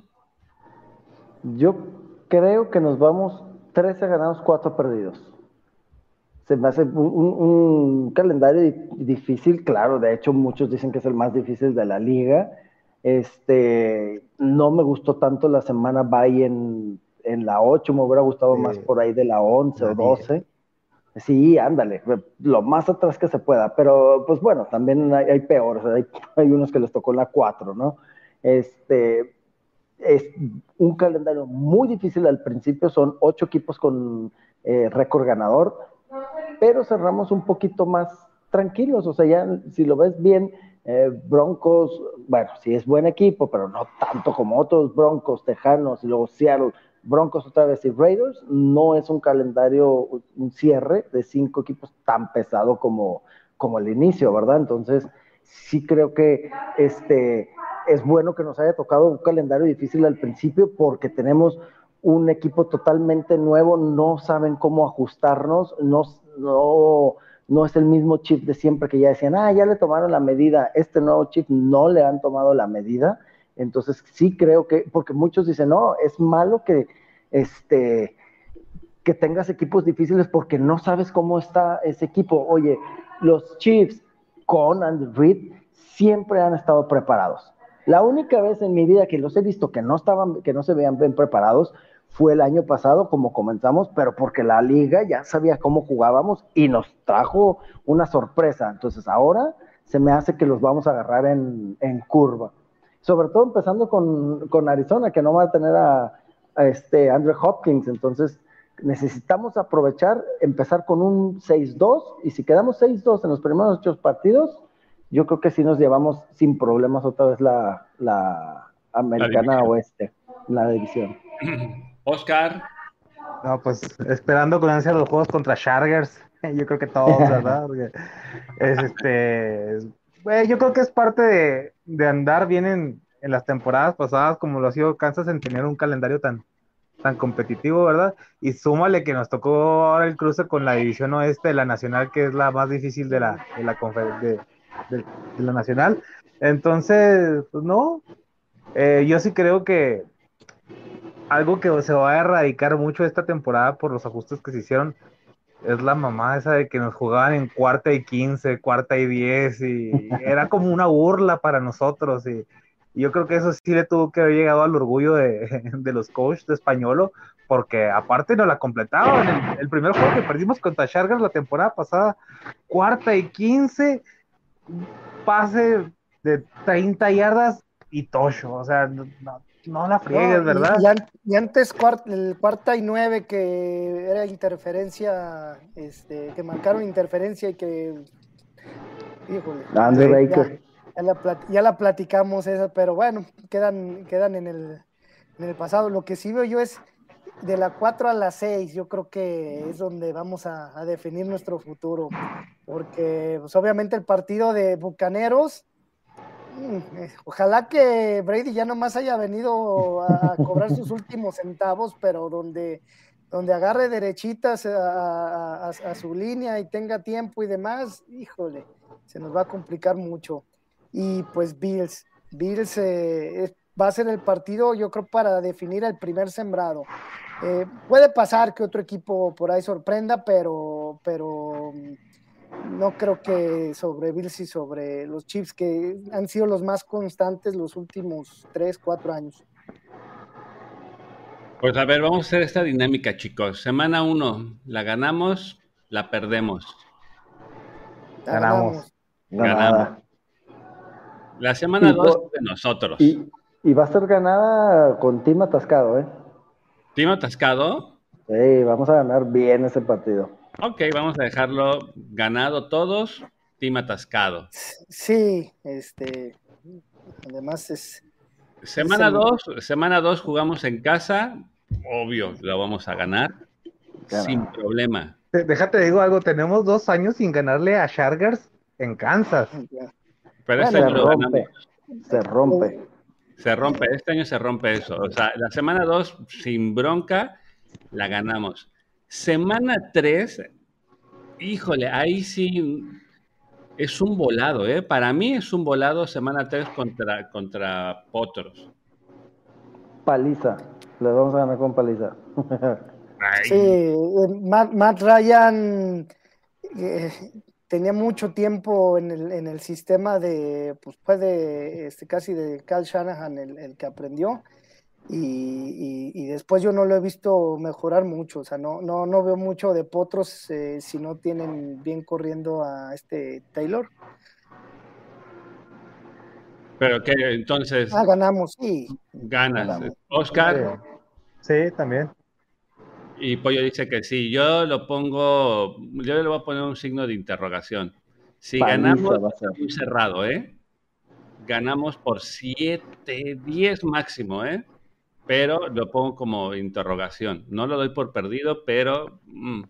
Yo creo que nos vamos 13 ganados, 4 perdidos. Se me hace un, calendario difícil, claro, de hecho muchos dicen que es el más difícil de la liga. Este, no me gustó tanto la semana bye en, en la 8, me hubiera gustado más por ahí de la 11 o 12. Sí, ándale, lo más atrás que se pueda, pero pues bueno, también hay, peores, [LAUGHS] hay, unos que les tocó la 4, ¿no? Este, es un calendario muy difícil al principio, son ocho equipos con eh, récord ganador, pero cerramos un poquito más tranquilos, o sea, ya si lo ves bien, eh, Broncos, bueno, sí es buen equipo, pero no tanto como otros Broncos, Tejanos y luego Seattle, Broncos otra vez y Raiders, no es un calendario, un cierre de cinco equipos tan pesado como, como el inicio, ¿verdad? Entonces, sí creo que este, es bueno que nos haya tocado un calendario difícil al principio porque tenemos un equipo totalmente nuevo, no saben cómo ajustarnos, no, no, no es el mismo chip de siempre que ya decían, ah, ya le tomaron la medida, este nuevo chip no le han tomado la medida Entonces sí creo que, porque muchos dicen, no, es malo que, este, que tengas equipos difíciles porque no sabes cómo está ese equipo. Oye, los Chiefs con Andy Reid siempre han estado preparados. La única vez en mi vida que los he visto que no estaban, que no se veían bien preparados fue el año pasado, como comenzamos, pero porque la liga ya sabía cómo jugábamos y nos trajo una sorpresa. Entonces ahora se me hace que los vamos a agarrar en, curva. Sobre todo empezando con, Arizona, que no va a tener a, este Andrew Hopkins. Entonces necesitamos aprovechar, empezar con un 6-2 y si quedamos 6-2 en los primeros ocho partidos, yo creo que sí nos llevamos sin problemas otra vez la, la americana oeste, la división. [CLEARS THROAT] Oscar. No, pues esperando con ansia los juegos contra Chargers. [LAUGHS] Yo creo que todos, ¿verdad? [LAUGHS] es este. Yo creo que es parte de, andar bien en, en, las temporadas pasadas, como lo ha sido Kansas, en tener un calendario tan, tan competitivo, ¿verdad? Y súmale que nos tocó ahora el cruce con la división oeste de la nacional, que es la más difícil de la, de la, de, de, la nacional. Entonces, pues no, eh, yo sí creo que algo que se va a erradicar mucho esta temporada por los ajustes que se hicieron es la mamá esa de que nos jugaban en cuarta y quince, cuarta y diez, y era [LAUGHS] como una burla para nosotros. Y, yo creo que eso sí le tuvo que haber llegado al orgullo de, [LAUGHS] los coaches de españolo, porque aparte no la completaban. El, el, primer juego que perdimos contra Chargers la temporada pasada, cuarta y quince, pase de 30 yardas y tocho. O sea, no, no la friegues, ¿verdad? Y, antes el cuarta y nueve que era interferencia, este, que marcaron interferencia y que híjole. Baker. Ya, la, platicamos esa, pero bueno, quedan, quedan en el, en el pasado. Lo que sí veo yo es de la 4 a la 6, yo creo que es donde vamos a, definir nuestro futuro. Porque, pues, obviamente, el partido de Bucaneros ojalá que Brady ya nomás haya venido a cobrar sus últimos centavos, pero donde, donde agarre derechitas a, su línea y tenga tiempo y demás, híjole, se nos va a complicar mucho. Y pues Bills, Bills eh, va a ser el partido, yo creo, para definir el primer sembrado. Eh, puede pasar que otro equipo por ahí sorprenda, pero, pero no creo que sobre Bills y sobre los Chiefs, que han sido los más constantes los últimos 3, 4 años. Pues a ver, vamos a hacer esta dinámica, chicos. Semana 1, ¿la ganamos? ¿La perdemos? ganamos. Ganamos. La semana 2 de nosotros. Y, y, va a ser ganada con Team Atascado, ¿eh? ¿Team Atascado? Sí, vamos a ganar bien ese partido. Ok, vamos a dejarlo ganado todos, team atascado. Sí, este, además es... Semana 2, semana 2 jugamos en casa, obvio, lo vamos a ganar, sin problema. Déjate digo algo, tenemos dos años sin ganarle a Chargers en Kansas. Pero este año lo ganamos. Se rompe. Se rompe, este año se rompe eso. O sea, la semana 2, sin bronca, la ganamos. Semana 3, híjole, ahí sí es un volado, ¿eh? Para mí es un volado semana 3 contra, contra Potros. Paliza, le vamos a ganar con paliza. sí, eh, Matt, Ryan eh, tenía mucho tiempo en el, en el sistema de, pues fue de, este, casi de Cal Shanahan el, el que aprendió y, después yo no lo he visto mejorar mucho, o sea, no, no, no veo mucho de potros eh, si no tienen bien corriendo a este Taylor. Pero que entonces. Ah, ganamos, sí. Ganas. Oscar. Sí, también. Y Pollo dice que sí. Yo lo pongo. Yo le voy a poner un signo de interrogación. Si ganamos, va a ser muy cerrado, ¿eh? Ganamos por 7, 10 máximo, ¿eh? Pero lo pongo como interrogación. No lo doy por perdido, pero mm,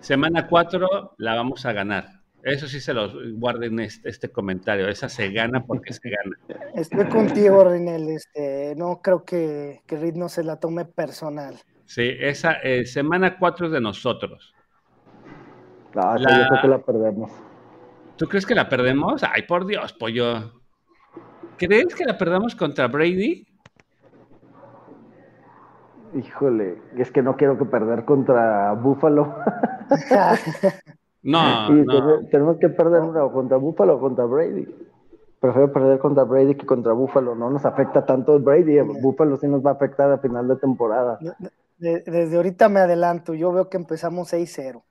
semana 4 la vamos a ganar. Eso sí se los guarden este, este comentario. Esa se gana porque se gana. [LAUGHS] Estoy contigo, Rinel. Este, no creo que, que Reed no se la tome personal. Sí, esa eh, semana 4 es de nosotros. No, yo creo que la perdemos. ¿Tú crees que la perdemos? Ay, por Dios, pollo. ¿Crees que la perdamos contra Brady? Híjole, es que no quiero que perder contra Buffalo. no, [LAUGHS] no. Tenemos que perder una contra Buffalo o contra Brady. Prefiero perder contra Brady que contra Buffalo. No nos afecta tanto Brady. Buffalo sí nos va a afectar a final de temporada. Desde ahorita me adelanto. Yo veo que empezamos 6-0.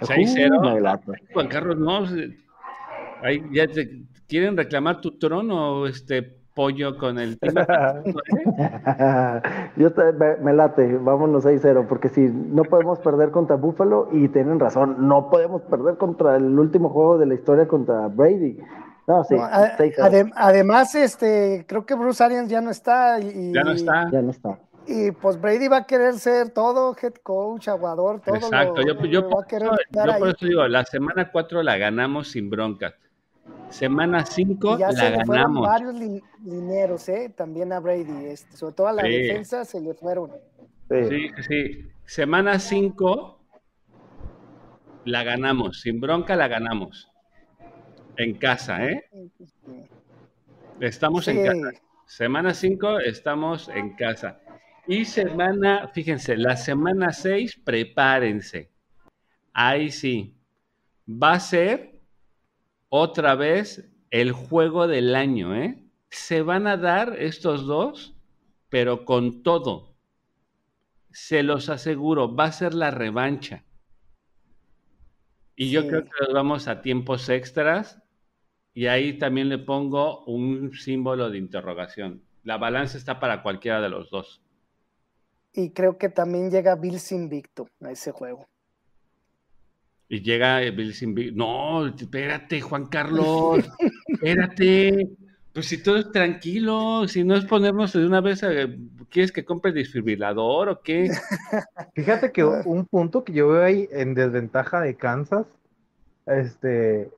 6-0. Juan Carlos, no. Ahí ya te quieren reclamar tu trono, este pollo con el [LAUGHS] [LAUGHS] Yo me, late, vámonos 6-0, porque si no podemos perder contra Buffalo, y tienen razón, no podemos perder contra el último juego de la historia contra Brady. No, sí, además, este, creo que Bruce Arians ya no está. Y, ya no está. Ya no está. Y pues Brady va a querer ser todo, head coach, aguador, todo. Exacto, yo, yo, por, eso digo, la semana 4 la ganamos sin broncas. Semana 5 la se le ganamos. varios lineros, ¿eh? También a Brady, este, sobre todo a la defensa se le fueron. Sí, sí. Semana 5 la ganamos, sin bronca la ganamos. En casa, ¿eh? Estamos en casa. Semana 5 estamos en casa. Y semana, fíjense, la semana 6, prepárense. Ahí sí. Va a ser otra vez el juego del año, ¿eh? Se van a dar estos dos, pero con todo. Se los aseguro, va a ser la revancha. Y yo creo que nos vamos a tiempos extras y ahí también le pongo un símbolo de interrogación. La balanza está para cualquiera de los dos y creo que también llega Bills invicto a ese juego. Y llega Bills invicto. No, espérate, Juan Carlos, [LAUGHS] espérate. Pues si todo es tranquilo, si no es ponernos de una vez, ¿quieres que compre desfibrilador o qué? [LAUGHS] Fíjate que un punto que yo veo ahí en desventaja de Kansas, este,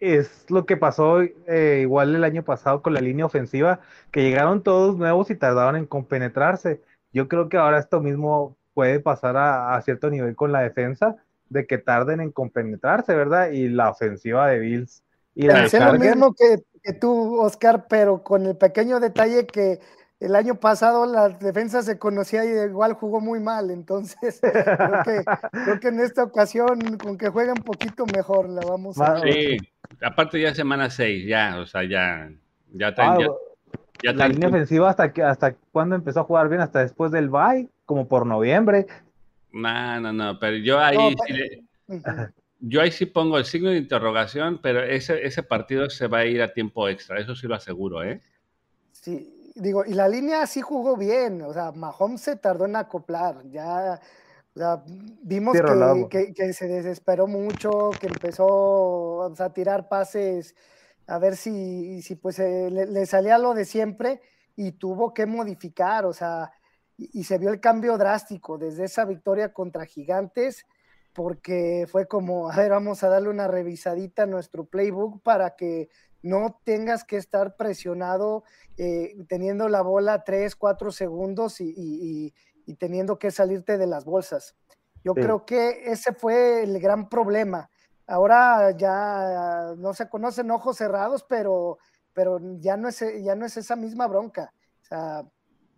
es lo que pasó eh, igual el año pasado con la línea ofensiva, que llegaron todos nuevos y tardaron en compenetrarse. Yo creo que ahora esto mismo puede pasar a, cierto nivel con la defensa, de que tarden en compenetrarse, ¿verdad? Y la ofensiva de Bills. Y la lo mismo que, tú, Oscar, pero con el pequeño detalle que el año pasado la defensa se conocía y igual jugó muy mal, entonces [LAUGHS] creo que, creo que en esta ocasión con que juegue un poquito mejor la vamos a Sí, aparte ya semana 6, ya, o sea, ya, ya, ah, ya, la línea ofensiva hasta que hasta cuándo empezó a jugar bien, hasta después del bye, como por noviembre. No, no, no, pero yo ahí sí yo ahí sí pongo el signo de interrogación, pero ese, ese partido se va a ir a tiempo extra, eso sí lo aseguro, ¿eh? Sí, digo, y la línea sí jugó bien, o sea, Mahomes se tardó en acoplar, ya vimos que, que, se desesperó mucho, que empezó a tirar pases a ver si, si pues eh, le, salía lo de siempre y tuvo que modificar, o sea, y, se vio el cambio drástico desde esa victoria contra Gigantes, porque fue como, a ver, vamos a darle una revisadita a nuestro playbook para que no tengas que estar presionado eh, teniendo la bola tres, cuatro segundos y, teniendo que salirte de las bolsas. Yo creo que ese fue el gran problema Ahora ya no se conocen ojos cerrados, pero, pero ya, no es, ya no es esa misma bronca. O sea,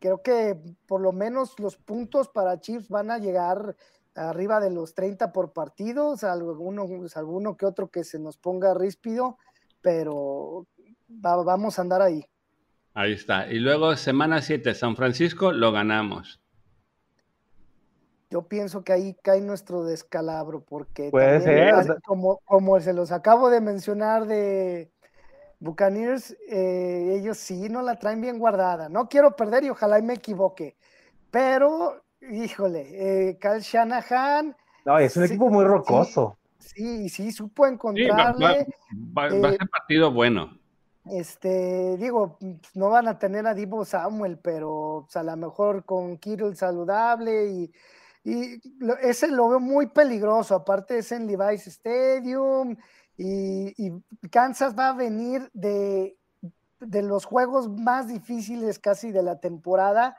creo que por lo menos los puntos para Chiefs van a llegar arriba de los 30 por partido, salvo alguno, alguno que otro que se nos ponga ríspido, pero vamos a andar ahí. Ahí está. Y luego semana 7, San Francisco, lo ganamos yo pienso que ahí cae nuestro descalabro, porque Puede ser. como, como se los acabo de mencionar de Buccaneers, eh, ellos sí no la traen bien guardada. No quiero perder y ojalá me equivoque, pero, híjole, eh, Kyle Shanahan. No, es un equipo muy rocoso. Sí, sí, supo encontrarle. va, a ser partido bueno. Este, digo, no van a tener a Divo Samuel, pero pues, a lo mejor con Kittle saludable y y ese lo veo muy peligroso, aparte es en Levi's Stadium y, Kansas va a venir de, de, los juegos más difíciles casi de la temporada.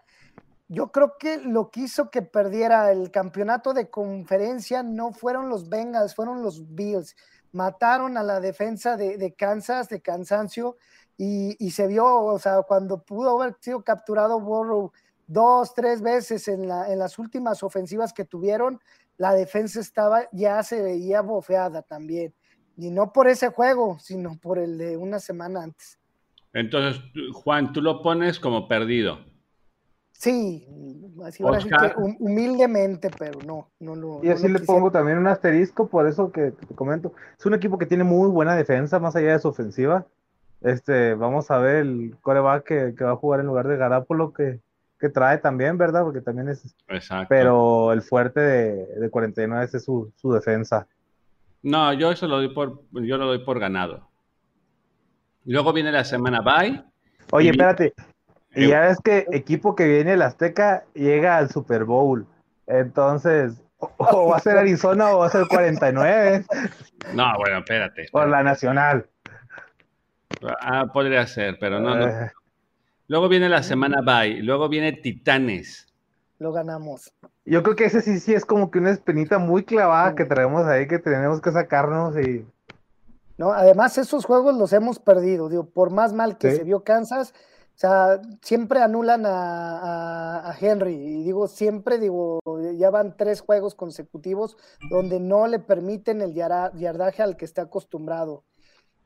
Yo creo que lo que hizo que perdiera el campeonato de conferencia no fueron los Bengals, fueron los Bills. Mataron a la defensa de, Kansas, de cansancio, y, se vio, o sea, cuando pudo haber sido capturado Burrow dos, tres veces en, en las últimas ofensivas que tuvieron, la defensa estaba, ya se veía bofeada también. Y no por ese juego, sino por el de una semana antes. Entonces, Juan, tú lo pones como perdido. Sí, así ahora sí que humildemente, pero no, no lo. Y así le pongo también un asterisco, por eso que te comento. Es un equipo que tiene muy buena defensa, más allá de su ofensiva. Este, vamos a ver el coreback que, que va a jugar en lugar de Garapolo, que, que trae también, ¿verdad? Porque también es. Exacto. Pero el fuerte de, de 49 es su, su defensa. No, yo eso lo doy por, yo lo doy por ganado. Luego viene la semana bye. Oye, espérate. Y ya ves que equipo que viene el Azteca llega al Super Bowl. Entonces, o, [LAUGHS] va a ser Arizona o va a ser 49. No, bueno, espérate. Por la Nacional. Ah, podría ser, pero no, no. Eh. Luego viene la semana bye. Luego viene Titanes. Lo ganamos. Yo creo que ese sí, sí es como que una espinita muy clavada que traemos ahí que tenemos que sacarnos y. No, además esos juegos los hemos perdido, digo, por más mal que se vio Kansas, o sea, siempre anulan a, Henry, y digo, siempre, digo, ya van tres juegos consecutivos donde no le permiten el yardaje al que está acostumbrado.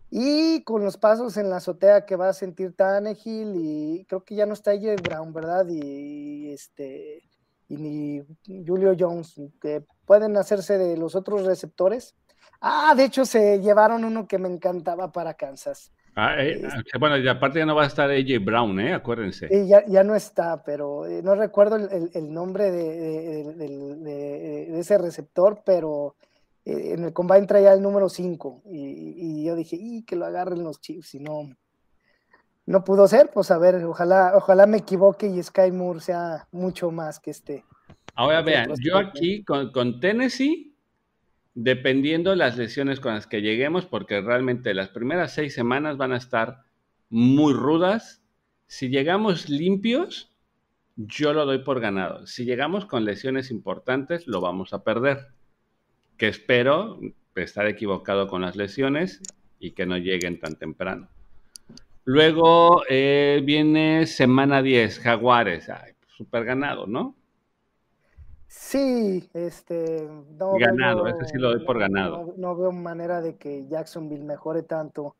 Y con los pasos en la azotea que va a sentir Tannehill, y creo que ya no está J. Brown, ¿verdad? Y, este y ni Julio Jones, que pueden hacerse de los otros receptores. Ah, de hecho se llevaron uno que me encantaba para Kansas. Ah, eh, este bueno, y aparte ya no va a estar AJ Brown, ¿eh? Acuérdense. ya, ya, no está, pero eh, no recuerdo el, nombre de, ese receptor, pero eh, en el combine traía el número 5 y, yo dije, y que lo agarren los Chiefs y no, no pudo ser, pues a ver, ojalá, ojalá me equivoque y Sky Moore sea mucho más que este. Ahora vean, yo aquí con, con Tennessee dependiendo de las lesiones con las que lleguemos, porque realmente las primeras seis semanas van a estar muy rudas. Si llegamos limpios, yo lo doy por ganado. Si llegamos con lesiones importantes, lo vamos a perder. Que espero estar equivocado con las lesiones y que no lleguen tan temprano. Luego eh, viene semana 10, Jaguares. Ay, super ganado, ¿no? Sí, este. No ganado, ese sí lo doy por ganado. No, veo manera de que Jacksonville mejore tanto.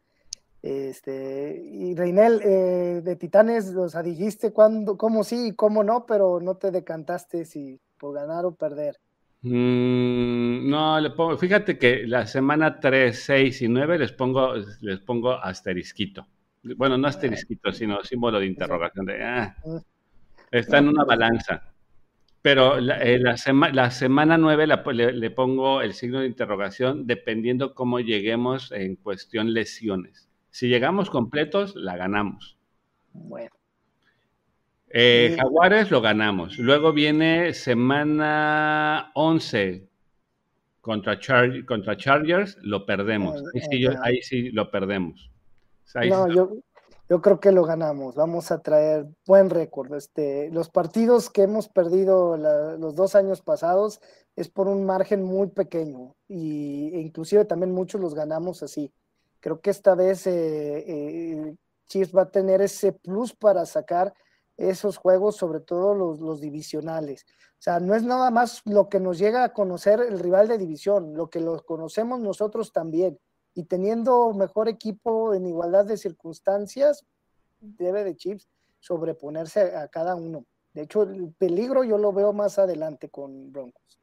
Este, y Reinel, eh, de Titanes, o sea, dijiste cuándo, cómo sí y cómo no, pero no te decantaste si por ganar o perder. Mm, no, le pongo, fíjate que la semana 3, 6 y 9 les pongo, les pongo asterisquito. Bueno, no asterisquito, sino símbolo de interrogación de ah, mm. está en una balanza. Pero la, eh, la, semana 9 le, pongo el signo de interrogación dependiendo cómo lleguemos en cuestión lesiones. Si llegamos completos, la ganamos. Bueno. Eh, Jaguares lo ganamos. Luego viene semana 11 contra, contra Chargers, lo perdemos. Ahí sí, lo perdemos. no, yo, yo creo que lo ganamos. Vamos a traer buen récord. Este, los partidos que hemos perdido los dos años pasados es por un margen muy pequeño y, e inclusive también muchos los ganamos así. Creo que esta vez eh, eh, Chiefs va a tener ese plus para sacar esos juegos, sobre todo los, los divisionales. O sea, no es nada más lo que nos llega a conocer el rival de división, lo que lo conocemos nosotros también y teniendo mejor equipo en igualdad de circunstancias, debe de Chips sobreponerse a cada uno. De hecho, el peligro yo lo veo más adelante con Broncos.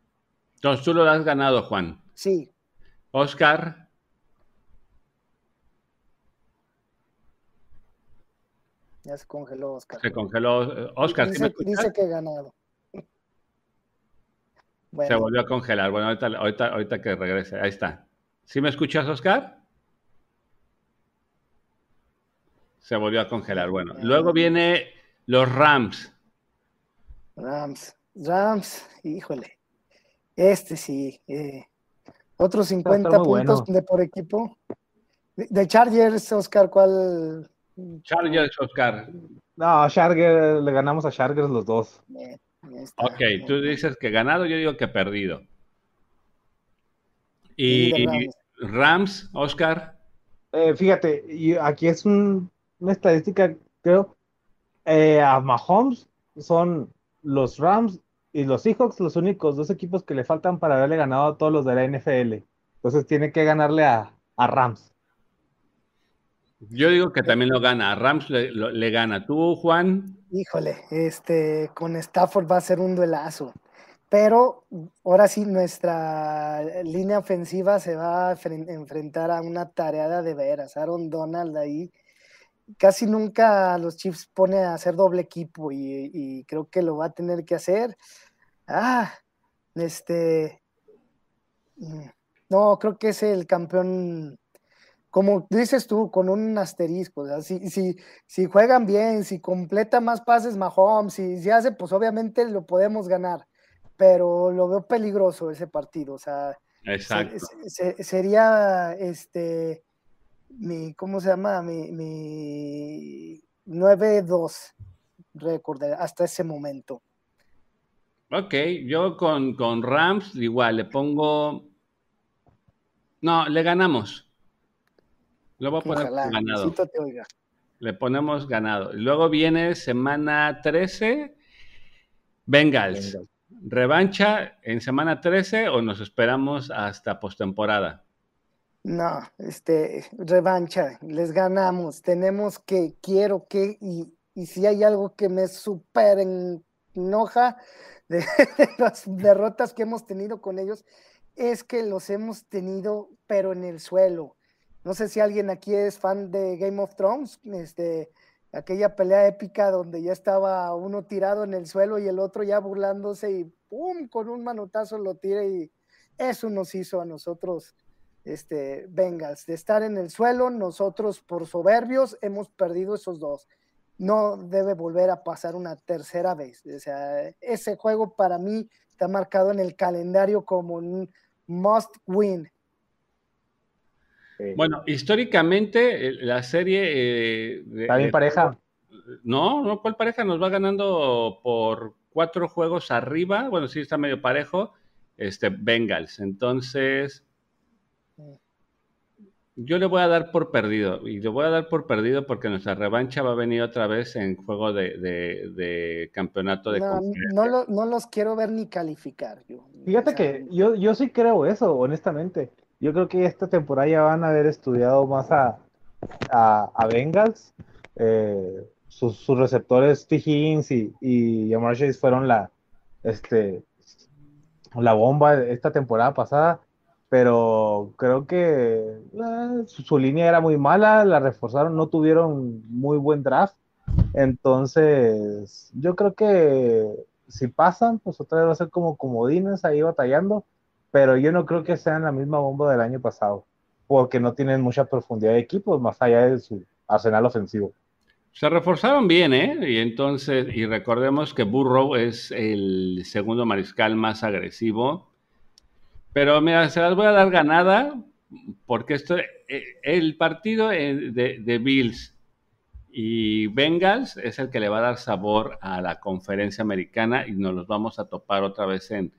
Entonces tú lo has ganado, Juan. Sí. Oscar. Ya se congeló Oscar. Se congeló. Oscar, dice, dice que he ganado. Se volvió a congelar. Bueno, ahorita, ahorita, ahorita que regrese. Ahí está. ¿Sí me escuchas, Oscar? Se volvió a congelar. Bueno, luego viene los Rams. Rams, Rams, híjole. Este sí. Eh, otros 50 puntos de por equipo. De, Chargers, Oscar, ¿cuál? Chargers, Oscar. No, Chargers, le ganamos a Chargers los dos. ok, tú dices que ganado, yo digo que perdido. Y Rams, Oscar. Eh, fíjate, aquí es un, una estadística, creo, eh, a Mahomes son los Rams y los Seahawks los únicos dos equipos que le faltan para haberle ganado a todos los de la NFL. Entonces tiene que ganarle a, Rams. Yo digo que también lo gana, a Rams le, gana. ¿Tú, Juan? Híjole, este, con Stafford va a ser un duelazo. Pero ahora sí, nuestra línea ofensiva se va a enfrentar a una tareada de veras. Aaron Donald ahí casi nunca los Chiefs pone a hacer doble equipo y, creo que lo va a tener que hacer. Ah, este. Mm, no, creo que es el campeón, como dices tú, con un asterisco. si, si, juegan bien, si completa más pases Mahomes, si, si hace, pues obviamente lo podemos ganar. Pero lo veo peligroso ese partido. O sea, sería este mi, ¿cómo se llama? Mi, mi 9-2 récord hasta ese momento. Ok, yo con, con, Rams igual le pongo. No, le ganamos. Lo voy a poner ganado. Le ponemos ganado. Luego viene semana 13, Bengals. ¿Revancha en semana 13 o nos esperamos hasta postemporada? No, este, revancha, les ganamos, tenemos que, quiero que, y, si hay algo que me super enoja [LAUGHS] de, las derrotas que hemos tenido con ellos, es que los hemos tenido, pero en el suelo. No sé si alguien aquí es fan de Game of Thrones, este, aquella pelea épica donde ya estaba uno tirado en el suelo y el otro ya burlándose y ¡pum! con un manotazo lo tira y eso nos hizo a nosotros este, Bengals, de estar en el suelo, nosotros por soberbios hemos perdido esos dos. No debe volver a pasar una tercera vez. O sea, ese juego para mí está marcado en el calendario como un must win. Bueno, históricamente eh, la serie... Eh, ¿Está bien pareja? No, no, ¿cuál pareja? Nos va ganando por cuatro juegos arriba. Bueno, sí, está medio parejo. Este, Bengals. Entonces, yo le voy a dar por perdido, y le voy a dar por perdido porque nuestra revancha va a venir otra vez en juego de, campeonato de no, no, los quiero ver ni calificar. Yo. Fíjate que yo, yo sí creo eso, honestamente. Yo creo que esta temporada ya van a haber estudiado más a, a, Bengals. Eh, sus, receptores T. Higgins y, y Chase fueron la, este, la bomba esta temporada pasada pero creo que eh, su, línea era muy mala, la reforzaron, no tuvieron muy buen draft. Entonces, yo creo que si pasan, pues otra vez va a ser como comodines ahí batallando, pero yo no creo que sean la misma bomba del año pasado, porque no tienen mucha profundidad de equipos más allá de su arsenal ofensivo. Se reforzaron bien, ¿eh? Y entonces, y recordemos que Burrow es el segundo mariscal más agresivo pero mira, se las voy a dar ganada porque esto, eh, el partido de, Bills y Bengals es el que le va a dar sabor a la conferencia americana y nos los vamos a topar otra vez en,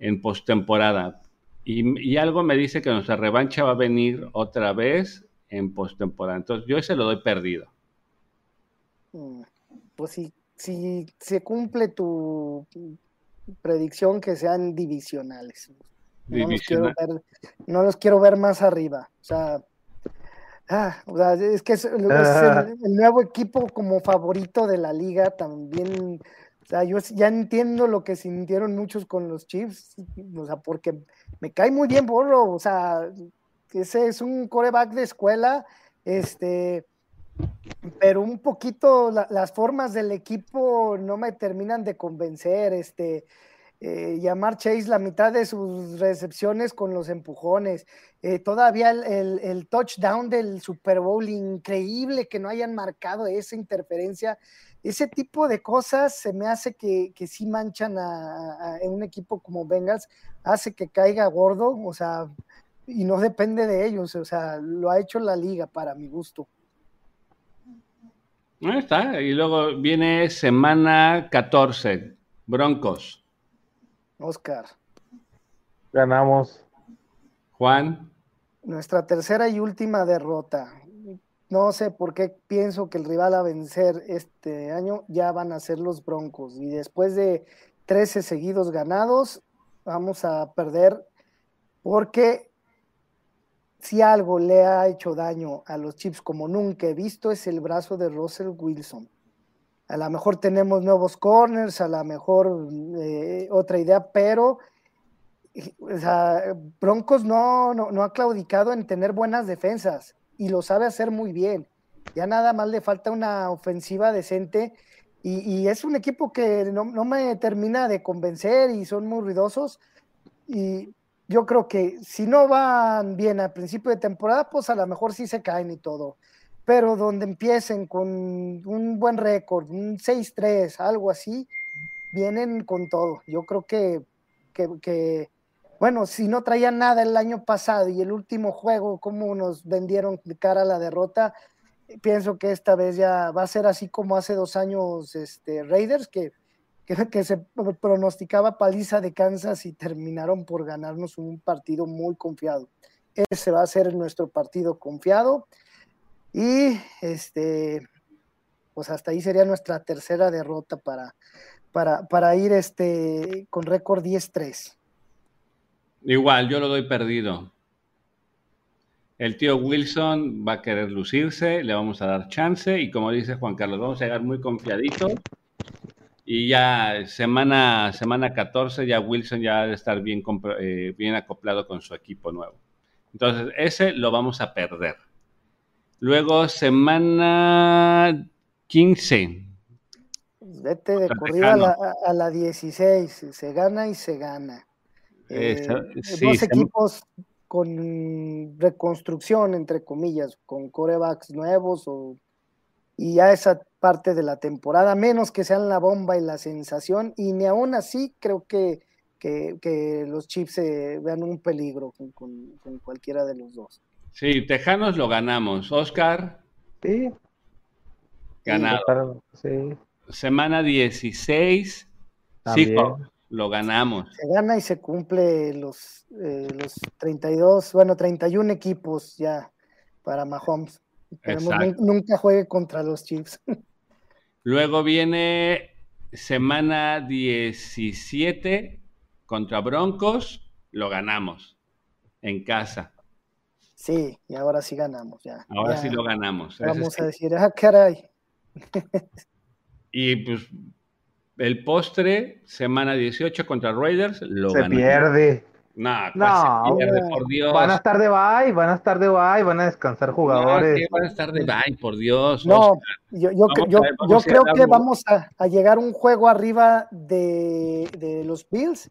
en postemporada. Y, y, algo me dice que nuestra revancha va a venir otra vez en postemporada. Entonces yo ese lo doy perdido. Mm, pues si, si se cumple tu predicción que sean divisionales. No los, quiero ver, no los quiero ver más arriba. O sea, ah, es que es, el, nuevo equipo como favorito de la liga también. O sea, yo ya entiendo lo que sintieron muchos con los Chiefs, o sea, porque me cae muy bien Borro, o sea, ese es un coreback de escuela, este, pero un poquito las formas del equipo no me terminan de convencer, este, eh, llamar Chase la mitad de sus recepciones con los empujones. Eh, todavía el, touchdown del Super Bowl, increíble que no hayan marcado esa interferencia. Ese tipo de cosas se me hace que, que sí manchan a, en un equipo como Bengals, hace que caiga gordo, o sea, y no depende de ellos, o sea, lo ha hecho la liga para mi gusto. Ahí está, y luego viene semana 14, Broncos. Oscar. Ganamos. Juan. Nuestra tercera y última derrota. No sé por qué pienso que el rival a vencer este año ya van a ser los Broncos. Y después de 13 seguidos ganados, vamos a perder porque si algo le ha hecho daño a los Chips como nunca he visto es el brazo de Russell Wilson. A lo mejor tenemos nuevos corners, a lo mejor eh, otra idea, pero Broncos no, no, ha claudicado en tener buenas defensas y lo sabe hacer muy bien. Ya nada más le falta una ofensiva decente y, es un equipo que no, no, me termina de convencer y son muy ruidosos. Y yo creo que si no van bien al principio de temporada, pues a lo mejor sí se caen y todo. Pero donde empiecen con un buen récord, un 6-3, algo así, vienen con todo. Yo creo que, que bueno, si no traían nada el año pasado y el último juego, cómo nos vendieron cara a la derrota, pienso que esta vez ya va a ser así como hace dos años este, Raiders, que, que, se pronosticaba paliza de Kansas y terminaron por ganarnos un partido muy confiado. Ese va a ser nuestro partido confiado. Y este, pues hasta ahí sería nuestra tercera derrota para, para, para ir este, con récord 10-3. Igual, yo lo doy perdido. El tío Wilson va a querer lucirse, le vamos a dar chance y como dice Juan Carlos, vamos a llegar muy confiaditos y ya semana, semana 14 ya Wilson ya debe estar bien, eh, bien acoplado con su equipo nuevo. Entonces, ese lo vamos a perder. Luego, semana 15. Vete de corrida a la, a la 16. Se gana y se gana. Eh, dos equipos con reconstrucción, entre comillas, con corebacks nuevos o, y ya esa parte de la temporada, menos que sean la bomba y la sensación, y ni aún así creo que, que, los Chiefs se vean un peligro con, cualquiera de los dos. Sí, Tejanos lo ganamos. Oscar. Sí. Ganado. Sí. Semana 16. Sí, lo ganamos. Se gana y se cumple los, eh, los 32, bueno, 31 equipos ya para Mahomes. nunca juegue contra los Chiefs. [LAUGHS] Luego viene semana 17 contra Broncos, lo ganamos en casa. Sí, y ahora sí ganamos ya. Ahora sí lo ganamos. Vamos a decir, ah, caray. [LAUGHS] y pues el postre, semana 18 contra Raiders, lo Se pierde. no, se pierde, por Dios. Van a estar de bye, van a estar de bye, van a descansar jugadores. van a estar de bye, por Dios. No, yo, yo, creo que vamos a, llegar un juego arriba de, de los Bills.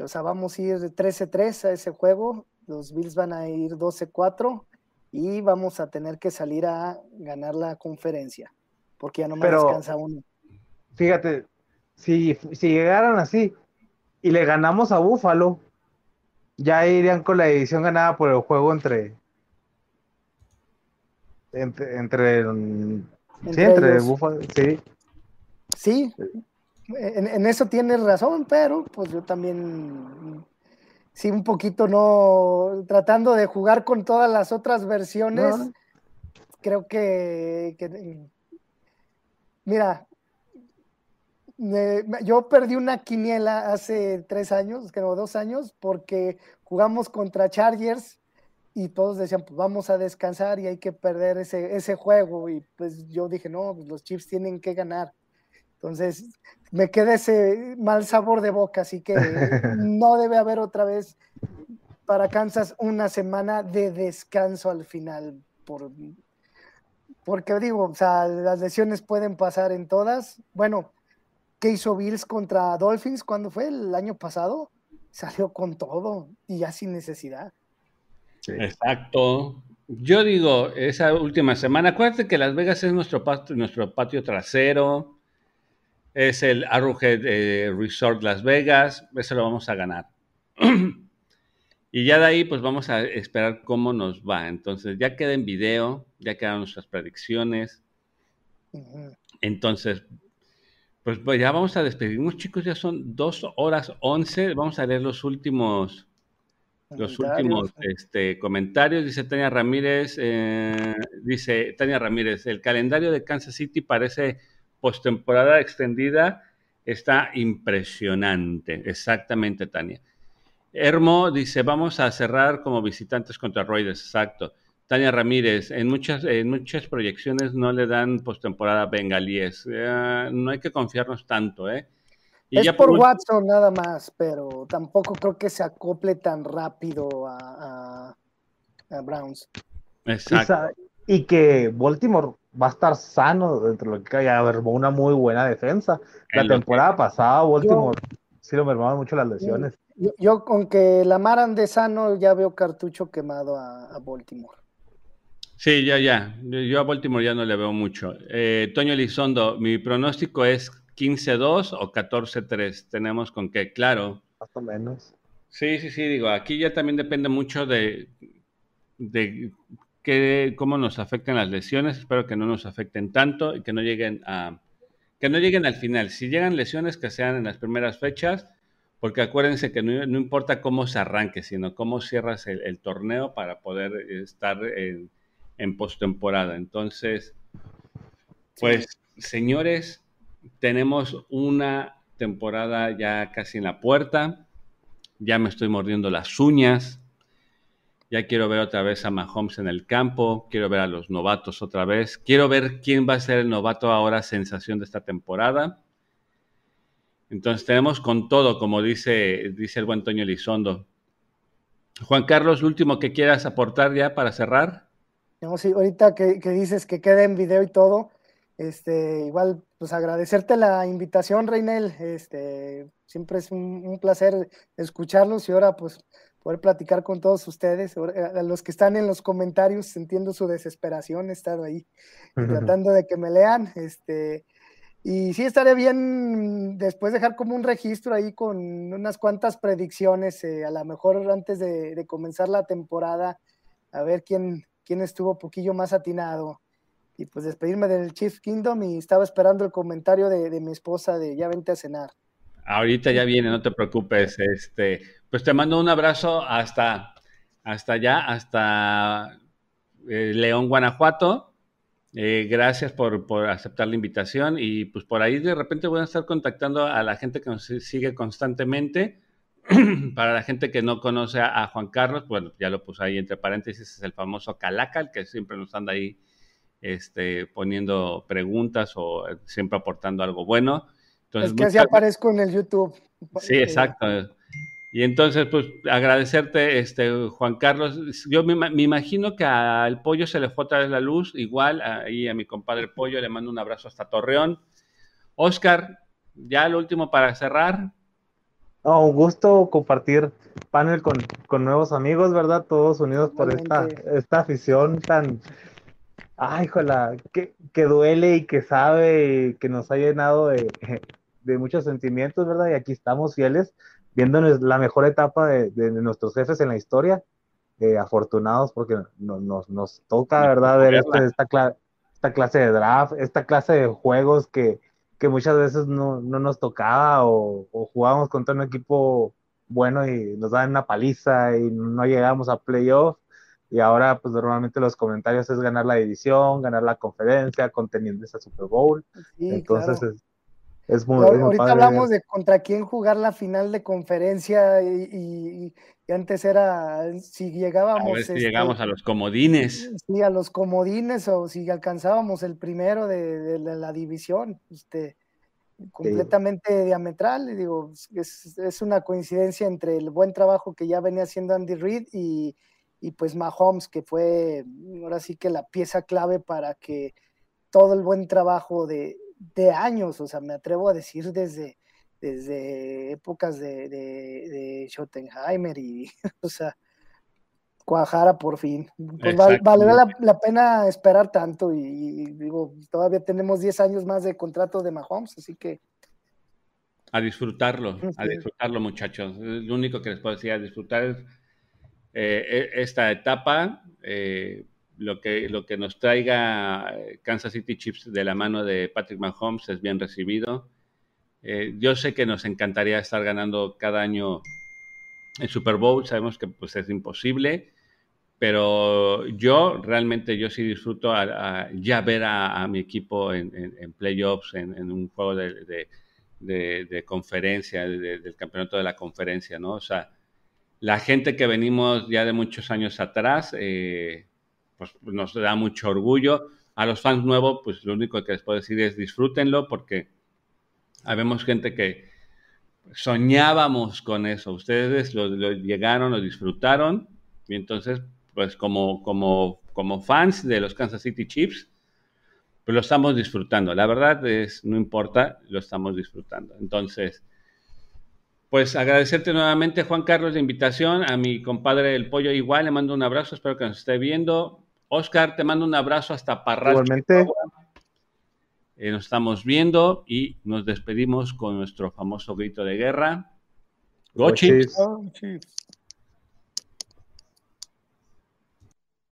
O sea, vamos a ir 13-3 a ese juego. Los Bills van a ir 12-4 y vamos a tener que salir a ganar la conferencia. Porque ya no me descansa uno. Fíjate, si, si llegaran así y le ganamos a Búfalo, ya irían con la edición ganada por el juego entre entre, entre, sí, entre Búfalo, sí. Sí, en, eso tienes razón, pero pues yo también sí un poquito no tratando de jugar con todas las otras versiones. Creo que, que mira, yo perdí una quiniela hace tres años, creo dos años, porque jugamos contra Chargers y todos decían, pues vamos a descansar y hay que perder ese, ese juego. Y pues yo dije, no, pues los Chiefs tienen que ganar. Entonces me queda ese mal sabor de boca, así que [LAUGHS] no debe haber otra vez para Kansas una semana de descanso al final. Por, porque digo, o sea, las lesiones pueden pasar en todas. Bueno, ¿Qué hizo Bills contra Dolphins cuando fue el año pasado? Salió con todo y ya sin necesidad. Exacto. Yo digo, esa última semana, acuérdate que Las Vegas es nuestro patio, nuestro patio trasero, es el Arrowhead eh, Resort Las Vegas, eso lo vamos a ganar. [CLEARS THROAT] y ya de ahí, pues vamos a esperar cómo nos va. Entonces, ya queda en video, ya quedan nuestras predicciones. Entonces, pues, pues, ya vamos a despedirnos, chicos. Ya son dos horas once. Vamos a leer los últimos, los últimos este, comentarios. Dice Tania Ramírez, eh, dice Tania Ramírez, el calendario de Kansas City parece postemporada extendida, está impresionante. Exactamente, Tania. Hermo dice, vamos a cerrar como visitantes contra Raiders, exacto. Tania Ramírez, en muchas, en muchas proyecciones no le dan postemporada bengalíes. Eh, no hay que confiarnos tanto, ¿eh? Y es por, Watson nada más, pero tampoco creo que se acople tan rápido a, Browns. Exacto. Y, que Baltimore va a estar sano dentro de lo que haya una muy buena defensa. La temporada pasada Baltimore sí lo mermaban mucho las lesiones. Yo, yo, con que la Maran de sano ya veo cartucho quemado a, Baltimore. Sí, ya, ya. Yo a Baltimore ya no le veo mucho. Eh, Toño Elizondo, mi pronóstico es 15-2 o 14-3. Tenemos con qué, claro. Más o menos. Sí, sí, sí, digo, aquí ya también depende mucho de, de que, cómo nos afectan las lesiones. Espero que no nos afecten tanto y que no lleguen a que no lleguen al final. Si llegan lesiones, que sean en las primeras fechas, porque acuérdense que no, importa cómo se arranque, sino cómo cierras el, torneo para poder estar en, en postemporada. Entonces, pues, señores, tenemos una temporada ya casi en la puerta. Ya me estoy mordiendo las uñas. Ya quiero ver otra vez a Mahomes en el campo. Quiero ver a los novatos otra vez. Quiero ver quién va a ser el novato ahora sensación de esta temporada. Entonces tenemos con todo, como dice, dice el buen Toño Elizondo. Juan Carlos, último que quieras aportar ya para cerrar. No, sí, ahorita que, que dices que quede en video y todo, este, igual, pues agradecerte la invitación, Reinel. Este, siempre es un, placer escucharlos y ahora, pues, poder platicar con todos ustedes. A los que están en los comentarios, entiendo su desesperación, he estado ahí [LAUGHS] tratando de que me lean. Este, y sí, estaré bien después dejar como un registro ahí con unas cuantas predicciones, eh, a lo mejor antes de, comenzar la temporada, a ver quién, quién estuvo un poquillo más atinado y pues despedirme del Chief Kingdom y estaba esperando el comentario de, mi esposa de ya vente a cenar. Ahorita ya viene, no te preocupes. Este, pues te mando un abrazo hasta, hasta allá, hasta eh, León, Guanajuato. Eh, gracias por, aceptar la invitación y pues por ahí de repente voy a estar contactando a la gente que nos sigue constantemente. [CLEARS THROAT] Para la gente que no conoce a, a, Juan Carlos, bueno, ya lo puse ahí entre paréntesis, es el famoso Calacal, que siempre nos anda ahí este, poniendo preguntas o eh, siempre aportando algo bueno. Entonces, es que así aparezco en el YouTube. Sí, exacto. Y entonces, pues agradecerte, este, Juan Carlos. Yo me, imagino que al pollo se le fue otra vez la luz, igual ahí a mi compadre pollo le mando un abrazo hasta Torreón. Oscar, ya lo último para cerrar. Un gusto compartir panel con, con, nuevos amigos, ¿verdad? Todos unidos por esta, esta afición tan, ay, jola, que, que duele y que sabe y que nos ha llenado de, de, muchos sentimientos, ¿verdad? Y aquí estamos fieles, viendo la mejor etapa de, de nuestros jefes en la historia, eh, afortunados porque nos, nos toca, ¿verdad? Ver este, esta, esta clase de draft, esta clase de juegos que, que muchas veces no, no nos tocaba o, o jugábamos contra un equipo bueno y nos daban una paliza y no llegamos a playoff y ahora pues normalmente los comentarios es ganar la división, ganar la conferencia, conteniendo esa Super Bowl. Entonces es, es, muy, Ahorita hablamos de contra quién jugar la final de conferencia y, antes era si llegábamos. A ver si este, llegamos a los comodines. Sí, a los comodines o si alcanzábamos el primero de, la división. Este, completamente diametral, y digo, es, es, una coincidencia entre el buen trabajo que ya venía haciendo Andy Reid y, y pues Mahomes, que fue ahora sí que la pieza clave para que todo el buen trabajo de, años, o sea, me atrevo a decir desde, desde épocas de, de, Schottenheimer y, [LAUGHS] o sea, cuajara por fin. Pues vale la, pena esperar tanto y, digo, todavía tenemos 10 años más de contrato de Mahomes, así que... A disfrutarlo, a disfrutarlo muchachos. Lo único que les puedo decir, a disfrutar eh, e, esta etapa, eh, lo, que, lo que nos traiga eh, Kansas City Chiefs de la mano de Patrick Mahomes es bien recibido. yo sé que nos encantaría estar ganando cada año el Super Bowl sabemos que pues, es imposible, pero yo realmente yo sí disfruto ya ver a, mi equipo en, playoffs, en, un juego de, conferencia, del campeonato de la conferencia, ¿no? O sea, la gente que venimos ya de muchos años atrás, eh, pues nos da mucho orgullo. A los fans nuevos, pues lo único que les puedo decir es disfrútenlo porque habemos gente que soñábamos con eso. Ustedes lo, llegaron, lo disfrutaron y entonces, pues como, como, como fans de los Kansas City Chiefs, pues lo estamos disfrutando. La verdad es, no importa, lo estamos disfrutando. Entonces, pues agradecerte nuevamente, Juan Carlos, la invitación. A mi compadre El Pollo igual, le mando un abrazo, espero que nos esté viendo. Oscar, te mando un abrazo hasta Parral. Igualmente. Eh, nos estamos viendo y nos despedimos con nuestro famoso grito de guerra. Go,